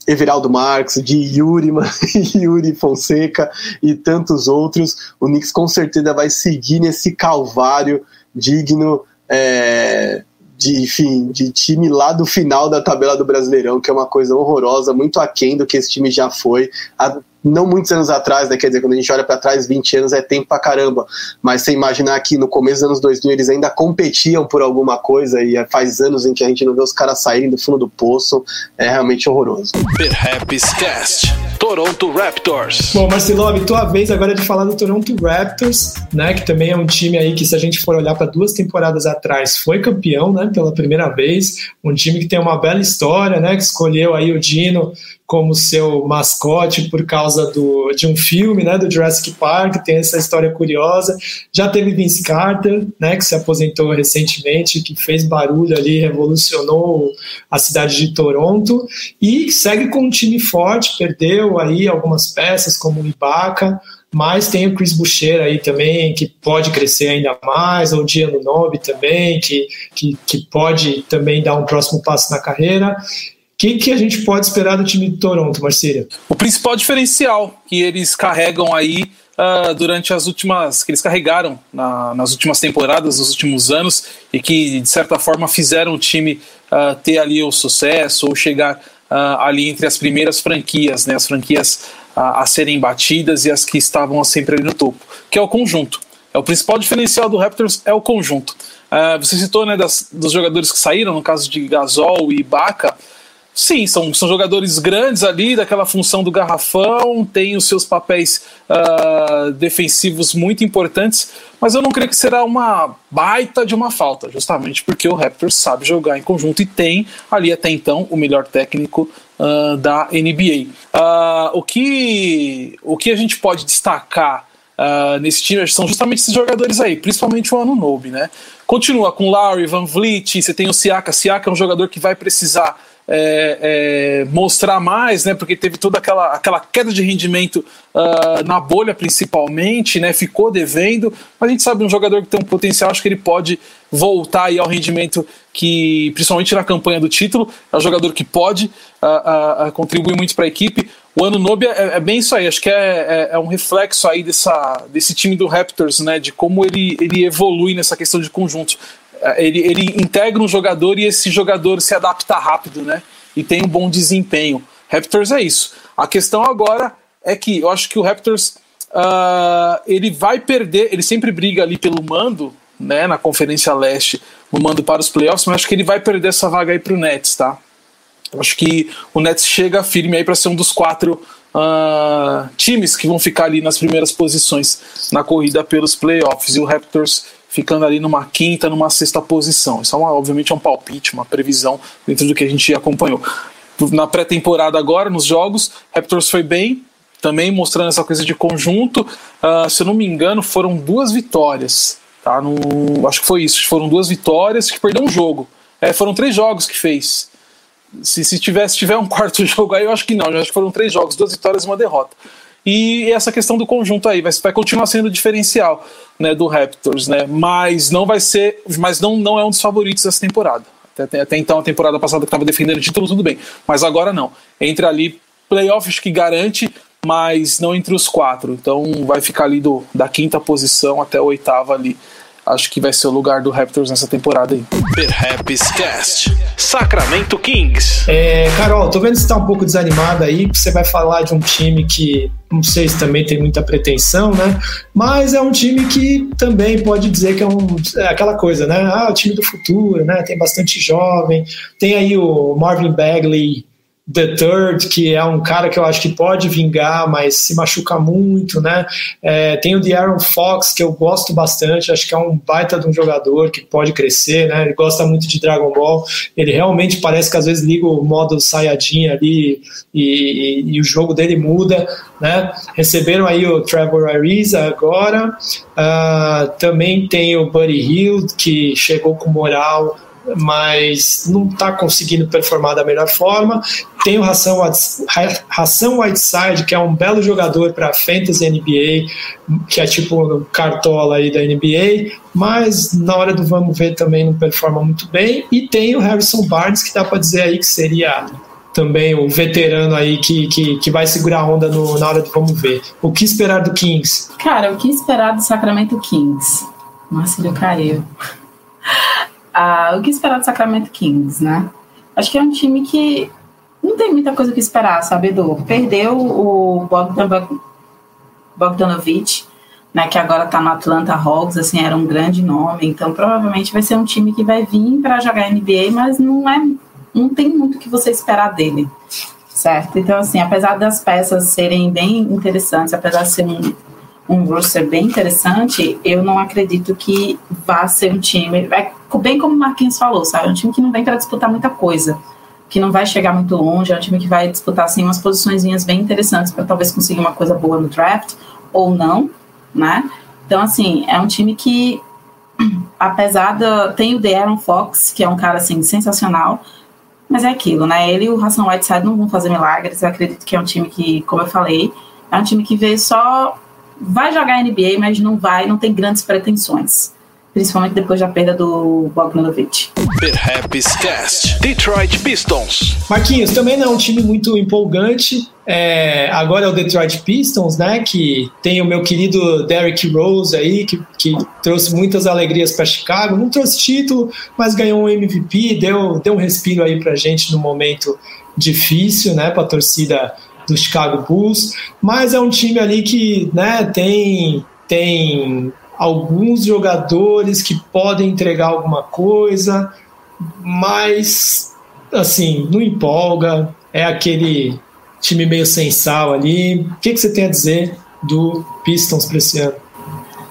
Speaker 6: Everaldo Marques, de Yuri, Yuri Fonseca e tantos outros, o Knicks com certeza vai seguir nesse calvário digno é, de, enfim, de time lá do final da tabela do Brasileirão, que é uma coisa horrorosa, muito aquém do que esse time já foi não muitos anos atrás, né? Quer dizer, quando a gente olha para trás, 20 anos é tempo pra caramba. Mas você imaginar que no começo dos anos 2000 eles ainda competiam por alguma coisa e faz anos em que a gente não vê os caras saírem do fundo do poço, é realmente horroroso.
Speaker 7: Perhaps Cast, Toronto Raptors.
Speaker 3: Bom, Marcelo, tua vez agora de falar do Toronto Raptors, né? Que também é um time aí que, se a gente for olhar para duas temporadas atrás, foi campeão, né? Pela primeira vez. Um time que tem uma bela história, né? Que escolheu aí o Dino como seu mascote por causa do, de um filme, né, do Jurassic Park, tem essa história curiosa. Já teve Vince Carter, né, que se aposentou recentemente, que fez barulho ali, revolucionou a cidade de Toronto e segue com um time forte, perdeu aí algumas peças como o Ibaka, mas tem o Chris Boucher aí também, que pode crescer ainda mais, ou o Diano Nobe também, que, que, que pode também dar um próximo passo na carreira que, que a gente pode esperar do time de Toronto, Marcília?
Speaker 1: O principal diferencial que eles carregam aí uh, durante as últimas. que eles carregaram na, nas últimas temporadas, nos últimos anos, e que de certa forma fizeram o time uh, ter ali o sucesso ou chegar uh, ali entre as primeiras franquias, né, as franquias a serem batidas e as que estavam sempre ali no topo, que é o conjunto. É o principal diferencial do Raptors é o conjunto. você citou né, das, dos jogadores que saíram, no caso de Gasol e Ibaka Sim, são, são jogadores grandes ali, daquela função do garrafão, tem os seus papéis uh, defensivos muito importantes, mas eu não creio que será uma baita de uma falta, justamente porque o Raptors sabe jogar em conjunto e tem ali até então o melhor técnico uh, da NBA. Uh, o, que, o que a gente pode destacar Uh, nesse time são justamente esses jogadores aí, principalmente o Anunobi, né? Continua com Larry, Van Vliet, você tem o Siaka. Siaka é um jogador que vai precisar é, é, mostrar mais, né? Porque teve toda aquela, aquela queda de rendimento uh, na bolha, principalmente, né? Ficou devendo. Mas a gente sabe um jogador que tem um potencial, acho que ele pode voltar aí ao rendimento que, principalmente na campanha do título, é um jogador que pode uh, uh, contribuir muito para a equipe. O Ano Nobe é, é, bem isso aí, acho que é, é, é, um reflexo aí dessa, desse time do Raptors, né? De como ele, ele evolui nessa questão de conjunto. É, ele, ele integra um jogador e esse jogador se adapta rápido, né? E tem um bom desempenho. Raptors é isso. A questão agora é que eu acho que o Raptors uh, ele vai perder, ele sempre briga ali pelo mando, né? Na Conferência Leste, no mando para os playoffs, mas acho que ele vai perder essa vaga aí para o Nets, tá? Eu acho que o Nets chega firme aí para ser um dos quatro uh, times que vão ficar ali nas primeiras posições na corrida pelos playoffs. E o Raptors ficando ali numa quinta, numa sexta posição. Isso é uma, obviamente é um palpite, uma previsão dentro do que a gente acompanhou. Na pré-temporada agora, nos jogos, Raptors foi bem, também mostrando essa coisa de conjunto. Uh, se eu não me engano, foram duas vitórias. Tá? No, acho que foi isso. Foram duas vitórias que perdeu um jogo. É, foram três jogos que fez. Se, se, tiver, se tiver um quarto jogo aí, eu acho que não. Eu acho que foram três jogos, duas vitórias e uma derrota. E essa questão do conjunto aí vai, vai continuar sendo diferencial né, do Raptors, né? Mas não vai ser, mas não, não é um dos favoritos dessa temporada. Até, até então, a temporada passada que estava defendendo o título, tudo bem. Mas agora não. Entre ali, playoffs que garante, mas não entre os quatro. Então vai ficar ali do, da quinta posição até a oitava ali acho que vai ser o lugar do Raptors nessa temporada aí.
Speaker 7: Perhaps Cast, Sacramento Kings.
Speaker 3: É, Carol, tô vendo que você tá um pouco desanimada aí, você vai falar de um time que não sei se também tem muita pretensão, né? Mas é um time que também pode dizer que é, um, é aquela coisa, né? Ah, o time do futuro, né? Tem bastante jovem, tem aí o Marvin Bagley The Third, que é um cara que eu acho que pode vingar, mas se machuca muito, né? É, tem o de Aaron Fox, que eu gosto bastante, acho que é um baita de um jogador que pode crescer, né? Ele gosta muito de Dragon Ball, ele realmente parece que às vezes liga o modo Saiyajin ali e, e, e o jogo dele muda, né? Receberam aí o Trevor Ariza agora, uh, também tem o Buddy Hill, que chegou com moral mas não está conseguindo performar da melhor forma. Tem o Ração, Ração Whiteside, que é um belo jogador para Fantasy NBA, que é tipo o cartola aí da NBA, mas na hora do vamos ver também não performa muito bem. E tem o Harrison Barnes, que dá para dizer aí que seria também o veterano aí que, que, que vai segurar a onda no, na hora do vamos ver. O que esperar do Kings?
Speaker 4: Cara, o que esperar do Sacramento Kings? Marcelo caiu ah, o que esperar do Sacramento Kings, né? Acho que é um time que não tem muita coisa que esperar, sabe, Edu? Perdeu o Bogdan Bogdanovic, né, que agora está no Atlanta Hawks, assim, era um grande nome, então provavelmente vai ser um time que vai vir para jogar NBA, mas não é não tem muito o que você esperar dele, certo? Então, assim, apesar das peças serem bem interessantes, apesar de ser um, um roster bem interessante, eu não acredito que vá ser um time, é bem como o Marquinhos falou, sabe? É um time que não vem para disputar muita coisa, que não vai chegar muito longe, é um time que vai disputar assim umas posições bem interessantes para talvez conseguir uma coisa boa no draft ou não, né? Então assim, é um time que apesar da tem o De'Aaron Fox, que é um cara assim sensacional, mas é aquilo, né? Ele e o Hassan Whiteside não vão fazer milagres. Eu acredito que é um time que, como eu falei, é um time que veio só vai jogar NBA, mas não vai, não tem grandes pretensões. Principalmente depois da perda do Bogdanovic.
Speaker 7: Perhaps Cast. Detroit Pistons.
Speaker 3: Marquinhos, também não é um time muito empolgante. É, agora é o Detroit Pistons, né? Que tem o meu querido Derrick Rose aí, que, que trouxe muitas alegrias para Chicago. Não trouxe título, mas ganhou um MVP, deu, deu um respiro aí pra gente no momento difícil, né? Pra torcida do Chicago Bulls, mas é um time ali que né, tem, tem alguns jogadores que podem entregar alguma coisa, mas assim, não empolga, é aquele time meio sem sal ali. O que, que você tem a dizer do Pistons para esse ano?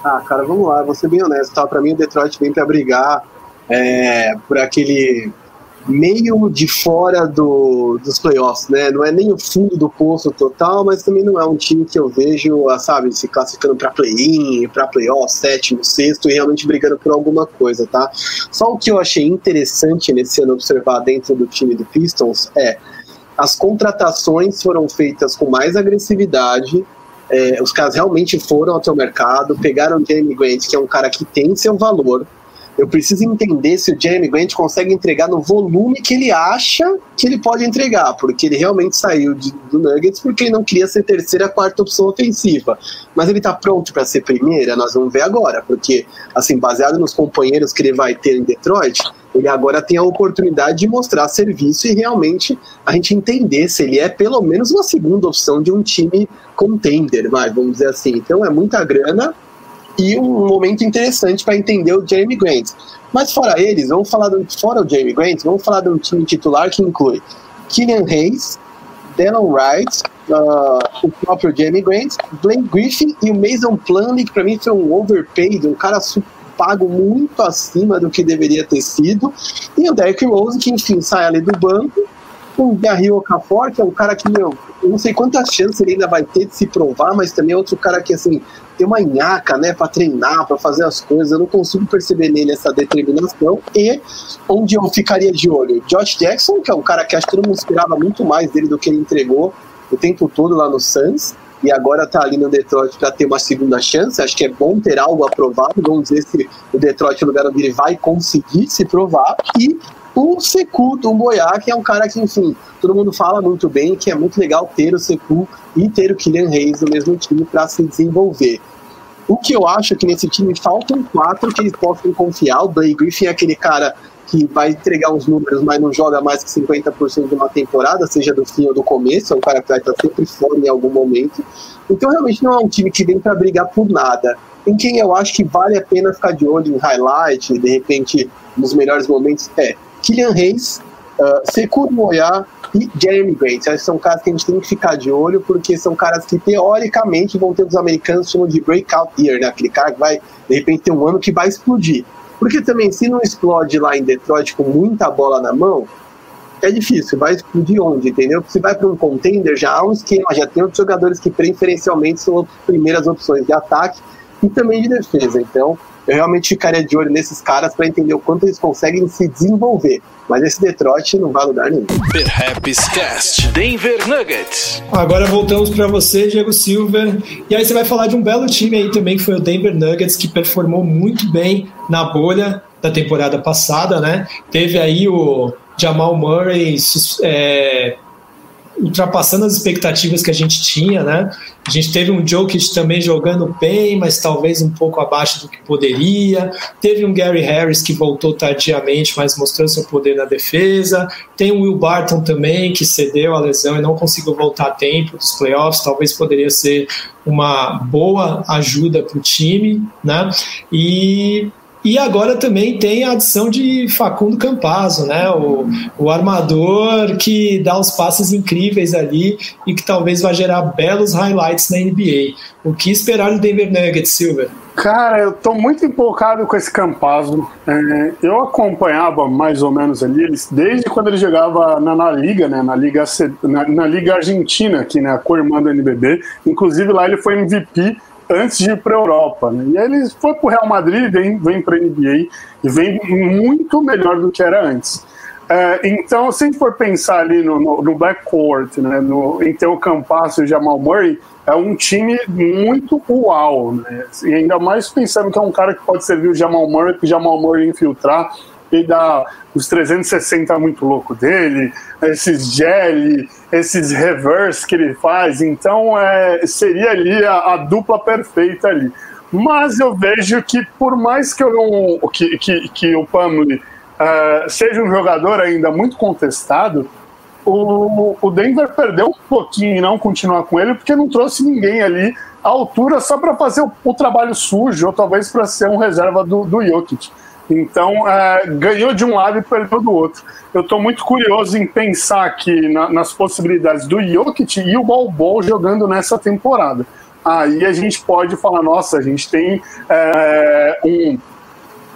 Speaker 6: Ah, cara, vamos lá, vou ser bem honesto, tá? Para mim o Detroit vem para brigar é, por aquele meio de fora do, dos playoffs, né? Não é nem o fundo do poço total, mas também não é um time que eu vejo, ah, sabe, se classificando para play-in, para playoff, sétimo, sexto e realmente brigando por alguma coisa, tá? Só o que eu achei interessante nesse ano observar dentro do time do Pistons é as contratações foram feitas com mais agressividade. É, os caras realmente foram até o mercado, pegaram o Jamie Grant, que é um cara que tem seu valor, eu preciso entender se o Jeremy Grant consegue entregar no volume que ele acha que ele pode entregar, porque ele realmente saiu de, do Nuggets porque ele não queria ser terceira, quarta opção ofensiva. Mas ele está pronto para ser primeira? Nós vamos ver agora, porque, assim, baseado nos companheiros que ele vai ter em Detroit, ele agora tem a oportunidade de mostrar serviço e realmente a gente entender se ele é pelo menos uma segunda opção de um time contender, vai, vamos dizer assim. Então é muita grana e um momento interessante para entender o Jeremy Grant. Mas fora eles, vamos falar do, fora o Jeremy Grant, vamos falar de um time titular que inclui Killian Hayes, Dylan Wright, uh, o próprio Jeremy Grant, Blake Griffin e o Mason Plumlee, que para mim foi um overpaid, um cara pago muito acima do que deveria ter sido, e o Derrick Rose, que enfim sai ali do banco, o Gary Okafor, que é um cara que, meu, eu não sei quantas chances ele ainda vai ter de se provar, mas também é outro cara que, assim, tem uma nhaca, né, para treinar, para fazer as coisas. Eu não consigo perceber nele essa determinação. E onde eu ficaria de olho? Josh Jackson, que é um cara que acho que todo mundo esperava muito mais dele do que ele entregou o tempo todo lá no Suns. E agora tá ali no Detroit para ter uma segunda chance. Acho que é bom ter algo aprovado. Vamos ver se o Detroit, no lugar onde ele vai conseguir se provar. E o Secu do Boiá, que é um cara que, enfim, todo mundo fala muito bem, que é muito legal ter o Secu e ter o Kylian Reis no mesmo time para se desenvolver. O que eu acho é que nesse time faltam quatro que eles possam confiar. O Blake Griffin é aquele cara que vai entregar uns números, mas não joga mais que 50% de uma temporada, seja do fim ou do começo, é um cara que vai estar sempre fora em algum momento. Então, realmente, não é um time que vem para brigar por nada. Em quem eu acho que vale a pena ficar de olho em highlight, de repente, nos melhores momentos, é Kylian Reis, uh, Sekou Moya e Jeremy Grant. são caras que a gente tem que ficar de olho, porque são caras que teoricamente vão ter os americanos chamam de breakout year, né? Aquele cara que vai, de repente, ter um ano que vai explodir. Porque também, se não explode lá em Detroit com muita bola na mão, é difícil, vai explodir onde, entendeu? Porque se vai para um contender, já há um esquema, já tem outros jogadores que preferencialmente são as primeiras opções de ataque e também de defesa. Então, eu realmente ficaria de olho nesses caras para entender o quanto eles conseguem se desenvolver. Mas esse Detroit não vai lugar nenhum.
Speaker 7: Perhaps Cast Denver Nuggets.
Speaker 3: Agora voltamos para você, Diego Silver. E aí você vai falar de um belo time aí também, que foi o Denver Nuggets, que performou muito bem na bolha da temporada passada, né? Teve aí o Jamal Murray é, ultrapassando as expectativas que a gente tinha, né? A gente teve um Jokic também jogando bem, mas talvez um pouco abaixo do que poderia. Teve um Gary Harris que voltou tardiamente, mas mostrou seu poder na defesa. Tem o Will Barton também, que cedeu a lesão e não conseguiu voltar a tempo dos playoffs. Talvez poderia ser uma boa ajuda para o time, né? E e agora também tem a adição de Facundo Campazzo, né? O, o armador que dá uns passes incríveis ali e que talvez vai gerar belos highlights na NBA. O que esperar do Denver Nuggets, Silver?
Speaker 5: Cara, eu tô muito empolgado com esse Campazzo. É, eu acompanhava mais ou menos ali, desde quando ele jogava na, na Liga, né? Na Liga, na, na Liga Argentina, aqui, né? A irmã do NBB. Inclusive lá ele foi MVP antes de ir para a Europa. Né? E ele foi para o Real Madrid, vem, vem para a NBA e vem muito melhor do que era antes. É, então, se a gente for pensar ali no, no, no backcourt, né, no, o Campasso e o Jamal Murray, é um time muito uau. Né? E ainda mais pensando que é um cara que pode servir o Jamal Murray, que o Jamal Murray infiltrar e dar os 360 muito louco dele, esses jelly, esses reverse que ele faz. Então é, seria ali a, a dupla perfeita ali. Mas eu vejo que por mais que, eu não, que, que, que o Pamli uh, seja um jogador ainda muito contestado, o, o Denver perdeu um pouquinho em não continuar com ele porque não trouxe ninguém ali à altura só para fazer o, o, trabalho sujo ou talvez para ser um reserva do, do Jokic. Então, é, ganhou de um lado e perdeu do outro. Eu estou muito curioso em pensar aqui na, nas possibilidades do Jokic e o Bol Bol jogando nessa temporada. Aí a gente pode falar, nossa, a gente tem é, um,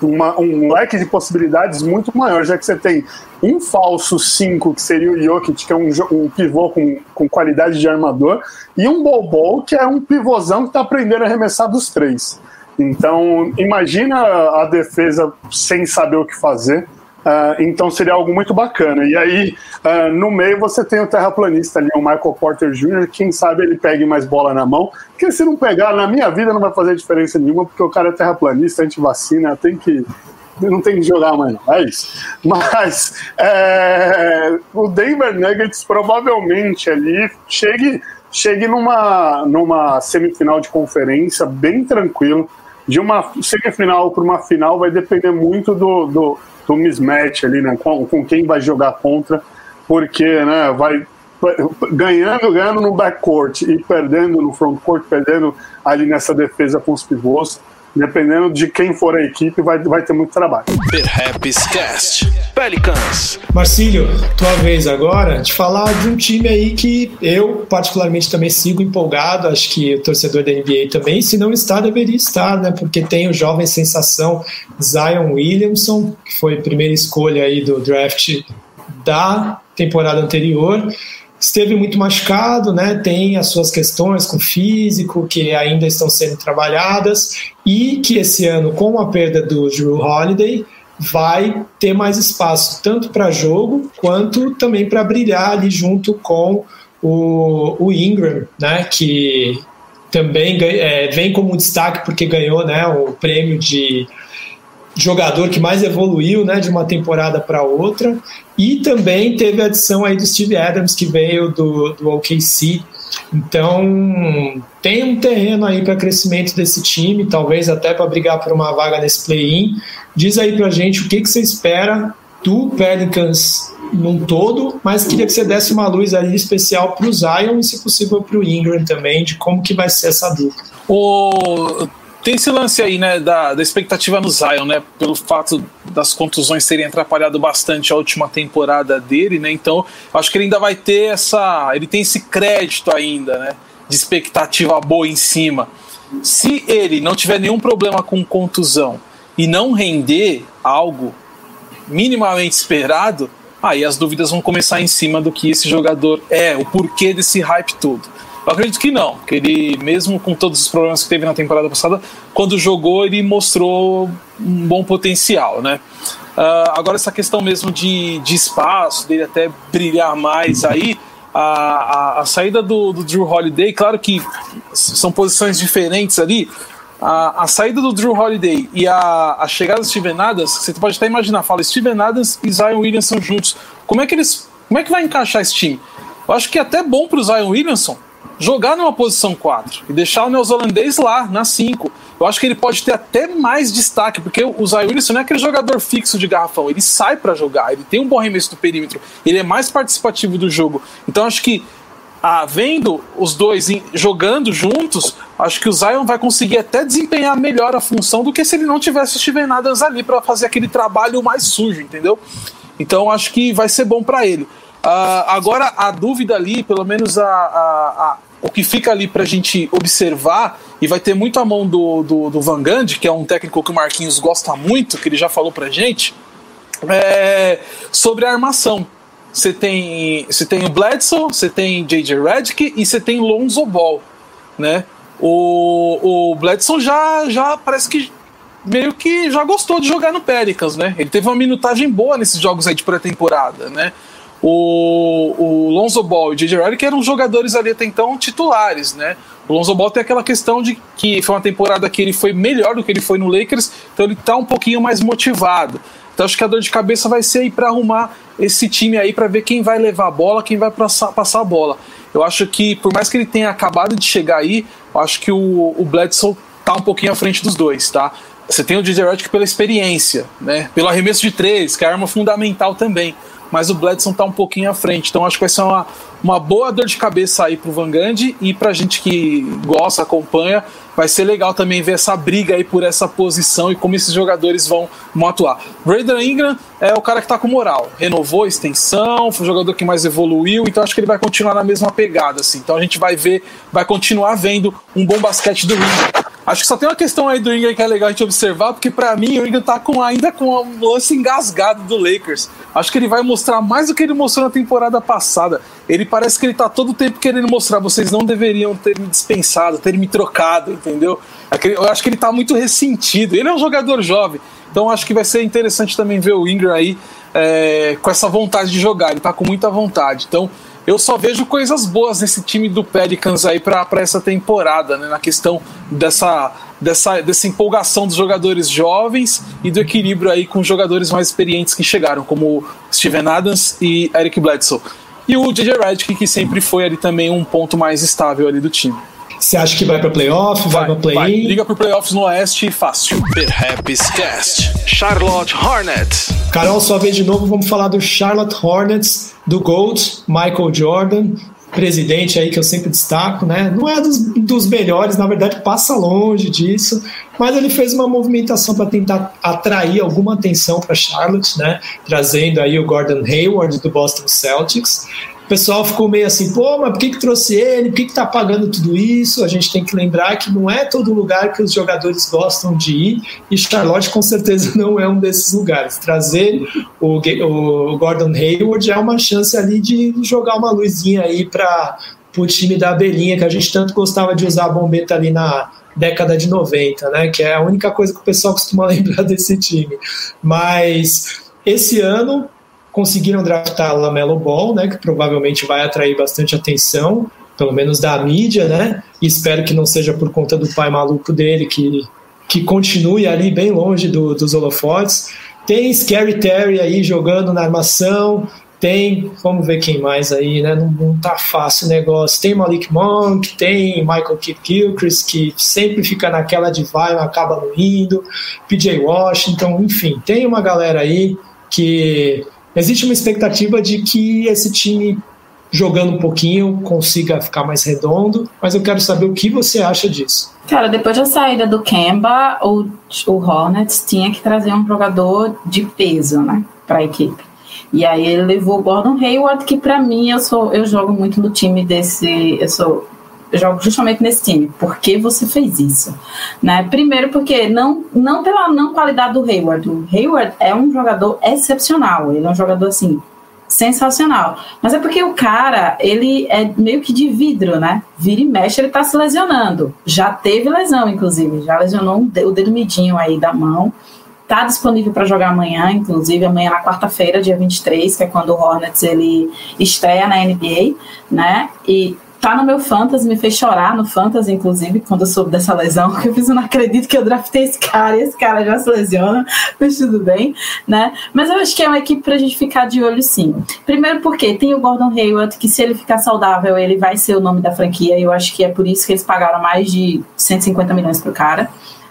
Speaker 5: uma, um leque de possibilidades muito maior, já que você tem um falso 5, que seria o Jokic, que é um, um pivô com, com qualidade de armador, e um Bol que é um pivôzão que está aprendendo a arremessar dos três. Então, imagina a defesa sem saber o que fazer. Uh, então seria algo muito bacana. E aí, uh, no meio, você tem o terraplanista ali, o Michael Porter Jr., quem sabe ele pegue mais bola na mão. Porque se não pegar, na minha vida não vai fazer diferença nenhuma, porque o cara é terraplanista, anti-vacina, tem que. Não tem que jogar mais, não. É isso. Mas é, o Denver Nuggets provavelmente ali chegue, chegue numa, numa semifinal de conferência bem tranquilo de uma semifinal para uma final vai depender muito do, do, do mismatch ali, né? Com, com, quem vai jogar contra, porque né, vai ganhando, ganhando no backcourt e perdendo no frontcourt, perdendo ali nessa defesa com os pivôs dependendo de quem for a equipe, vai, vai ter muito trabalho.
Speaker 7: Perhaps Cast Pelicans.
Speaker 3: Marcílio, tua vez agora de falar de um time aí que eu particularmente também sigo empolgado, acho que o torcedor da NBA também, se não está, deveria estar, né? Porque tem o jovem sensação Zion Williamson, que foi a primeira escolha aí do draft da temporada anterior esteve muito machucado, né? Tem as suas questões com físico que ainda estão sendo trabalhadas e que esse ano, com a perda do Drew Holiday, vai ter mais espaço tanto para jogo quanto também para brilhar ali junto com o, o Ingram, né? Que também é, vem como destaque porque ganhou, né? O prêmio de jogador que mais evoluiu né, de uma temporada para outra. E também teve a adição aí do Steve Adams, que veio do, do OKC. Então, tem um terreno aí para crescimento desse time, talvez até para brigar por uma vaga nesse play-in. Diz aí para gente o que, que você espera do Pelicans num todo, mas queria que você desse uma luz ali especial para o Zion e, se possível, para o Ingram também, de como que vai ser essa dupla.
Speaker 1: O tem esse lance aí, né, da, da expectativa no Zion, né, pelo fato das contusões terem atrapalhado bastante a última temporada dele, né, então acho que ele ainda vai ter essa, ele tem esse crédito ainda, né, de expectativa boa em cima. Se ele não tiver nenhum problema com contusão e não render algo minimamente esperado, aí as dúvidas vão começar em cima do que esse jogador é, o porquê desse hype todo. Eu acredito que não, que ele, mesmo com todos os problemas que teve na temporada passada, quando jogou, ele mostrou um bom potencial, né? Uh, agora, essa questão mesmo de, de espaço, dele até brilhar mais aí, a, a, a saída do, do, Drew Holiday, claro que são posições diferentes ali. A, a saída do Drew Holiday e a, a chegada do Steven Adams, você pode até imaginar, fala Steven Adams e Zion Williamson juntos. Como é que eles. Como é que vai encaixar esse time? Eu acho que é até bom para o Zion Williamson jogar numa posição 4 e deixar o neozelandês lá, na 5. Eu acho que ele pode ter até mais destaque, porque o Zion Wilson não é aquele jogador fixo de garrafão, ele sai para jogar, ele tem um bom arremesso do perímetro, ele é mais participativo do jogo. Então acho que ah, vendo os dois jogando juntos, acho que o Zion vai conseguir até desempenhar melhor a função do que se ele não tivesse o Steven Adams ali para fazer aquele trabalho mais sujo, entendeu? Então acho que vai ser bom para ele. Uh, agora a dúvida ali, pelo menos a, a o que fica ali para a gente observar, e vai ter muito a mão do, do, do Van Gundy, que é um técnico que o Marquinhos gosta muito, que ele já falou para gente, é, sobre a armação. Você tem, você tem o Bledsoe, você tem J.J. Redick e você tem Lonzo Ball, né? O, o Bledsoe já, já parece que meio que já gostou de jogar no Pelicans, né? Ele teve uma minutagem boa nesses jogos aí de pré-temporada, né? O, o Lonzo Ball e o J.J. Redick eram jogadores ali até então titulares, né? O Lonzo Ball tem aquela questão de que foi uma temporada que ele foi melhor do que ele foi no Lakers, então ele tá um pouquinho mais motivado. Então acho que a dor de cabeça vai ser aí para arrumar esse time aí para ver quem vai levar a bola, quem vai passar, passar a bola. Eu acho que por mais que ele tenha acabado de chegar aí, acho que o, o Bledsoe tá um pouquinho à frente dos dois, tá? Você tem o DJ Redick pela experiência, né? Pelo arremesso de três, que é arma fundamental também. Mas o Bledson tá um pouquinho à frente. Então acho que vai ser uma, uma boa dor de cabeça aí pro Van Gundy e pra gente que gosta, acompanha, vai ser legal também ver essa briga aí por essa posição e como esses jogadores vão, vão atuar. Brandon Ingram é o cara que tá com moral, renovou a extensão, foi o jogador que mais evoluiu, então acho que ele vai continuar na mesma pegada, assim. Então a gente vai ver, vai continuar vendo um bom basquete do Ingram. Acho que só tem uma questão aí do Ingram que é legal a gente observar, porque para mim o Ingram tá com, ainda com um lance engasgado do Lakers. Acho que ele vai mostrar mais do que ele mostrou na temporada passada. Ele parece que ele tá todo o tempo querendo mostrar, vocês não deveriam ter me dispensado, ter me trocado, entendeu? Eu acho que ele tá muito ressentido. Ele é um jogador jovem, então acho que vai ser interessante também ver o Ingram aí é, com essa vontade de jogar. Ele tá com muita vontade. Então eu só vejo coisas boas nesse time do Pelicans aí para essa temporada, né? Na questão dessa, dessa, dessa empolgação dos jogadores jovens e do equilíbrio aí com jogadores mais experientes que chegaram, como Steven Adams e Eric Bledsoe. E o JJ Redick, que sempre foi ali também um ponto mais estável ali do time.
Speaker 3: Você acha que vai para playoff, vai, vai para play-in?
Speaker 1: Liga para playoffs no Oeste fácil.
Speaker 7: Perhaps Cast, Charlotte Hornets.
Speaker 3: Carol, sua vez de novo, vamos falar do Charlotte Hornets, do Gold, Michael Jordan, presidente aí que eu sempre destaco, né? Não é dos, dos melhores, na verdade passa longe disso, mas ele fez uma movimentação para tentar atrair alguma atenção para Charlotte, né? Trazendo aí o Gordon Hayward do Boston Celtics pessoal ficou meio assim, pô, mas por que, que trouxe ele? Por que, que tá pagando tudo isso? A gente tem que lembrar que não é todo lugar que os jogadores gostam de ir, e Charlotte com certeza não é um desses lugares. Trazer o, o Gordon Hayward é uma chance ali de jogar uma luzinha aí para o time da abelhinha, que a gente tanto gostava de usar a bombeta ali na década de 90, né? Que é a única coisa que o pessoal costuma lembrar desse time. Mas esse ano conseguiram draftar Lamelo Ball, né, que provavelmente vai atrair bastante atenção, pelo menos da mídia, né? E espero que não seja por conta do pai maluco dele que que continue ali bem longe do, dos holofotes. Tem Scary Terry aí jogando na armação, tem, vamos ver quem mais aí, né? Não, não tá fácil o negócio. Tem Malik Monk, tem Michael Kidd Gilchrist, que sempre fica naquela de vai, acaba não indo, PJ Washington, enfim, tem uma galera aí que existe uma expectativa de que esse time jogando um pouquinho consiga ficar mais redondo, mas eu quero saber o que você acha disso.
Speaker 4: Cara, depois da saída do Kemba, o, o Hornets tinha que trazer um jogador de peso, né, para a equipe. E aí ele levou o Gordon Hayward, que para mim eu sou eu jogo muito no time desse, eu sou jogo justamente nesse time. Por que você fez isso? Né? Primeiro, porque não, não pela não qualidade do Hayward. O Hayward é um jogador excepcional. Ele é um jogador assim sensacional. Mas é porque o cara, ele é meio que de vidro, né? Vira e mexe, ele tá se lesionando. Já teve lesão, inclusive. Já lesionou um o dedo midinho aí da mão. Tá disponível para jogar amanhã, inclusive amanhã na quarta-feira, dia 23, que é quando o Hornets ele estreia na NBA, né? E tá no meu fantasy, me fez chorar no fantasy, inclusive, quando eu soube dessa lesão, que eu fiz, eu não acredito que eu draftei esse cara, e esse cara já se lesiona, mas tudo bem, né? Mas eu acho que é uma equipe pra gente ficar de olho sim. Primeiro porque tem o Gordon Hayward, que se ele ficar saudável, ele vai ser o nome da franquia, e eu acho que é por isso que eles pagaram mais de 150 milhões pro cara.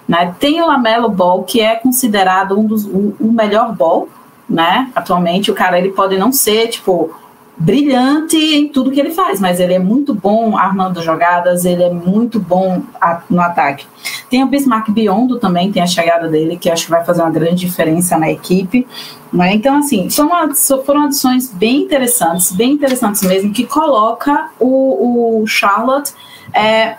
Speaker 4: Né? Tem o Lamelo Ball, que é considerado um dos o, o melhor ball, né? Atualmente, o cara ele pode não ser, tipo, brilhante em tudo que ele faz, mas ele é muito bom armando jogadas, ele é muito bom no ataque. Tem o Bismarck Biondo também, tem a chegada dele, que acho que vai fazer uma grande diferença na equipe. Né? Então, assim, foram, foram adições bem interessantes, bem interessantes mesmo, que coloca o, o Charlotte é,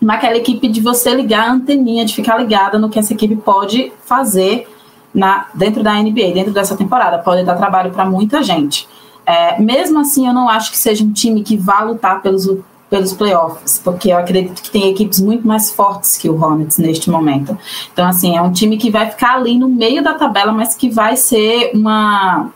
Speaker 4: naquela equipe de você ligar a anteninha, de ficar ligada no que essa equipe pode fazer na, dentro da NBA, dentro dessa temporada. Pode dar trabalho para muita gente. É, mesmo assim, eu não acho que seja um time que vá lutar pelos, pelos playoffs, porque eu acredito que tem equipes muito mais fortes que o Hornets neste momento. Então, assim, é um time que vai ficar ali no meio da tabela, mas que vai ser uma.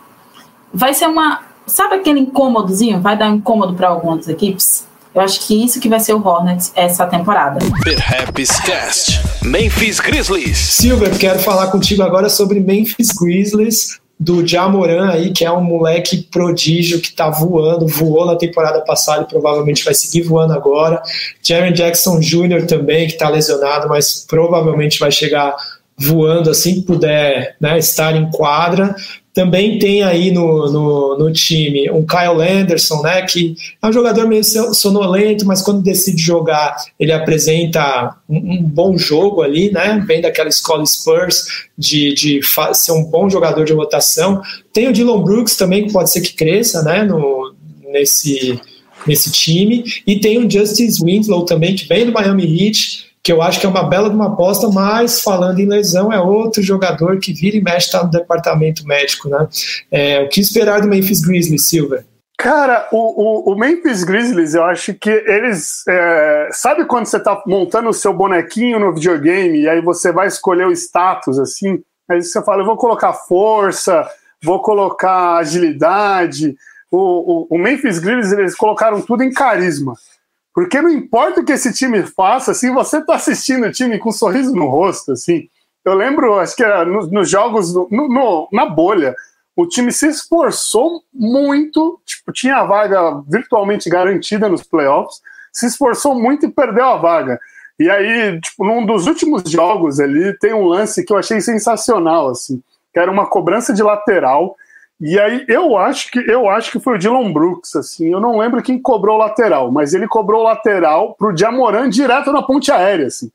Speaker 4: Vai ser uma. Sabe aquele incômodozinho? Vai dar um incômodo para algumas equipes? Eu acho que isso que vai ser o Hornets essa temporada.
Speaker 7: Perhaps Cast. Memphis Grizzlies.
Speaker 3: Silver, quero falar contigo agora sobre Memphis Grizzlies do Jamoran aí, que é um moleque prodígio que tá voando, voou na temporada passada e provavelmente vai seguir voando agora. Jerry Jackson Jr. também, que tá lesionado, mas provavelmente vai chegar voando assim que puder né, estar em quadra. Também tem aí no, no, no, time um Kyle Anderson, né, que é um jogador meio sonolento, mas quando decide jogar, ele apresenta um, um bom jogo ali, né, vem daquela escola Spurs de, de ser um bom jogador de rotação. Tem o Dylan Brooks também, que pode ser que cresça, né, no, nesse, nesse time. E tem o Justice Winslow também, que vem do Miami Heat, que eu acho que é uma bela de uma aposta, mas falando em lesão, é outro jogador que vira e mexe está no departamento médico, né? É, o que esperar do Memphis Grizzlies, Silver?
Speaker 5: Cara, o, o, o, Memphis Grizzlies, eu acho que eles. É, sabe quando você está montando o seu bonequinho no videogame e aí você vai escolher o status assim? Aí você fala, eu vou colocar força, vou colocar agilidade, o, o, o Memphis Grizzlies eles colocaram tudo em carisma. Porque não importa o que esse time faça, assim, você tá assistindo o time com um sorriso no rosto, assim. Eu lembro, acho que era nos, nos jogos, no, no, na bolha, o time se esforçou muito, tipo, tinha a vaga virtualmente garantida nos playoffs, se esforçou muito e perdeu a vaga. E aí, tipo, num dos últimos jogos ali, tem um lance que eu achei sensacional, assim, que era uma cobrança de lateral, e aí eu acho que eu acho que foi o Dylan Brooks, assim, eu não lembro quem cobrou o lateral, mas ele cobrou o lateral pro Jamoran direto na ponte aérea, assim.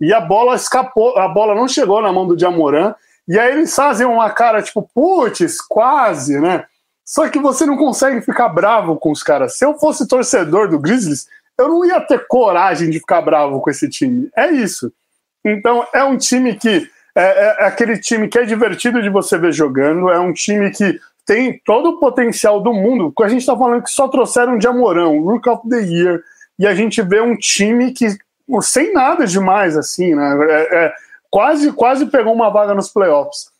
Speaker 5: E a bola escapou, a bola não chegou na mão do Jamoran, e aí eles fazem uma cara tipo, putz, quase, né? Só que você não consegue ficar bravo com os caras. Se eu fosse torcedor do Grizzlies, eu não ia ter coragem de ficar bravo com esse time. É isso. Então, é um time que é, é, é, aquele time que é divertido de você ver jogando, é um time que tem todo o potencial do mundo, porque a gente está falando que só trouxeram de Amorão, Rook of the Year, e a gente vê um time que, sem nada demais, assim, né? É, é, quase, quase pegou uma vaga nos playoffs.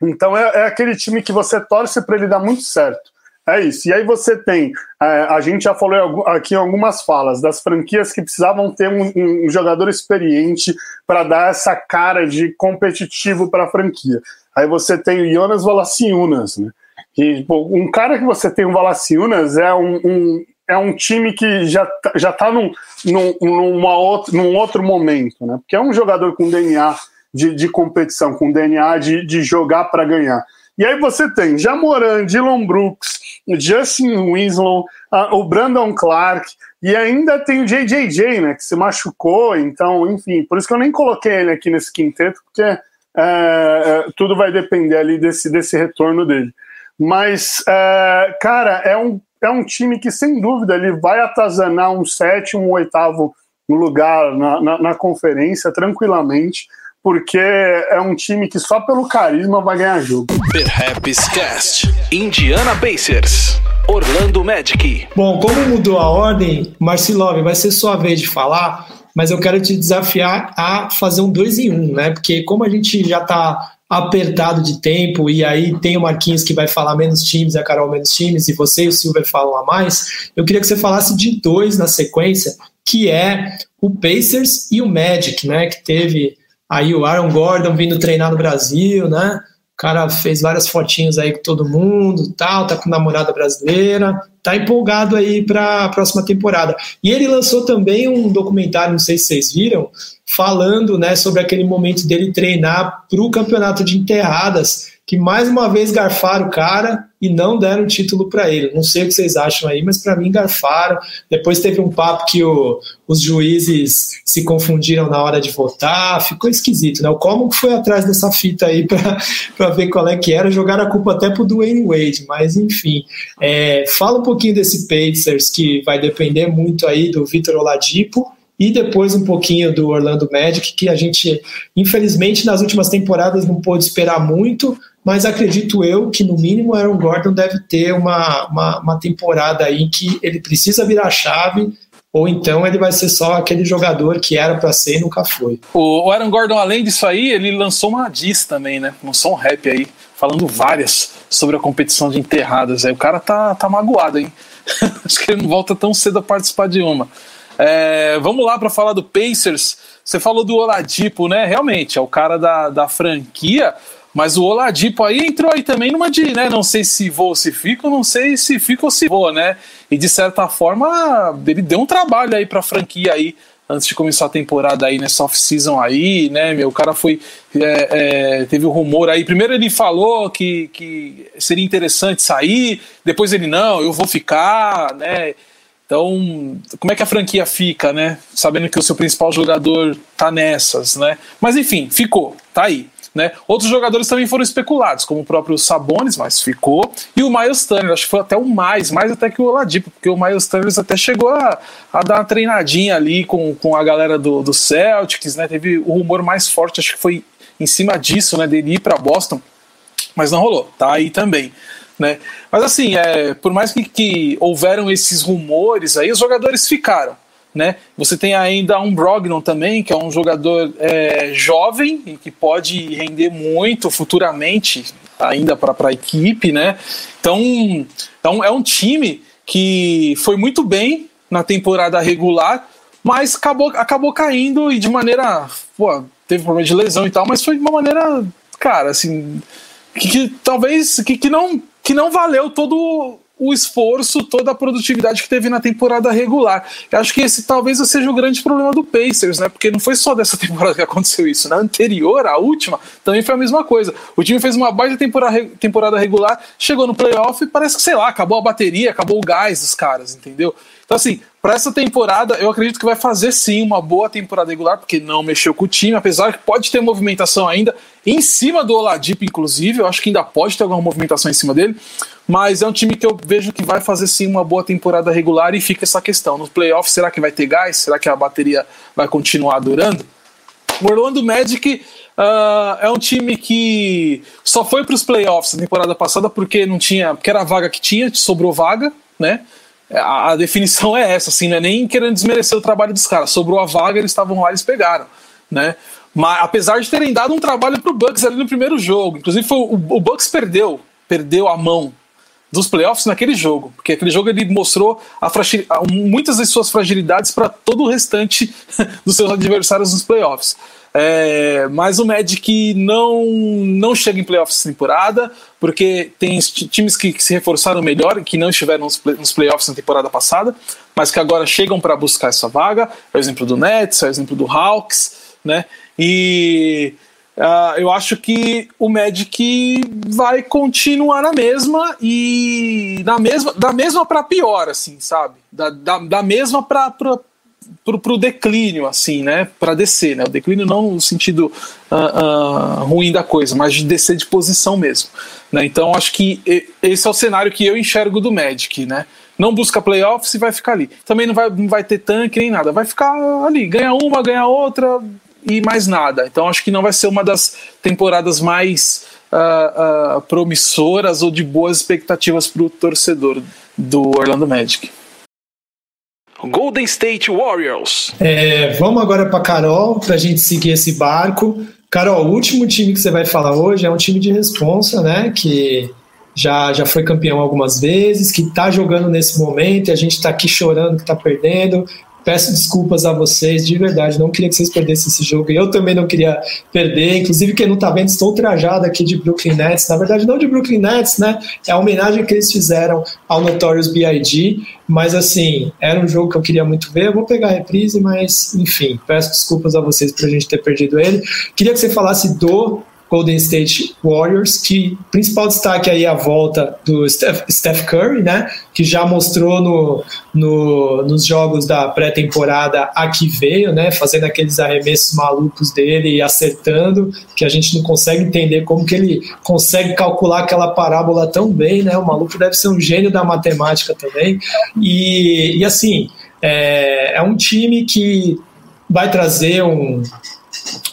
Speaker 5: Então é, é aquele time que você torce para ele dar muito certo. É isso. E aí você tem, é, a gente já falou aqui algumas falas, das franquias que precisavam ter um, um jogador experiente para dar essa cara de competitivo para a franquia. Aí você tem o Jonas Valanciunas, né? Um cara que você tem o Valanciunas é um, um, é um time que já, tá, já tá num, num, numa outro, num outro momento, né? Porque é um jogador com DNA de, de competição, com DNA de, de jogar para ganhar. E aí você tem Jamoran, Dylan Brooks, Justin Winslow, o Brandon Clark, e ainda tem o JJJ, né, que se machucou, então, enfim, por isso que eu nem coloquei ele aqui nesse quinteto, porque é, é, tudo vai depender ali desse, desse retorno dele. Mas, é, cara, é um, é um time que, sem dúvida, ele vai atazanar um sétimo, um oitavo lugar na, na, na conferência, tranquilamente porque é um time que só pelo carisma vai ganhar jogo.
Speaker 7: Perhaps Cast, Indiana Pacers, Orlando Magic.
Speaker 3: Bom, como mudou a ordem, Marcilov, vai ser sua vez de falar, mas eu quero te desafiar a fazer um dois em um, né? Porque como a gente já tá apertado de tempo, e aí tem o Marquinhos que vai falar menos times, a Carol menos times, e você e o Silver falam a mais, eu queria que você falasse de dois na sequência, que é o Pacers e o Magic, né? Que teve Aí o Aaron Gordon vindo treinar no Brasil, né? O cara fez várias fotinhos aí com todo mundo, tal, tá com namorada brasileira, tá empolgado aí para a próxima temporada. E ele lançou também um documentário, não sei se vocês viram, falando, né, sobre aquele momento dele treinar para o campeonato de enterradas que mais uma vez garfaram o cara e não deram título para ele. Não sei o que vocês acham aí, mas para mim garfaram. Depois teve um papo que o, os juízes se confundiram na hora de votar, ficou esquisito, né? O Como foi atrás dessa fita aí para ver qual é que era, jogaram a culpa até pro Dwayne Wade, mas enfim. É, fala um pouquinho desse Pacers que vai depender muito aí do Vitor Oladipo e depois um pouquinho do Orlando Magic, que a gente, infelizmente, nas últimas temporadas não pôde esperar muito, mas acredito eu que no mínimo Aaron Gordon deve ter uma, uma, uma temporada aí que ele precisa virar chave, ou então ele vai ser só aquele jogador que era para ser e nunca foi.
Speaker 1: O Aaron Gordon, além disso aí, ele lançou uma diss também, né? Lançou um rap aí, falando várias sobre a competição de enterradas. Aí o cara tá, tá magoado, hein? Acho que ele não volta tão cedo a participar de uma. É, vamos lá para falar do Pacers. Você falou do Oladipo, né? Realmente, é o cara da, da franquia, mas o Oladipo aí entrou aí também numa de, né? Não sei se voa ou se fica, não sei se fica ou se voa, né? E de certa forma, ele deu um trabalho aí para franquia aí antes de começar a temporada aí nessa off-season aí, né, meu, o cara foi, é, é, teve o um rumor aí, primeiro ele falou que, que seria interessante sair, depois ele, não, eu vou ficar, né, então, como é que a franquia fica, né, sabendo que o seu principal jogador tá nessas, né, mas enfim, ficou, tá aí. Né? Outros jogadores também foram especulados, como o próprio Sabonis, mas ficou, e o Miles Turner, acho que foi até o mais, mais até que o Oladipo, porque o Miles Turner até chegou a, a dar uma treinadinha ali com, com a galera do, do Celtics, né? teve o rumor mais forte, acho que foi em cima disso, né, dele ir para Boston, mas não rolou, tá aí também. Né? Mas assim, é, por mais que, que houveram esses rumores aí, os jogadores ficaram. Né? Você tem ainda um Brognon também, que é um jogador é, jovem e que pode render muito futuramente ainda para a equipe. Né? Então, então é um time que foi muito bem na temporada regular, mas acabou, acabou caindo e de maneira. Pô, teve problema de lesão e tal, mas foi de uma maneira, cara, assim. Que, que talvez que, que, não, que não valeu todo o esforço, toda a produtividade que teve na temporada regular. Eu acho que esse talvez seja o grande problema do Pacers, né? Porque não foi só dessa temporada que aconteceu isso. Na anterior, a última, também foi a mesma coisa. O time fez uma baita temporada, temporada regular, chegou no playoff e parece que, sei lá, acabou a bateria, acabou o gás dos caras, entendeu? Então, assim, para essa temporada, eu acredito que vai fazer sim uma boa temporada regular, porque não mexeu com o time, apesar que pode ter movimentação ainda em cima do Oladipo, inclusive. Eu acho que ainda pode ter alguma movimentação em cima dele, mas é um time que eu vejo que vai fazer sim uma boa temporada regular e fica essa questão. No playoff, será que vai ter gás? Será que a bateria vai continuar durando? O Orlando Magic uh, é um time que só foi para os playoffs na temporada passada porque não tinha, porque era a vaga que tinha, sobrou vaga, né? A, a, definição é essa, assim, não é nem querendo desmerecer o trabalho dos caras. Sobrou a vaga, eles estavam lá, eles pegaram, né? Mas apesar de terem dado um trabalho pro Bucks ali no primeiro jogo, inclusive foi, o, o Bucks perdeu, perdeu a mão dos playoffs naquele jogo, porque aquele jogo ele mostrou muitas das suas fragilidades para todo o restante dos seus adversários nos playoffs. É, mas o Magic não, não chega em playoffs essa temporada, porque tem times que, que, se reforçaram melhor que não estiveram nos, play, nos playoffs na temporada passada, mas que agora chegam para buscar essa vaga. É o exemplo do Nets, é o exemplo do Hawks, né? E uh, eu acho que o Magic vai continuar na mesma e na mesma, da mesma para pior, assim, sabe? Da, da, da mesma para pro, pro declínio, assim, né? Para descer, né? O declínio não no sentido uh, uh, ruim da coisa, mas de descer de posição mesmo. Né? Então acho que esse é o cenário que eu enxergo do Magic, né? Não busca playoffs e vai ficar ali. Também não vai, não vai ter tanque nem nada, vai ficar ali, ganha uma, ganha outra e mais nada. Então acho que não vai ser uma das temporadas mais uh, promissoras ou de boas expectativas para o torcedor do Orlando Magic.
Speaker 7: Golden State Warriors.
Speaker 3: É, vamos agora para Carol, para a gente seguir esse barco. Carol, o último time que você vai falar hoje é um time de responsa, né? Que já, já foi campeão algumas vezes, que está jogando nesse momento e a gente está aqui chorando que está perdendo. Peço desculpas a vocês, de verdade, não queria que vocês perdessem esse jogo. Eu também não queria perder. Inclusive, quem não tá vendo, estou trajado aqui de Brooklyn Nets. Na verdade, não de Brooklyn Nets, né? É a homenagem que eles fizeram ao Notorious B.I.G. Mas, assim, era um jogo que eu queria muito ver. Eu vou pegar a reprise, mas, enfim, peço desculpas a vocês por a gente ter perdido ele. Queria que você falasse do Golden State Warriors, que principal destaque aí é a volta do Steph, Curry, né, que já mostrou no, no nos jogos da pré-temporada a que veio, né, fazendo aqueles arremessos malucos dele e acertando, que a gente não consegue entender como que ele consegue calcular aquela parábola tão bem, né, o maluco deve ser um gênio da matemática também, e, e assim, é, é um time que vai trazer um,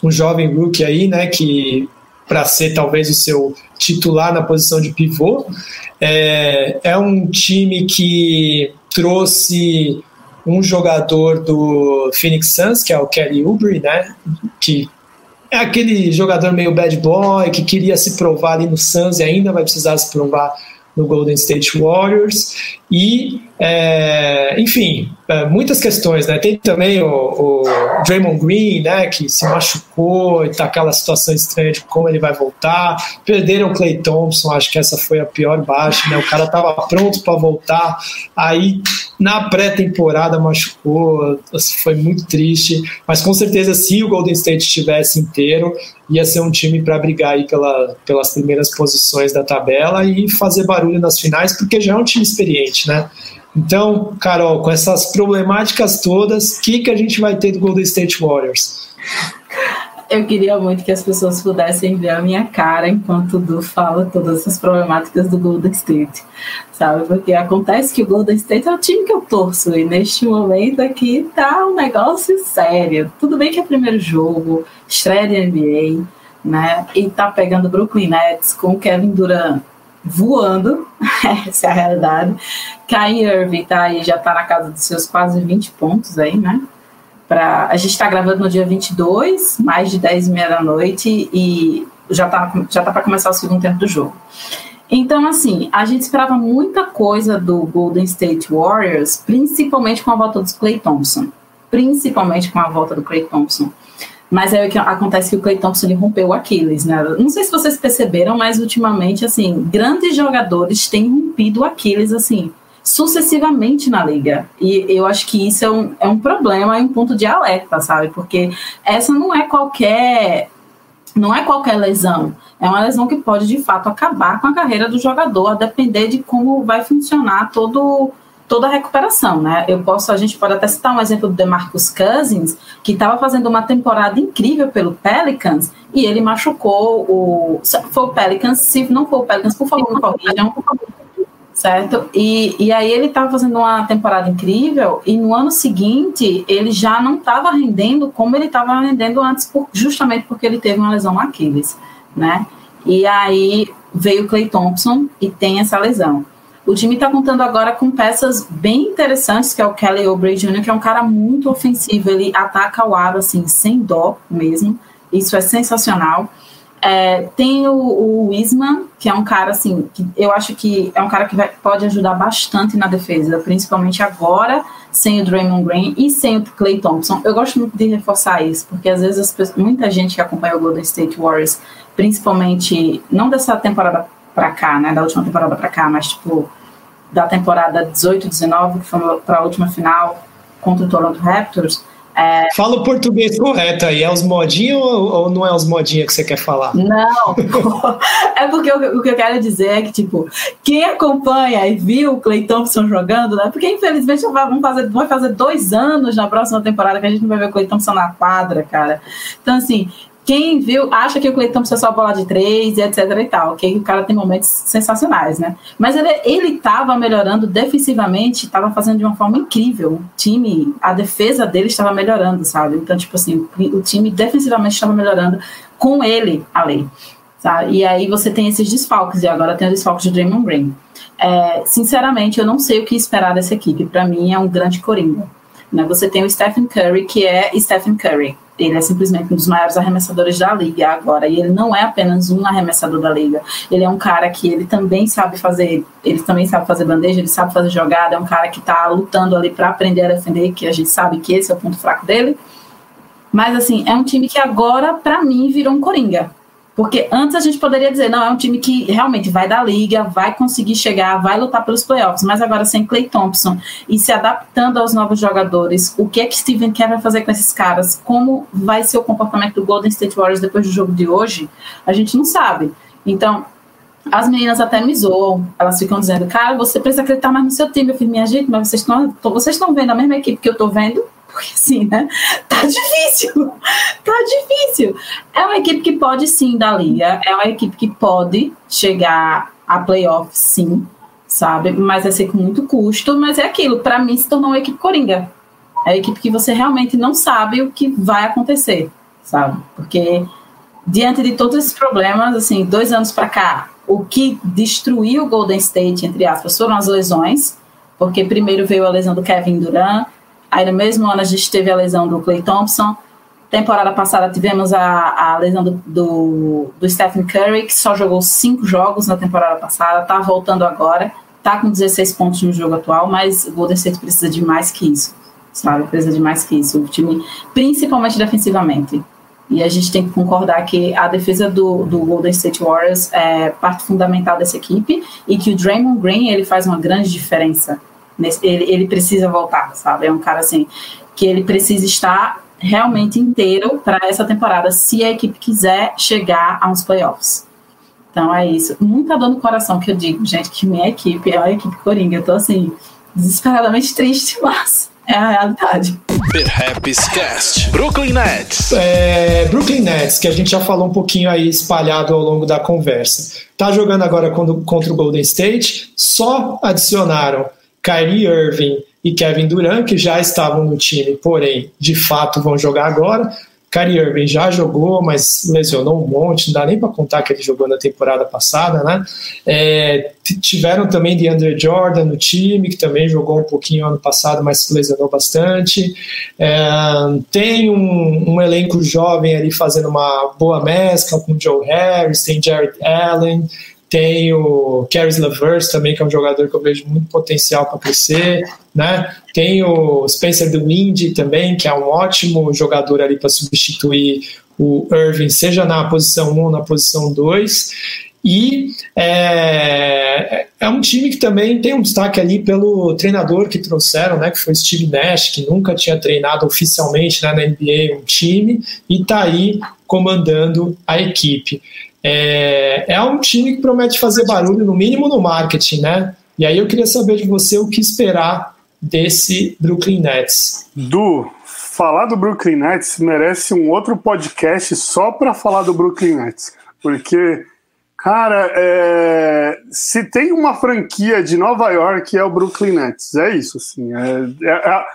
Speaker 3: um jovem rookie aí, né, que para ser talvez o seu titular na posição de pivô. É, é um time que trouxe um jogador do Phoenix Suns, que é o Kelly Oubre, né? Que é aquele jogador meio bad boy que queria se provar ali no Suns e ainda vai precisar se provar no Golden State Warriors. E, é, enfim, é, muitas questões, né? Tem também o, o, Draymond Green, né, que se machucou e tá aquela situação estranha de como ele vai voltar. Perderam o Clay Thompson, acho que essa foi a pior baixa, né? O cara tava pronto para voltar, aí na pré-temporada machucou, foi muito triste, mas com certeza se o Golden State estivesse inteiro, ia ser um time para brigar aí pela, pelas primeiras posições da tabela e fazer barulho nas finais, porque já é um time experiente, né? Então, Carol, com essas problemáticas todas, o que, que a gente vai ter do Golden State Warriors?
Speaker 4: Eu queria muito que as pessoas pudessem ver a minha cara enquanto o Du fala todas essas problemáticas do Golden State, sabe? Porque acontece que o Golden State é o time que eu torço e neste momento aqui tá um negócio sério. Tudo bem que é primeiro jogo, estreia de NBA, né? E tá pegando o Brooklyn Nets com o Kevin Durant voando, essa é a realidade. Kai Irving tá aí, já tá na casa dos seus quase 20 pontos aí, né? A gente está gravando no dia 22, mais de 10 e meia da noite, e já tá, já tá para começar o segundo tempo do jogo. Então, assim, a gente esperava muita coisa do Golden State Warriors, principalmente com a volta dos Clay Thompson. Principalmente com a volta do Clay Thompson. Mas é o que acontece que o Clay Thompson ele rompeu o Aquiles, né? Não sei se vocês perceberam, mas ultimamente, assim, grandes jogadores têm rompido o Aquiles, assim, sucessivamente na liga. E eu acho que isso é um, é um problema e um ponto de alerta, sabe? Porque essa não é qualquer. Não é qualquer lesão. É uma lesão que pode, de fato, acabar com a carreira do jogador, a depender de como vai funcionar todo toda a recuperação, né? Eu posso, a gente pode até citar um exemplo do DeMarcus Cousins, que estava fazendo uma temporada incrível pelo Pelicans e ele machucou o foi o Pelicans, se não for o Pelicans, por favor, me corrijam. Certo? E, e aí ele estava fazendo uma temporada incrível e no ano seguinte ele já não estava rendendo como ele estava rendendo antes, por, justamente porque ele teve uma lesão no Aquiles, né? E aí veio o Clay Thompson e tem essa lesão. O time está contando agora com peças bem interessantes, que é o Kelly Oubre Jr., que é um cara muito ofensivo, ele ataca o aro, assim, sem dó mesmo, isso é sensacional. É, tem o, o que é um cara, assim, que eu acho que é um cara que vai, pode ajudar bastante na defesa, principalmente agora, sem o Draymond Green e sem o Clay Thompson. Eu gosto muito de reforçar isso, porque às vezes muita gente que acompanha o Golden State Warriors, principalmente, não dessa temporada para cá, né, da última temporada para cá, mas tipo da temporada 18, 19, que foi para a última final contra o Toronto Raptors.
Speaker 3: É... Fala o português correto aí, é os modinhos ou, ou não é os modinhos que você quer falar?
Speaker 4: Não, é porque o, o, que eu quero dizer é que, tipo, quem acompanha e viu o Clay Thompson jogando, né? Porque infelizmente fazer, vai fazer dois anos na próxima temporada que a gente não vai ver o Clay Thompson na quadra, cara. Então, assim, quem viu acha que o Cleiton precisa só bola de três e etc e tal, que o cara tem momentos sensacionais, né? Mas ele ele estava melhorando defensivamente, estava fazendo de uma forma incrível. O time, a defesa dele estava melhorando, sabe? Então, tipo assim, o time defensivamente estava melhorando com ele ali. Sabe? E aí você tem esses desfalques, e agora tem o desfalque de Draymond Green. É, sinceramente, eu não sei o que esperar dessa equipe. Para mim, é um grande coringa. Né? Você tem o Stephen Curry, que é Stephen Curry ele é simplesmente um dos maiores arremessadores da liga agora. E ele não é apenas um arremessador da liga. Ele é um cara que ele também sabe fazer, ele também sabe fazer bandeja, ele sabe fazer jogada, é um cara que está lutando ali para aprender a defender, que a gente sabe que esse é o ponto fraco dele. Mas assim, é um time que agora, para mim, virou um coringa. Porque antes a gente poderia dizer, não, é um time que realmente vai dar liga, vai conseguir chegar, vai lutar pelos playoffs, mas agora sem Clay Thompson e se adaptando aos novos jogadores, o que é que Steven quer fazer com esses caras? Como vai ser o comportamento do Golden State Warriors depois do jogo de hoje? A gente não sabe. Então, as meninas até me zoam, elas ficam dizendo, cara, você precisa acreditar mais no seu time. Eu falei, minha gente, mas vocês estão, vocês estão vendo a mesma equipe que eu estou vendo? Porque assim, né? Tá difícil. Tá difícil. É uma equipe que pode sim dar liga. É uma equipe que pode chegar a playoff, sim, sabe? Mas vai ser com muito custo. Mas é aquilo. Para mim, se tornou uma equipe coringa. É a equipe que você realmente não sabe o que vai acontecer, sabe? Porque diante de todos esses problemas, assim, dois anos para cá, o que destruiu o Golden State, entre aspas, foram as lesões. Porque primeiro veio a lesão do Kevin Durant Aí no mesmo ano a gente teve a lesão do Clay Thompson. Temporada passada tivemos a, a lesão do, do, do, Stephen Curry, que só jogou cinco jogos na temporada passada, tá voltando agora, tá com 16 pontos no jogo atual, mas o Golden State precisa de mais que isso, sabe? Precisa de mais que isso. O time, principalmente defensivamente. E a gente tem que concordar que a defesa do, do Golden State Warriors é parte fundamental dessa equipe e que o Draymond Green ele faz uma grande diferença Ele, ele precisa voltar, sabe? É um cara assim que ele precisa estar realmente inteiro para essa temporada, se a equipe quiser chegar aos playoffs. Então é isso. Muita dor no coração que eu digo, gente, que minha equipe é a equipe Coringa. Eu tô assim, desesperadamente triste, mas é a realidade.
Speaker 7: Perhaps Cast. Brooklyn Nets.
Speaker 3: É, Brooklyn Nets, que a gente já falou um pouquinho aí espalhado ao longo da conversa. Tá jogando agora contra o Golden State, só adicionaram Kyrie Irving e Kevin Durant, que já estavam no time, porém, de fato vão jogar agora. Kyrie Irving já jogou, mas lesionou um monte, não dá nem para contar que ele jogou na temporada passada, né? É, tiveram também de Andre Jordan no time, que também jogou um pouquinho ano passado, mas lesionou bastante. É, tem um, um, elenco jovem ali fazendo uma boa mescla com Joe Harris, tem Jared Allen, tem o Caris LeVert também, que é um jogador que eu vejo muito potencial para crescer, né? Tem o Spencer DeWind também, que é um ótimo jogador ali para substituir o Irving, seja na posição 1 ou na posição 2. E é, é, um time que também tem um destaque ali pelo treinador que trouxeram, né, que foi Steve Nash, que nunca tinha treinado oficialmente né, na NBA um time, e está aí comandando a equipe. É, é um time que promete fazer barulho, no mínimo no marketing, né? E aí eu queria saber de você o que esperar desse Brooklyn Nets.
Speaker 5: Du, falar do Brooklyn Nets merece um outro podcast só para falar do Brooklyn Nets. Porque, cara, é... se tem uma franquia de Nova York é o Brooklyn Nets. É isso, assim. É, é, é...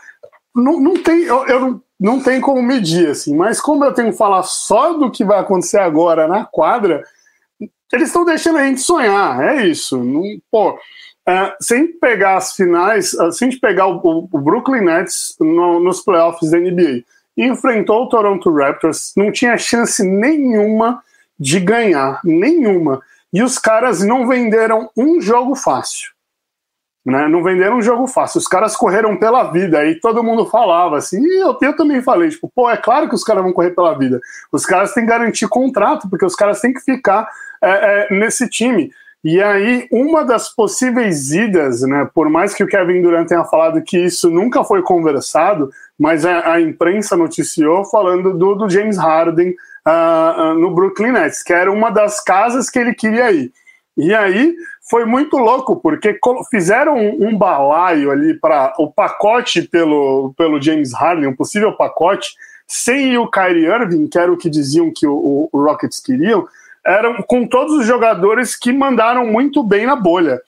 Speaker 5: não, não tem. Eu, eu não não tem como medir, assim. Mas como eu tenho que falar só do que vai acontecer agora na quadra, eles estão deixando a gente sonhar, é isso. Não, pô, é, sem pegar as finais, uh, se a gente pegar o, o Brooklyn Nets no, nos playoffs da NBA, enfrentou o Toronto Raptors, não tinha chance nenhuma de ganhar, nenhuma. E os caras não venderam um jogo fácil. Né? Não venderam um jogo fácil. Os caras correram pela vida. Aí todo mundo falava assim. E eu, eu também falei, tipo, pô, é claro que os caras vão correr pela vida. Os caras têm que garantir contrato, porque os caras têm que ficar é, é, nesse time. E aí, uma das possíveis idas, né, por mais que o Kevin Durant tenha falado que isso nunca foi conversado, mas a, a imprensa noticiou falando do, do James Harden uh, uh, no Brooklyn Nets, que era uma das casas que ele queria ir. E aí foi muito louco, porque fizeram um, um balaio ali para o pacote pelo, pelo James Harden, um possível pacote, sem o Kyrie Irving, que era o que diziam que o, o Rockets queriam, eram com todos os jogadores que mandaram muito bem na bolha.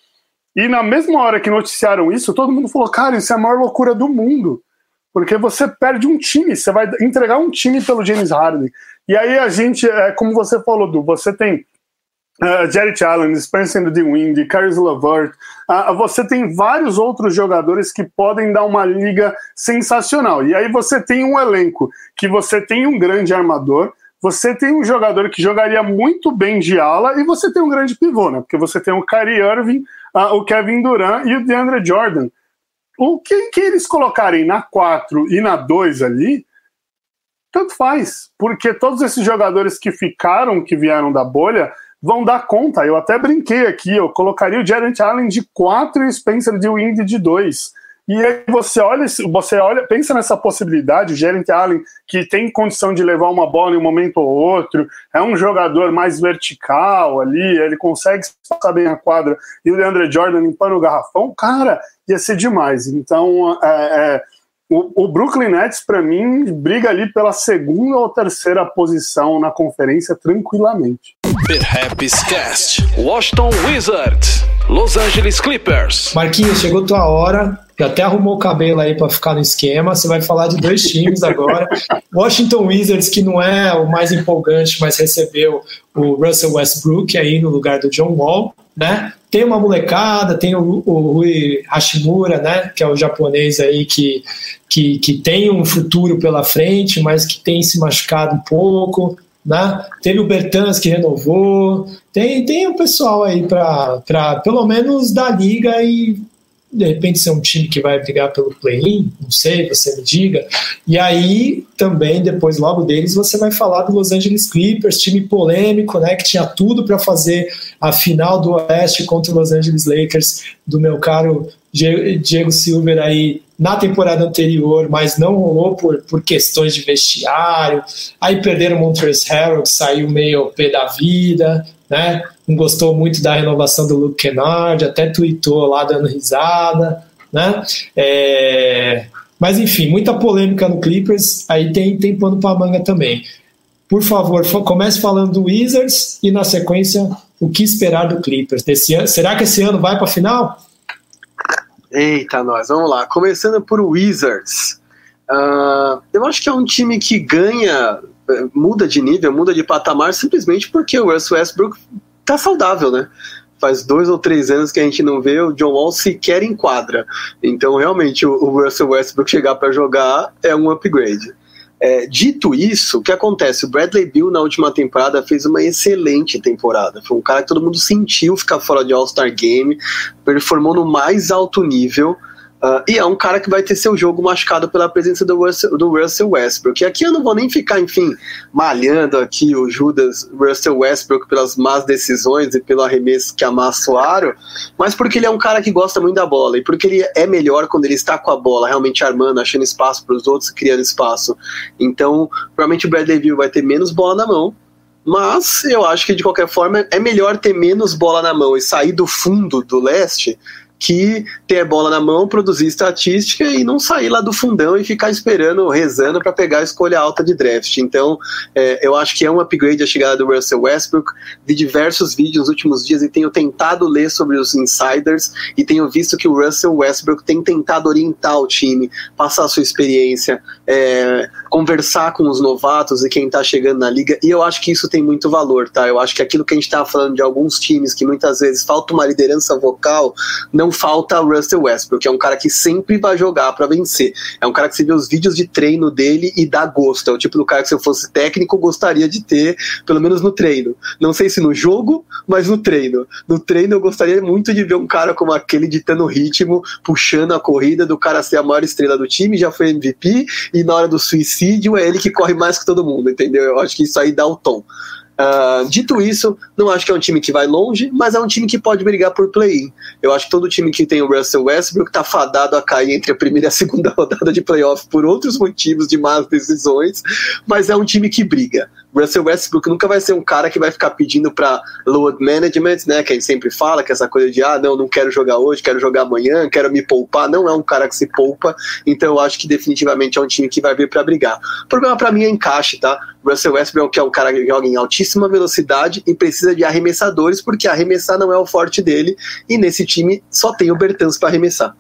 Speaker 5: E na mesma hora que noticiaram isso, todo mundo falou: cara, isso é a maior loucura do mundo. Porque você perde um time, você vai entregar um time pelo James Harden. E aí a gente, é, como você falou, Du, você tem Uh, Jarrett Allen, Spencer DeWind, Caris LeVert, uh, você tem vários outros jogadores que podem dar uma liga sensacional. E aí você tem um elenco que você tem um grande armador, você tem um jogador que jogaria muito bem de ala e você tem um grande pivô, né? Porque você tem o Kyrie Irving, uh, o Kevin Durant e o DeAndre Jordan. O que, que eles colocarem na 4 e na 2 ali, tanto faz, porque todos esses jogadores que ficaram, que vieram da bolha, vão dar conta. Eu até brinquei aqui, eu colocaria o Jared Allen de 4 e o Spencer de Wind de 2. E aí você olha, você olha, pensa nessa possibilidade, o Jared Allen, que tem condição de levar uma bola em um momento ou outro, é um jogador mais vertical ali, ele consegue passar bem a quadra, e o Leandro Jordan limpando o garrafão, cara, ia ser demais. Então, é, é, o, o Brooklyn Nets, para mim, briga ali pela segunda ou terceira posição na conferência tranquilamente.
Speaker 7: Perhaps Cast. Washington Wizards. Los Angeles Clippers.
Speaker 3: Marquinhos, chegou tua hora. Já até arrumou o cabelo aí para ficar no esquema. Você vai falar de dois times agora. Washington Wizards, que não é o mais empolgante, mas recebeu o Russell Westbrook aí no lugar do John Wall, né? Tem uma molecada, tem o, o Rui Hashimura, né? Que é o japonês aí que, que, que tem um futuro pela frente, mas que tem se machucado um pouco né? Teve o Bertans que renovou, tem, tem o pessoal aí para pelo menos dar liga e de repente ser um time que vai brigar pelo play-in, não sei, você me diga. E aí também depois logo deles você vai falar do Los Angeles Clippers, time polêmico, né, que tinha tudo para fazer a final do Oeste contra o Los Angeles Lakers do meu caro Diego Silver aí na temporada anterior, mas não rolou por, por questões de vestiário. Aí perderam o Montrezl Harrell, que saiu meio pé da vida, né? Não gostou muito da renovação do Luke Kennard, até tweetou lá dando risada, né? É... Mas enfim, muita polêmica no Clippers, aí tem, tem pano para manga também. Por favor, comece falando do Wizards e na sequência o que esperar do Clippers desse ano. Será que esse ano vai para a final?
Speaker 6: Eita, nós, vamos lá. Começando por Wizards. Uh, eu acho que é um time que ganha, muda de nível, muda de patamar, simplesmente porque o Russell Westbrook tá saudável, né? Faz dois ou três anos que a gente não vê o John Wall sequer em quadra. Então, realmente, o, o Russell Westbrook chegar para jogar é um upgrade. É, dito isso, o que acontece? O Bradley Bill na última temporada fez uma excelente temporada. Foi um cara que todo mundo sentiu ficar fora de All-Star Game, performou no mais alto nível. Uh, e é um cara que vai ter seu jogo machucado pela presença do Russell, do Russell Westbrook. E aqui eu não vou nem ficar, enfim, malhando aqui o Judas Russell Westbrook pelas más decisões e pelo arremesso que amassa o aro, mas porque ele é um cara que gosta muito da bola e porque ele é melhor quando ele está com a bola, realmente armando, achando espaço para os outros, criando espaço. Então, provavelmente o Bradley Bill vai ter menos bola na mão, mas eu acho que de qualquer forma é melhor ter menos bola na mão e sair do fundo do leste que ter a bola na mão, produzir estatística e não sair lá do fundão e ficar esperando, rezando para pegar a escolha alta de draft. Então, é, eu acho que é um upgrade a chegada do Russell Westbrook. Vi diversos vídeos nos últimos dias e tenho tentado ler sobre os insiders e tenho visto que o Russell Westbrook tem tentado orientar o time, passar a sua experiência, é, conversar com os novatos e quem está chegando na liga. E eu acho que isso tem muito valor, tá? Eu acho que aquilo que a gente estava falando de alguns times que muitas vezes falta uma liderança vocal, não não falta Russell Westbrook, é um cara que sempre vai jogar para vencer. É um cara que você vê os vídeos de treino dele e dá gosto. É o tipo do cara que se eu fosse técnico gostaria de ter, pelo menos no treino. Não sei se no jogo, mas no treino. No treino eu gostaria muito de ver um cara como aquele ditando ritmo, puxando a corrida do cara ser a maior estrela do time, já foi MVP e na hora do suicídio é ele que corre mais que todo mundo, entendeu? Eu acho que isso aí dá o tom. Uh, dito isso, não acho que é um time que vai longe, mas é um time que pode brigar por play-in. Eu acho que todo time que tem o Russell Westbrook está fadado a cair entre a primeira e a segunda rodada de playoff por outros motivos de más decisões, mas é um time que briga. Russell Westbrook nunca vai ser um cara que vai ficar pedindo para load management, né? Que a gente sempre fala, que é essa coisa de ah, não, não quero jogar hoje, quero jogar amanhã, quero me poupar. Não é um cara que se poupa, então eu acho que definitivamente é um time que vai vir para brigar. O problema para mim é encaixe, tá? Russell Westbrook é um cara que joga em altíssima velocidade e precisa de arremessadores, porque arremessar não é o forte dele, e nesse time só tem o Bertans para arremessar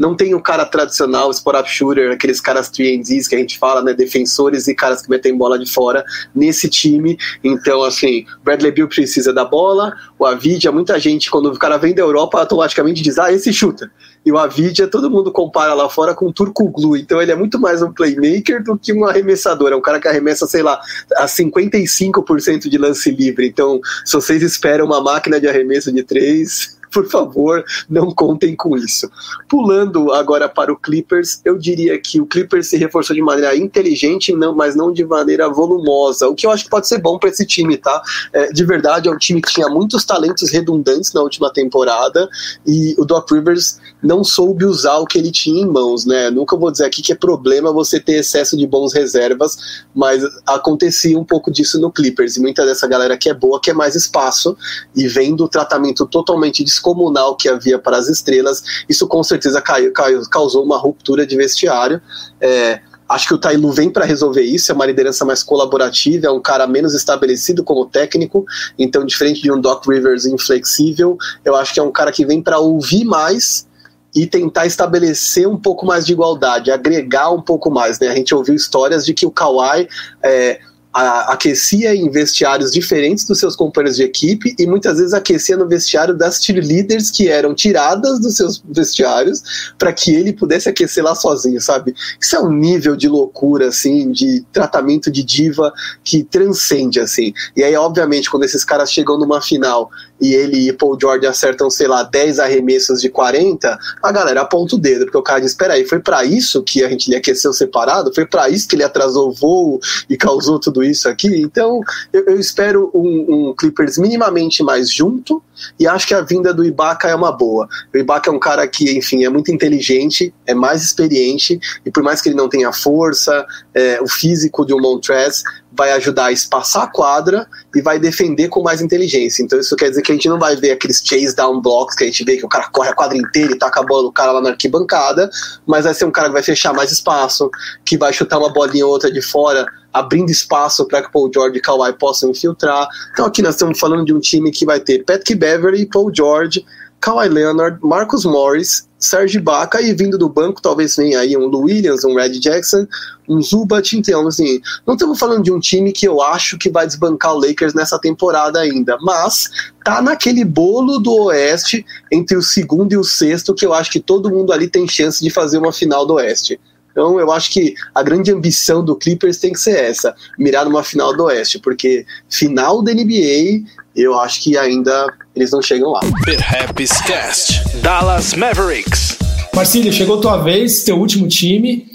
Speaker 6: não tem o cara tradicional, spot-up shooter, aqueles caras 3 que a gente fala, né, defensores e caras que metem bola de fora nesse time. Então, assim, Bradley Bill precisa da bola, o Avidia, muita gente, quando o cara vem da Europa, automaticamente diz, ah, esse chuta. E o Avidia, todo mundo compara lá fora com o Turkoglu, então ele é muito mais um playmaker do que um arremessador, é um cara que arremessa, sei lá, a 55% de lance livre. Então, se vocês esperam uma máquina de arremesso de três por favor, não contem com isso. Pulando agora para o Clippers, eu diria que o Clippers se reforçou de maneira inteligente, não, mas não de maneira volumosa, o que eu acho que pode ser bom para esse time, tá? É, de verdade, é um time que tinha muitos talentos redundantes na última temporada e o Doc Rivers não soube usar o que ele tinha em mãos, né? Nunca vou dizer aqui que é problema você ter excesso de bons reservas, mas acontecia um pouco disso no Clippers e muita dessa galera que é boa quer mais espaço e vem do tratamento totalmente descomunal que havia para as estrelas, isso com certeza caiu, caiu, causou uma ruptura de vestiário. É, acho que o Tailu vem para resolver isso, é uma liderança mais colaborativa, é um cara menos estabelecido como técnico, então diferente de um Doc Rivers inflexível, eu acho que é um cara que vem para ouvir mais e tentar estabelecer um pouco mais de igualdade, agregar um pouco mais. Né? A gente ouviu histórias de que o Kawhi é, a, aquecia em vestiários diferentes dos seus companheiros de equipe e muitas vezes aquecia no vestiário das cheerleaders que eram tiradas dos seus vestiários para que ele pudesse aquecer lá sozinho, sabe? Isso é um nível de loucura, assim, de tratamento de diva que transcende, assim. E aí, obviamente, quando esses caras chegam numa final e ele e Paul George acertam, sei lá, 10 arremessos de 40, a galera aponta o dedo, porque o cara diz: espera aí, foi para isso que a gente lhe aqueceu separado? Foi para isso que ele atrasou o voo e causou tudo tudo isso aqui. Então, eu, eu espero um, um, Clippers minimamente mais junto e acho que a vinda do Ibaka é uma boa. O Ibaka é um cara que, enfim, é muito inteligente, é mais experiente e por mais que ele não tenha força, é, o físico de um Montrez vai ajudar a espaçar a quadra e vai defender com mais inteligência. Então isso quer dizer que a gente não vai ver aqueles chase down blocks que a gente vê que o cara corre a quadra inteira e taca a bola no cara lá na arquibancada, mas vai ser um cara que vai fechar mais espaço, que vai chutar uma bolinha ou outra de fora, abrindo espaço para que Paul George e Kawhi possam infiltrar. Então aqui nós estamos falando de um time que vai ter Patrick Beverly, Paul George, Kawhi Leonard, Marcus Morris, Serge Ibaka e vindo do banco talvez venha aí um Lou Williams, um Red Jackson, um Zubat, então assim, não estamos falando de um time que eu acho que vai desbancar o Lakers nessa temporada ainda, mas tá naquele bolo do Oeste entre o segundo e o sexto que eu acho que todo mundo ali tem chance de fazer uma final do Oeste. Então eu acho que a grande ambição do Clippers tem que ser essa, mirar numa final do Oeste, porque final da NBA eu acho que ainda eles não chegam lá.
Speaker 7: Perhaps Cast, Dallas Mavericks.
Speaker 3: Marcílio, chegou tua vez, teu último time.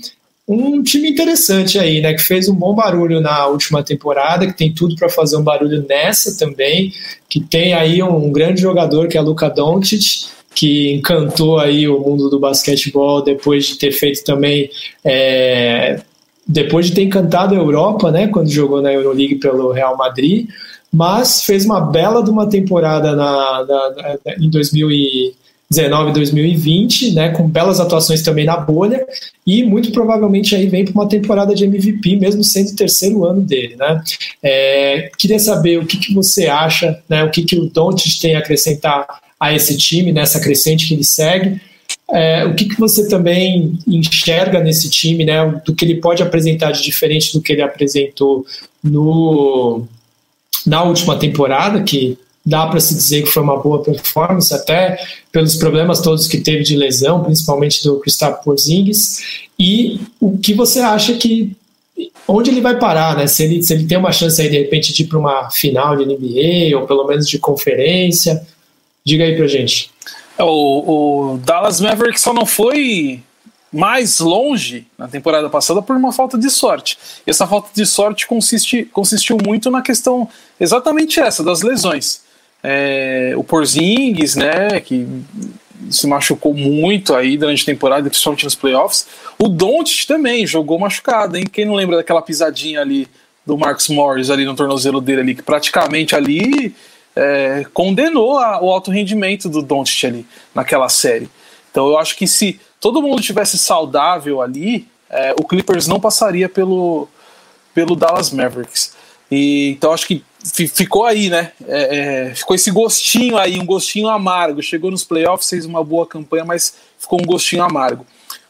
Speaker 3: Um time interessante aí, né? Que fez um bom barulho na última temporada, que tem tudo para fazer um barulho nessa também, que tem aí um grande jogador que é Luca Doncic, que encantou aí o mundo do basquetebol depois de ter feito também é, depois de ter encantado a Europa, né, quando jogou na Euroleague pelo Real Madrid, mas fez uma bela de uma temporada na, na, na, em 2019 2020, né, com belas atuações também na bolha, e muito provavelmente aí vem para uma temporada de MVP, mesmo sendo o terceiro ano dele. Né. É, queria saber o que, que você acha, né, o que, que o Doncic tem a acrescentar a esse time, nessa crescente que ele segue, é, o que, que você também enxerga nesse time, né, do que ele pode apresentar de diferente do que ele apresentou no na última temporada, que dá para se dizer que foi uma boa performance, até pelos problemas todos que teve de lesão, principalmente do Kristaps Porzingis, e o que você acha que onde ele vai parar, né? Se ele, se ele tem uma chance aí de repente de ir para uma final de NBA ou pelo menos de conferência, diga aí para gente.
Speaker 1: É, o, o Dallas Mavericks só não foi mais longe na temporada passada por uma falta de sorte. E essa falta de sorte consiste, consistiu muito na questão exatamente essa, das lesões. É, o Porzingis, né, que se machucou muito aí durante a temporada, principalmente nos playoffs. O Doncic também jogou machucado, hein? Quem não lembra daquela pisadinha ali do Marcus Morris ali no tornozelo dele ali, que praticamente ali é, condenou a, o alto rendimento do Doncic ali naquela série. Então eu acho que se todo mundo tivesse saudável ali, é, o Clippers não passaria pelo, pelo Dallas Mavericks. E, então acho que ficou aí, né? É, é, ficou esse gostinho aí, um gostinho amargo. Chegou nos playoffs, fez uma boa campanha, mas ficou um gostinho amargo.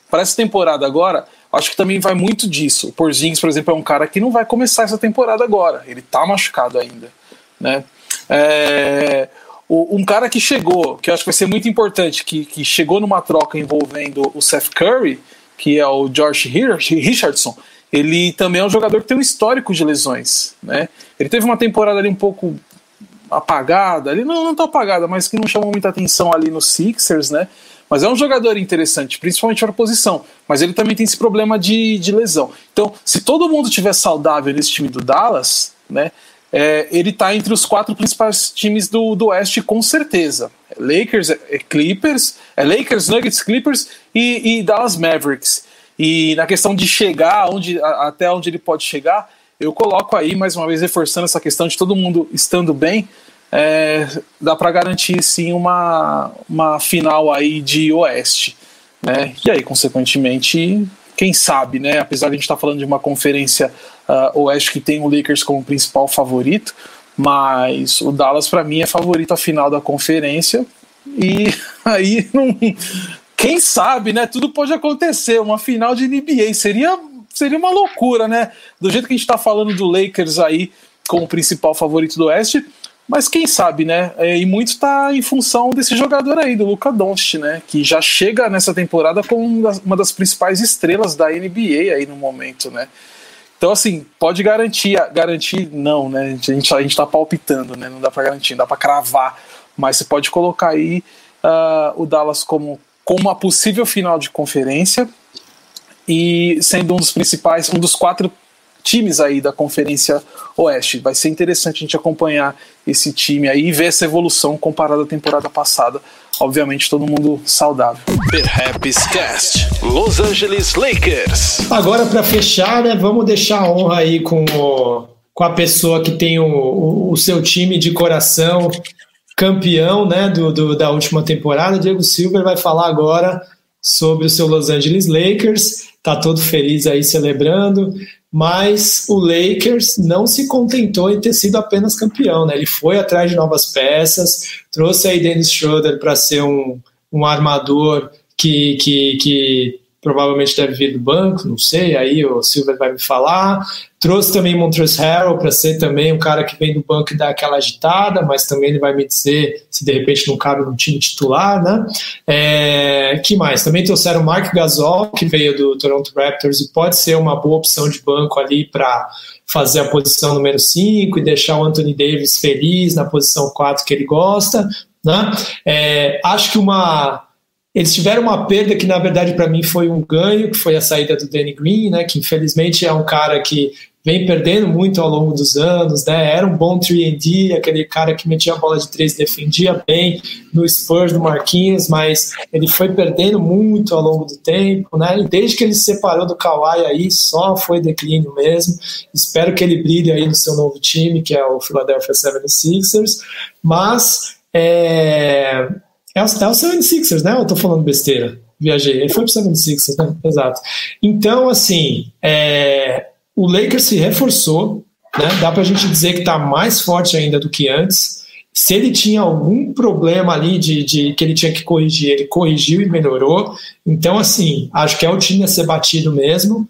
Speaker 1: Para essa temporada agora, acho que também vai muito disso. O Porzingis, por exemplo, é um cara que não vai começar essa temporada agora. Ele tá machucado ainda, né? É, o, um cara que chegou, que eu acho que vai ser muito importante, que, que chegou numa troca envolvendo o Seth Curry, que é o George Richardson, ele também é um jogador que tem um histórico de lesões. Né? Ele teve uma temporada ali um pouco apagada, ali não, não tá apagada, mas que não chamou muita atenção ali no Sixers, né? Mas é um jogador interessante, principalmente para a posição. Mas ele também tem esse problema de, de lesão. Então, se todo mundo tiver saudável nesse time do Dallas, né? É, ele está entre os quatro principais times do, do Oeste, com certeza. Lakers, é Clippers, é Lakers, Nuggets, Clippers e, e, Dallas Mavericks. E na questão de chegar onde, a, até onde ele pode chegar, eu coloco aí, mais uma vez, reforçando essa questão de todo mundo estando bem, é, dá para garantir sim uma, uma final aí de Oeste. Né? E aí, consequentemente, quem sabe, né? Apesar de a gente estar tá falando de uma conferência uh, oeste que tem o Lakers como principal favorito, mas o Dallas para mim é favorito à final da conferência e aí não, quem sabe, né? Tudo pode acontecer. Uma final de NBA seria seria uma loucura, né? Do jeito que a gente está falando do Lakers aí como principal favorito do Oeste, mas quem sabe, né? É, e muito está em função desse jogador aí, do Luca Doncic, né? Que já chega nessa temporada como uma das principais estrelas da NBA aí no momento, né? Então, assim, pode garantir, garantir não, né? A gente, a gente tá palpitando, né? Não dá para garantir, não dá para cravar. Mas você pode colocar aí uh, o Dallas como, como uma possível final de conferência e sendo um dos principais, um dos quatro times aí da Conferência Oeste. Vai ser interessante a gente acompanhar esse time aí e ver essa evolução comparada à temporada passada. Obviamente, todo mundo saudável.
Speaker 7: Perhaps Cast, Los Angeles Lakers.
Speaker 3: Agora, para fechar, né, vamos deixar a honra aí com, o, com a pessoa que tem o, o, o seu time de coração campeão né, do, do, da última temporada. Diego Silver vai falar agora sobre o seu Los Angeles Lakers. Tá todo feliz aí celebrando, mas o Lakers não se contentou em ter sido apenas campeão, né? Ele foi atrás de novas peças, trouxe aí Dennis Schroeder para ser um, um armador que, que, que provavelmente deve vir do banco, não sei, aí o Silver vai me falar. Trouxe também Montrezl Harrell para ser também um cara que vem do banco e dá aquela agitada, mas também ele vai me dizer se de repente não cabe no time titular, né? É, que mais? Também trouxeram Mark Gasol, que veio do Toronto Raptors e pode ser uma boa opção de banco ali para fazer a posição número 5 e deixar o Anthony Davis feliz na posição 4 que ele gosta, né? É, acho que uma eles tiveram uma perda que, na verdade, para mim foi um ganho, que foi a saída do Danny Green, né, que infelizmente é um cara que vem perdendo muito ao longo dos anos, né? Era um bom 3D, aquele cara que metia a bola de três, defendia bem no Spurs do Marquinhos, mas ele foi perdendo muito ao longo do tempo, né? E desde que ele se separou do Kawhi aí, só foi declínio mesmo. Espero que ele brilhe aí no seu novo time, que é o Philadelphia 76ers, mas é, é o, é o 76ers, né? Eu tô falando besteira. Viajei. Ele foi pro 76ers, né? Exato. Então, assim, é, o Lakers se reforçou, né? Dá pra gente dizer que tá mais forte ainda do que antes. Se ele tinha algum problema ali de, de que ele tinha que corrigir, ele corrigiu e melhorou. Então, assim, acho que é o time a ser batido mesmo.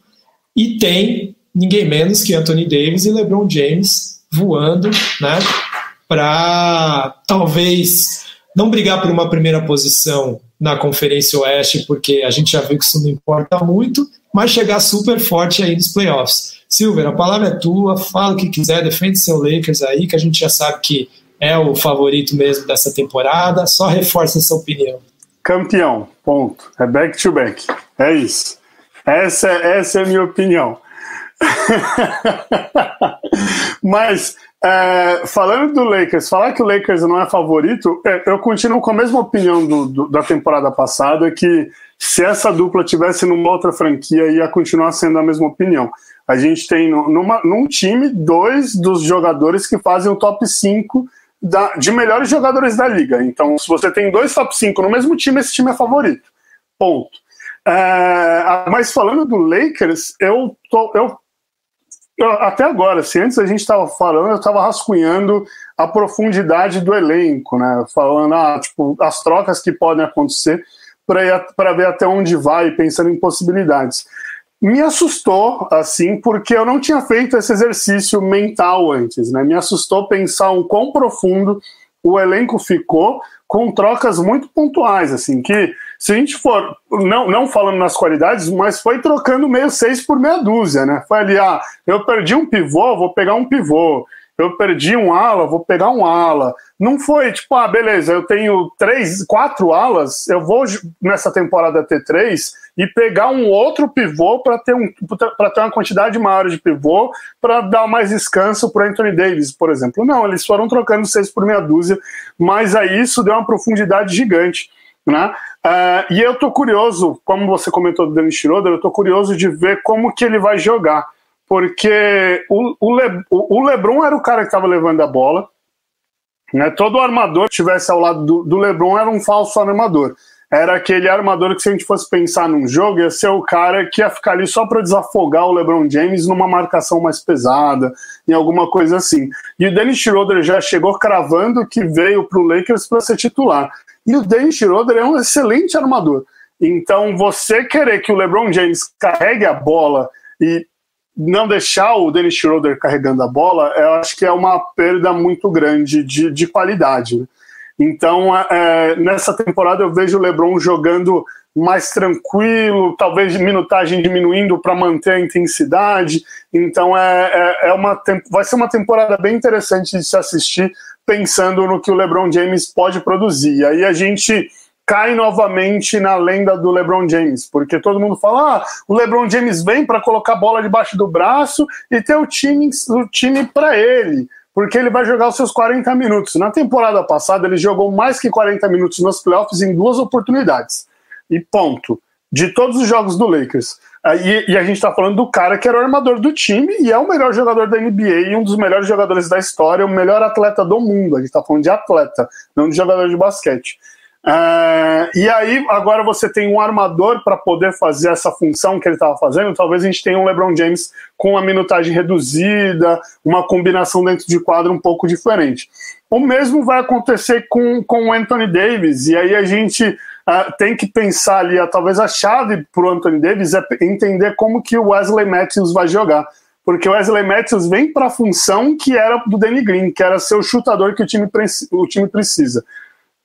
Speaker 3: E tem ninguém menos que Anthony Davis e LeBron James voando, né? Para talvez não brigar por uma primeira posição na Conferência Oeste, porque a gente já viu que isso não importa muito, mas chegar super forte aí nos playoffs. Silver, a palavra é tua, fala o que quiser, defende seu Lakers aí, que a gente já sabe que é o favorito mesmo dessa temporada, só reforça essa opinião.
Speaker 5: Campeão, ponto. É back to back. É isso. Essa, essa é a minha opinião. Mas é, falando do Lakers, falar que o Lakers não é favorito, é, eu continuo com a mesma opinião do, do, da temporada passada, que se essa dupla tivesse numa outra franquia, ia continuar sendo a mesma opinião. A gente tem numa, num time dois dos jogadores que fazem o top 5 da, de melhores jogadores da liga. Então, se você tem dois top 5 no mesmo time, esse time é favorito. Ponto. É, mas falando do Lakers, eu, tô, eu até agora, se antes a gente estava falando, eu estava rascunhando a profundidade do elenco, né? Falando ah, tipo, as trocas que podem acontecer para ver até onde vai, pensando em possibilidades. Me assustou, assim, porque eu não tinha feito esse exercício mental antes, né? Me assustou pensar um quão profundo o elenco ficou com trocas muito pontuais, assim, que se a gente for, não, não falando nas qualidades, mas foi trocando meio seis por meia dúzia, né? Foi ali, ah, eu perdi um pivô, vou pegar um pivô. Eu perdi um ala, vou pegar um ala. Não foi tipo, ah, beleza, eu tenho três, quatro alas, eu vou nessa temporada ter três e pegar um outro pivô para ter, um, ter uma quantidade maior de pivô para dar mais descanso para Anthony Davis, por exemplo. Não, eles foram trocando seis por meia dúzia, mas aí isso deu uma profundidade gigante. Né? Uh, e eu tô curioso, como você comentou do Dennis Schroeder, eu tô curioso de ver como que ele vai jogar, porque o, o, Le, o, o LeBron era o cara que estava levando a bola, né? todo armador que estivesse ao lado do, do LeBron era um falso armador era aquele armador que, se a gente fosse pensar num jogo, ia ser o cara que ia ficar ali só para desafogar o LeBron James numa marcação mais pesada, em alguma coisa assim. E o Dennis Schroeder já chegou cravando que veio para o Lakers para ser titular. E o Dennis Schroeder é um excelente armador. Então, você querer que o LeBron James carregue a bola e não deixar o Dennis Schroeder carregando a bola, eu acho que é uma perda muito grande de, de qualidade. Então, é, é, nessa temporada eu vejo o LeBron jogando mais tranquilo, talvez minutagem diminuindo para manter a intensidade. Então, é, é, é, uma, vai ser uma temporada bem interessante de se assistir, pensando no que o LeBron James pode produzir. E aí a gente cai novamente na lenda do LeBron James, porque todo mundo fala: ah, o LeBron James vem para colocar a bola debaixo do braço e ter o time, o time para ele, porque ele vai jogar os seus 40 minutos. Na temporada passada, ele jogou mais que 40 minutos nos playoffs em duas oportunidades. E ponto. De todos os jogos do Lakers. E, e a gente está falando do cara que era o armador do time e é o melhor jogador da NBA e um dos melhores jogadores da história, o melhor atleta do mundo. A gente está falando de atleta, não de jogador de basquete. Uh, e aí, agora você tem um armador para poder fazer essa função que ele estava fazendo. Talvez a gente tenha um LeBron James com uma minutagem reduzida, uma combinação dentro de quadro um pouco diferente. O mesmo vai acontecer com, com o Anthony Davis, e aí a gente uh, tem que pensar ali, uh, talvez a chave para o Anthony Davis é entender como que o Wesley Matthews vai jogar. Porque o Wesley Matthews vem para a função que era do Danny Green, que era ser o chutador que o time, o time precisa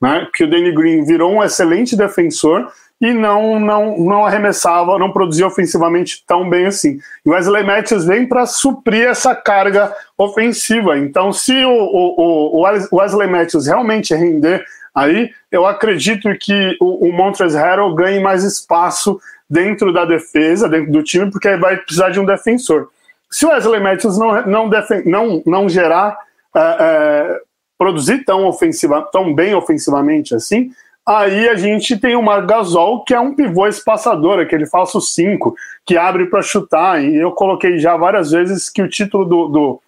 Speaker 5: né? Que o Danny Green virou um excelente defensor e não, não, não arremessava, não produzia ofensivamente tão bem assim. E o Wesley Matthews vem para suprir essa carga ofensiva. Então, se o, o, o Wesley Matthews realmente render aí, eu acredito que o, o Montrezl Harrell ganhe mais espaço dentro da defesa, dentro do time, porque vai precisar de um defensor. Se o Wesley Matthews não, não, não, não gerar uh, uh, produzir tão, ofensiva, tão bem ofensivamente assim, aí a gente tem o Marc Gasol, que é um pivô espaçador, aquele falso 5, que abre para chutar. E eu coloquei já várias vezes que o título do, do,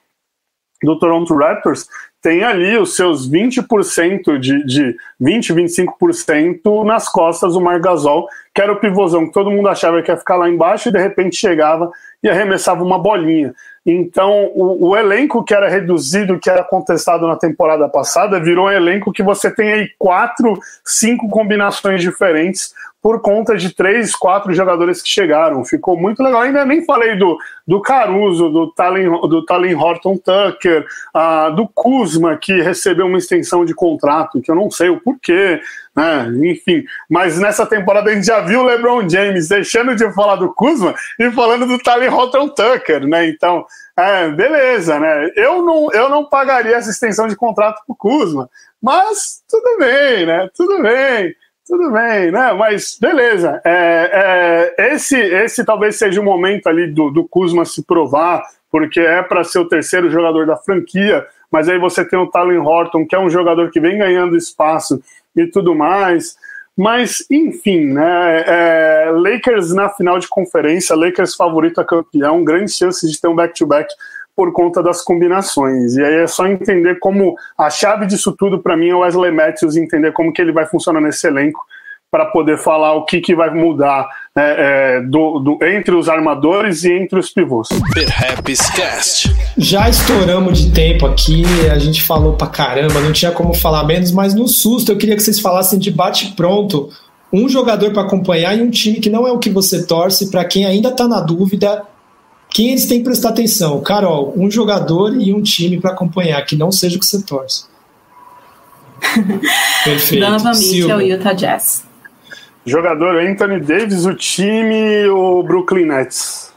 Speaker 5: do Toronto Raptors tem ali os seus 20% de, de 20, 25% nas costas do Marc Gasol, que era o pivôzão que todo mundo achava que ia ficar lá embaixo e de repente chegava e arremessava uma bolinha. Então, o, o, elenco que era reduzido, que era contestado na temporada passada, virou um elenco que você tem aí quatro, cinco combinações diferentes por conta de três, quatro jogadores que chegaram. Ficou muito legal. Ainda nem falei do, do Caruso, do Talen, do Talen Horton Tucker, uh, do Kuzma, que recebeu uma extensão de contrato, que eu não sei o porquê, né? Enfim. Mas nessa temporada a gente já viu o LeBron James deixando de falar do Kuzma e falando do Talen Horton Tucker, né? Então, é, beleza, né? Eu não, eu não pagaria essa extensão de contrato pro Kuzma, mas tudo bem, né? Tudo bem tudo bem, né? Mas beleza. É, é, esse, esse talvez seja o momento ali do, do Kuzma se provar, porque é para ser o terceiro jogador da franquia, mas aí você tem o Talen Horton, que é um jogador que vem ganhando espaço e tudo mais. Mas, enfim, né? É, Lakers na final de conferência, Lakers favorito a campeão, grande chance de ter um back-to-back back to back por conta das combinações. E aí é só entender como a chave disso tudo para mim é o Wesley Matthews, entender como que ele vai funcionar nesse elenco para poder falar o que, que vai mudar é, é, do, do, entre os armadores e entre os pivôs.
Speaker 3: Já estouramos de tempo aqui, a gente falou pra caramba, não tinha como falar menos, mas no susto eu queria que vocês falassem de bate-pronto um jogador para acompanhar e um time que não é o que você torce, para quem ainda está na dúvida, quem eles têm que prestar atenção? Carol, um jogador e um time para acompanhar, que não seja o que você torce.
Speaker 4: Perfeito. Novamente é o Utah Jazz.
Speaker 5: Jogador Anthony Davis, o time, o Brooklyn Nets.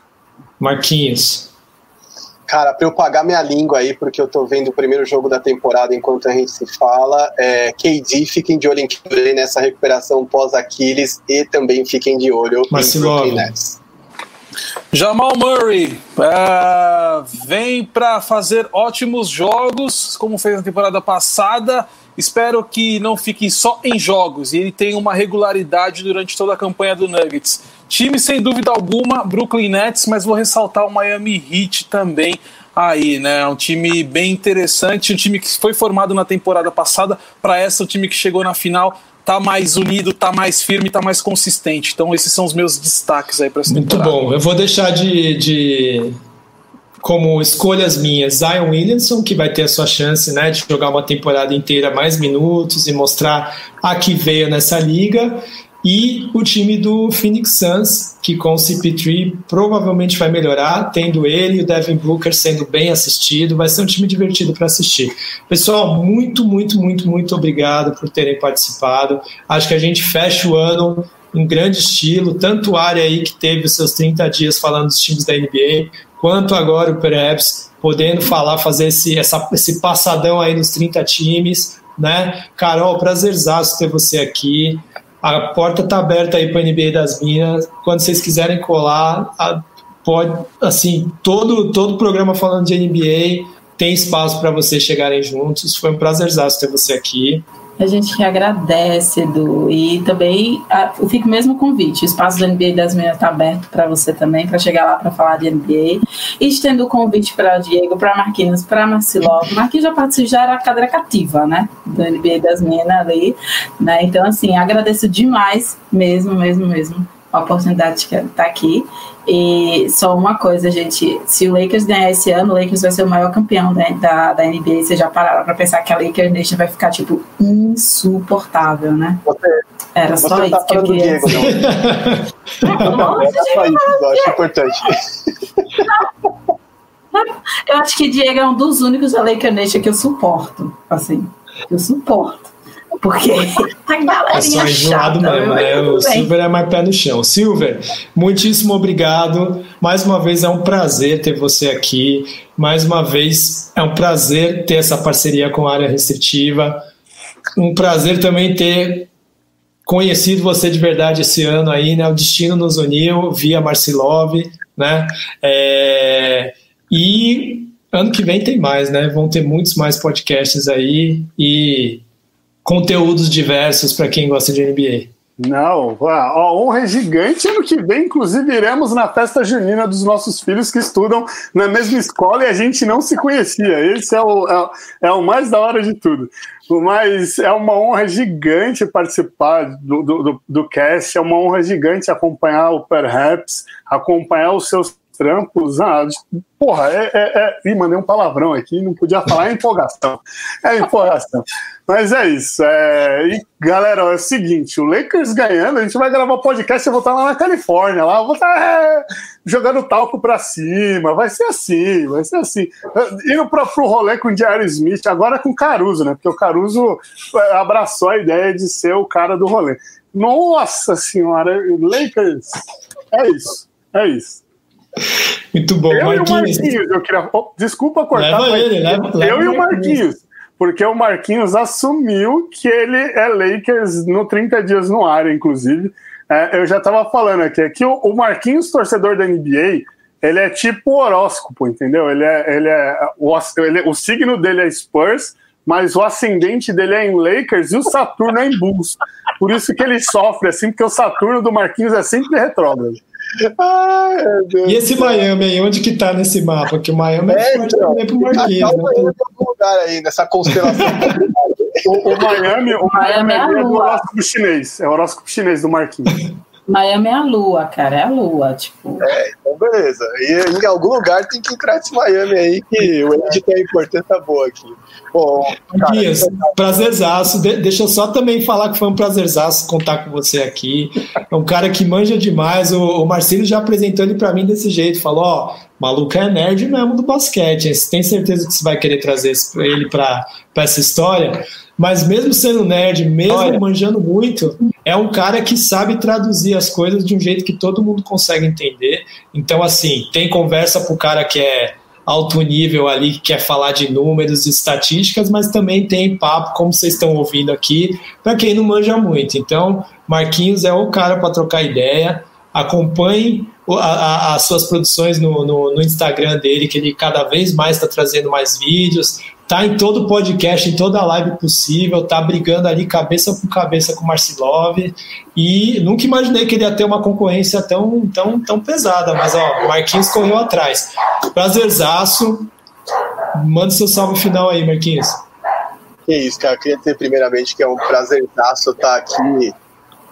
Speaker 3: Marquinhos.
Speaker 6: Cara, para eu pagar minha língua aí, porque eu tô vendo o primeiro jogo da temporada enquanto a gente se fala, é, KD, fiquem de olho em Curry nessa recuperação pós-Aquiles e também fiquem de olho
Speaker 3: Marcelo. em Brooklyn Nets.
Speaker 1: Jamal Murray é, vem para fazer ótimos jogos, como fez na temporada passada. Espero que não fique só em jogos e ele tenha uma regularidade durante toda a campanha do Nuggets. Time sem dúvida alguma, Brooklyn Nets, mas vou ressaltar o Miami Heat também aí, né? Um time bem interessante, um time que foi formado na temporada passada para essa, o time que chegou na final tá mais unido, tá mais firme, tá mais consistente. Então esses são os meus destaques aí para essa
Speaker 3: Muito temporada. bom. Eu vou deixar de, de como escolhas minhas, Zion Williamson, que vai ter a sua chance né, de jogar uma temporada inteira mais minutos e mostrar a que veio nessa liga e o time do Phoenix Suns, que com o CP3 provavelmente vai melhorar, tendo ele e o Devin Booker sendo bem assistido, vai ser um time divertido para assistir. Pessoal, muito, muito, muito, muito obrigado por terem participado. Acho que a gente fecha o ano em grande estilo, tanto a área aí que teve os seus 30 dias falando dos times da NBA, quanto agora o Perhaps podendo falar, fazer esse, essa, esse passadão aí nos 30 times, né? Carol, prazerzaço ter você aqui. A porta está aberta aí para a NBA das Minas. Quando vocês quiserem colar, a, pode, assim, todo todo programa falando de NBA tem espaço para vocês chegarem juntos. Foi um prazerzaço ter você aqui.
Speaker 4: A gente agradece, Edu. E também a, eu fico mesmo convite. O espaço do NBA das Meninas está aberto para você também, para chegar lá para falar de NBA. E estendo o convite para Diego, para Marquinhos, para Marcilov. Marquinhos já participou, já era cadeira cativa, né? Do NBA das Meninas ali. Né? Então, assim, agradeço demais, mesmo, mesmo, mesmo, a oportunidade de estar aqui. E só uma coisa, gente: se o Lakers ganhar esse ano, o Lakers vai ser o maior campeão né, da, da NBA. Vocês já pararam para pensar que a Lakers Nation vai ficar, tipo, insuportável, né?
Speaker 6: Você,
Speaker 4: Era só
Speaker 6: tá
Speaker 4: isso que eu queria
Speaker 6: Diego,
Speaker 4: dizer.
Speaker 6: não. É só isso, eu acho importante.
Speaker 4: Eu acho que Diego é um dos únicos da Lakers Nation que eu suporto. Assim, eu suporto. Porque a galerinha
Speaker 3: É só enjoado
Speaker 4: chata,
Speaker 3: mesmo,
Speaker 4: mas
Speaker 3: né? O. Silver é mais pé no chão. Silver, muitíssimo obrigado. Mais uma vez é um prazer ter você aqui. Mais uma vez é um prazer ter essa parceria com a área restritiva. Um prazer também ter conhecido você de verdade esse ano aí, né? O destino nos uniu via Marcilov, né? É, E ano que vem tem mais, né? Vão ter muitos mais podcasts aí e conteúdos diversos para quem gosta de NBA.
Speaker 5: Não, a honra é gigante. Ano que vem, inclusive, iremos na festa junina dos nossos filhos que estudam na mesma escola e a gente não se conhecia. Esse é o, é, é o mais da hora de tudo. Mas é uma honra gigante participar do, do, do, do cast, é uma honra gigante acompanhar o Perhaps, acompanhar os seus trampos. Ah, porra, é, é, é... Ih, mandei um palavrão aqui, não podia falar, é empolgação. É empolgação. Mas é isso. É... E, galera, é o seguinte: o Lakers ganhando, a gente vai gravar podcast eu vou estar lá na Califórnia, lá, vou estar é, jogando talco pra cima. Vai ser assim, vai ser assim. Indo pra, pro rolê com o Jair Smith, agora com o Caruso, né? Porque o Caruso é, abraçou a ideia de ser o cara do rolê. Nossa senhora, Lakers. É isso, é isso.
Speaker 3: Muito bom,
Speaker 5: Eu e o
Speaker 3: Marquinhos.
Speaker 5: Marquinhos, eu queria. oh, desculpa cortar.
Speaker 3: Leva ele, leva-
Speaker 5: eu
Speaker 3: leva
Speaker 5: e
Speaker 3: o
Speaker 5: Marquinhos. Porque o Marquinhos assumiu que ele é Lakers no 30 dias no ar, inclusive. É, eu já estava falando aqui, que o, o Marquinhos, torcedor da NBA, ele é tipo horóscopo, entendeu? Ele é, ele é, o, ele- o signo dele é Spurs, mas o ascendente dele é em Lakers e o Saturno é em Bulls. Por isso que ele sofre assim, porque o Saturno do Marquinhos é sempre retrógrado.
Speaker 6: Ai, meu Deus.
Speaker 3: E esse Miami aí, onde que tá nesse mapa? Que o Miami é,
Speaker 6: É,
Speaker 3: forte
Speaker 6: então,
Speaker 3: também pro Marquinhos,
Speaker 6: Calma aí,
Speaker 3: né?
Speaker 6: em algum lugar aí, nessa constelação.
Speaker 5: O, o Miami, o Miami
Speaker 4: Miami é
Speaker 5: é
Speaker 4: lua.
Speaker 5: horóscopo chinês. É o horóscopo chinês do Marquinhos.
Speaker 4: Miami é a lua, cara, é a lua. Tipo,
Speaker 6: então, beleza. E em algum lugar tem que entrar esse Miami aí, que o Ed tem a importância boa aqui. Bom, cara,
Speaker 3: Marquinhos, prazerzaço. De- deixa eu só também falar que foi um prazerzaço contar com você aqui. É um cara que manja demais. O, o Marcelo já apresentou ele pra mim desse jeito. Falou: ó, maluco é nerd mesmo do basquete. Você tem certeza que você vai querer trazer ele pra essa história? Mas mesmo sendo nerd, mesmo manjando muito, é um cara que sabe traduzir as coisas de um jeito que todo mundo consegue entender. Então, assim, tem conversa pro cara que é alto nível ali, que quer falar de números e estatísticas, mas também tem papo, como vocês estão ouvindo aqui, para quem não manja muito. Então, Marquinhos é o cara para trocar ideia. Acompanhe a- a- as suas produções no, no- no Instagram dele, que ele cada vez mais está trazendo mais vídeos, tá em todo podcast, em toda live possível, tá brigando ali cabeça com cabeça com o Marcilov, e nunca imaginei que ele ia ter uma concorrência tão, tão, tão pesada, mas ó, Marquinhos correu atrás. Prazerzaço, manda seu salve final aí, Marquinhos.
Speaker 6: Que isso, cara. Eu queria dizer primeiramente que é um prazerzaço estar aqui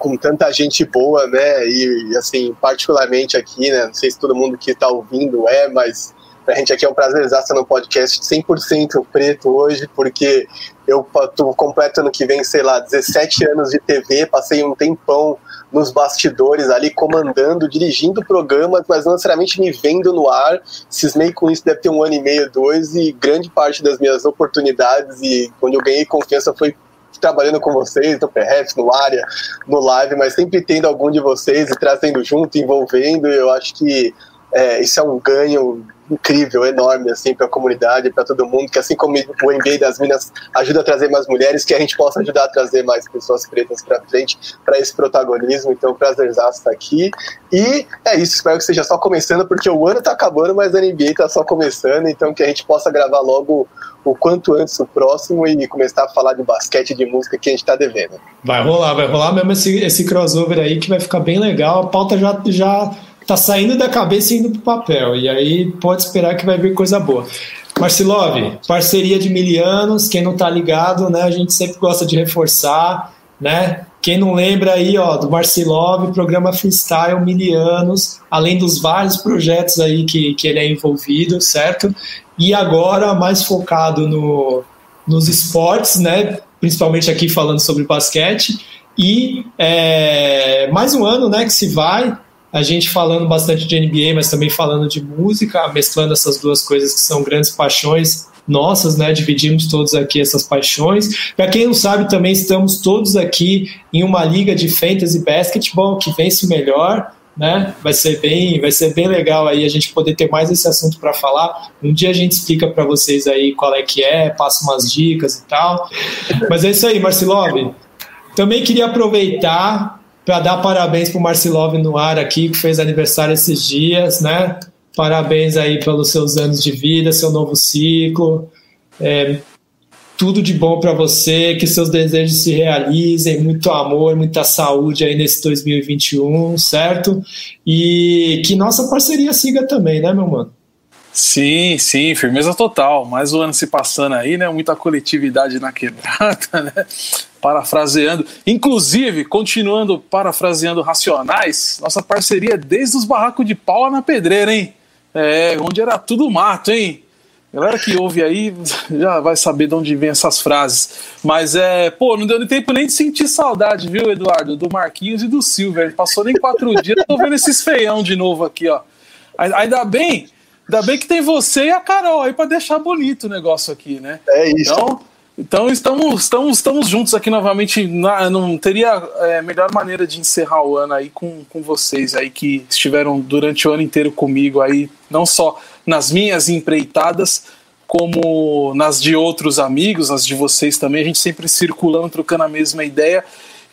Speaker 6: com tanta gente boa, né? E, assim, particularmente aqui, né? Não sei se todo mundo que está ouvindo é, mas pra gente aqui é um prazerzaço estar no podcast 100% preto hoje, porque eu tô completo ano que vem, sei lá, 17 anos de TV, passei um tempão nos bastidores ali, comandando, dirigindo programas, mas não necessariamente me vendo no ar. Cismei com isso, deve ter um ano e meio, dois, e grande parte das minhas oportunidades e quando eu ganhei confiança foi trabalhando com vocês, no PRF, no área, no live, mas sempre tendo algum de vocês e trazendo junto, envolvendo, eu acho que é, isso é um ganho incrível, enorme, assim, para a comunidade, para todo mundo, que assim como o NBA das Minas ajuda a trazer mais mulheres, que a gente possa ajudar a trazer mais pessoas pretas para frente, para esse protagonismo. Então, prazerzaço estar aqui. E é isso, espero que seja só começando, porque o ano está acabando, mas a NBA está só começando, então que a gente possa gravar logo o quanto antes o próximo e começar a falar de basquete de música que a gente está devendo.
Speaker 3: Vai rolar, vai rolar mesmo esse, esse crossover aí que vai ficar bem legal. A pauta já, já tá saindo da cabeça e indo pro papel. E aí pode esperar que vai vir coisa boa. Marcelov, parceria de milianos, quem não tá ligado, né? A gente sempre gosta de reforçar, né? Quem não lembra aí, ó, do Marcelov, programa Freestyle Milianos, além dos vários projetos aí que, que ele é envolvido, certo? E agora mais focado no, nos esportes, né? Principalmente aqui falando sobre basquete. E é, mais um ano, né, que se vai, a gente falando bastante de NBA, mas também falando de música, mesclando essas duas coisas que são grandes paixões nossas, né? Dividimos todos aqui essas paixões. Para quem não sabe, também estamos todos aqui em uma liga de fantasy basketball que vence o melhor. Né? Vai ser bem, vai ser bem legal aí a gente poder ter mais esse assunto para falar. Um dia a gente explica para vocês aí qual é que é, passa umas dicas e tal. Mas é isso aí, Marcelov. Também queria aproveitar para dar parabéns para o Marcilov no ar aqui, que fez aniversário esses dias, né? Parabéns aí pelos seus anos de vida, seu novo ciclo. É, tudo de bom para você, que seus desejos se realizem, muito amor, muita saúde aí nesse 2021, certo? E que nossa parceria siga também, né, meu mano?
Speaker 1: Sim, sim, firmeza total. Mais um ano se passando aí, né? Muita coletividade na quebrada, né? Parafraseando, inclusive, continuando parafraseando Racionais, nossa parceria desde os barracos de pau na pedreira, hein? É, onde era tudo mato, hein? Galera que ouve aí já vai saber de onde vem essas frases. Mas é, pô, não deu nem tempo nem de sentir saudade, viu, Eduardo? Do Marquinhos e do Silver. Passou nem quatro dias, tô vendo esses feião de novo aqui, ó. Ainda bem Ainda bem que tem você e a Carol aí para deixar bonito o negócio aqui, né?
Speaker 6: É isso.
Speaker 1: Então, então estamos, estamos, estamos juntos aqui novamente. Na, não teria é, melhor maneira de encerrar o ano aí com, com vocês aí que estiveram durante o ano inteiro comigo aí, não só nas minhas empreitadas, como nas de outros amigos, as de vocês também. A gente sempre circulando, trocando a mesma ideia.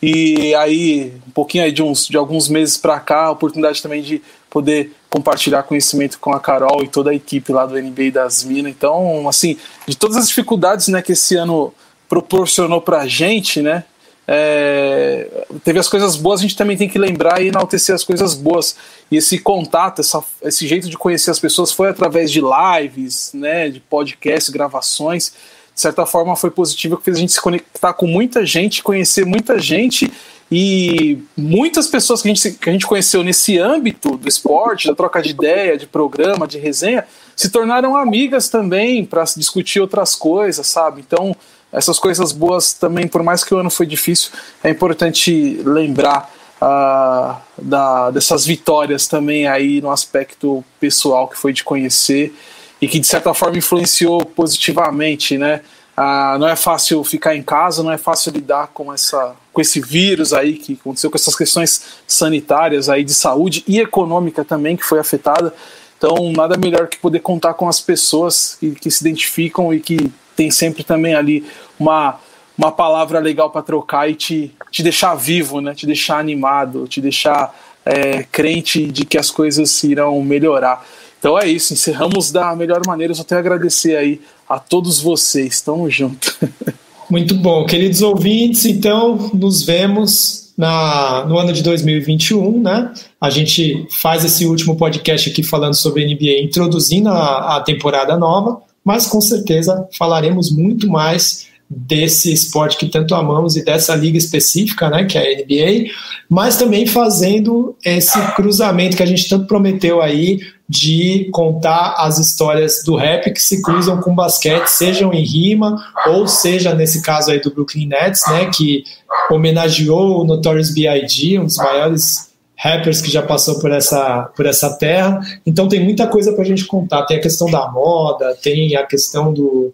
Speaker 1: E aí, um pouquinho aí de, uns, de alguns meses para cá, a oportunidade também de poder compartilhar conhecimento com a Carol e toda a equipe lá do NBA das Minas. Então, assim, de todas as dificuldades né, que esse ano proporcionou para a gente, né? É, teve as coisas boas, a gente também tem que lembrar e enaltecer as coisas boas. E esse contato, essa, esse jeito de conhecer as pessoas foi através de lives, né, de podcasts, gravações. De certa forma foi positivo, que fez a gente se conectar com muita gente, conhecer muita gente e muitas pessoas que a, gente, que a gente conheceu nesse âmbito do esporte, da troca de ideia, de programa, de resenha, se tornaram amigas também para discutir outras coisas, sabe? Então, essas coisas boas também, por mais que o ano foi difícil, é importante lembrar uh, da, dessas vitórias também aí no aspecto pessoal que foi de conhecer e que de certa forma influenciou positivamente, né? Ah, não é fácil ficar em casa, não é fácil lidar com, essa, com esse vírus aí que aconteceu, com essas questões sanitárias aí de saúde e econômica também que foi afetada. Então, nada melhor que poder contar com as pessoas que, que se identificam e que tem sempre também ali uma, uma palavra legal para trocar e te, te deixar vivo, né? te deixar animado, te deixar é, crente de que as coisas irão melhorar. Então é isso, encerramos da melhor maneira. Eu só tenho a agradecer aí a todos vocês. Tamo junto.
Speaker 3: Muito bom. Queridos ouvintes, então nos vemos na, no ano de 2021, né? A gente faz esse último podcast aqui falando sobre NBA, introduzindo a, a temporada nova, mas com certeza falaremos muito mais desse esporte que tanto amamos e dessa liga específica, né, que é a NBA, mas também fazendo esse cruzamento que a gente tanto prometeu aí de contar as histórias do rap que se cruzam com basquete, sejam em rima ou seja nesse caso aí do Brooklyn Nets, né, que homenageou o Notorious B.I.G., um dos maiores rappers que já passou por essa, por essa terra. Então tem muita coisa para a gente contar. Tem a questão da moda, tem a questão do, do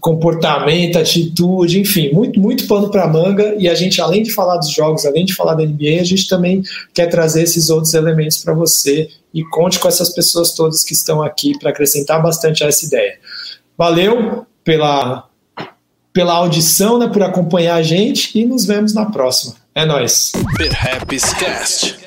Speaker 3: comportamento, atitude, enfim, muito, muito pano para manga. E a gente, além de falar dos jogos, além de falar da NBA, a gente também quer trazer esses outros elementos para você. E conte com essas pessoas todas que estão aqui para acrescentar bastante a essa ideia. Valeu pela, pela audição, né, por acompanhar a gente e nos vemos na próxima. É nóis.
Speaker 7: Cast.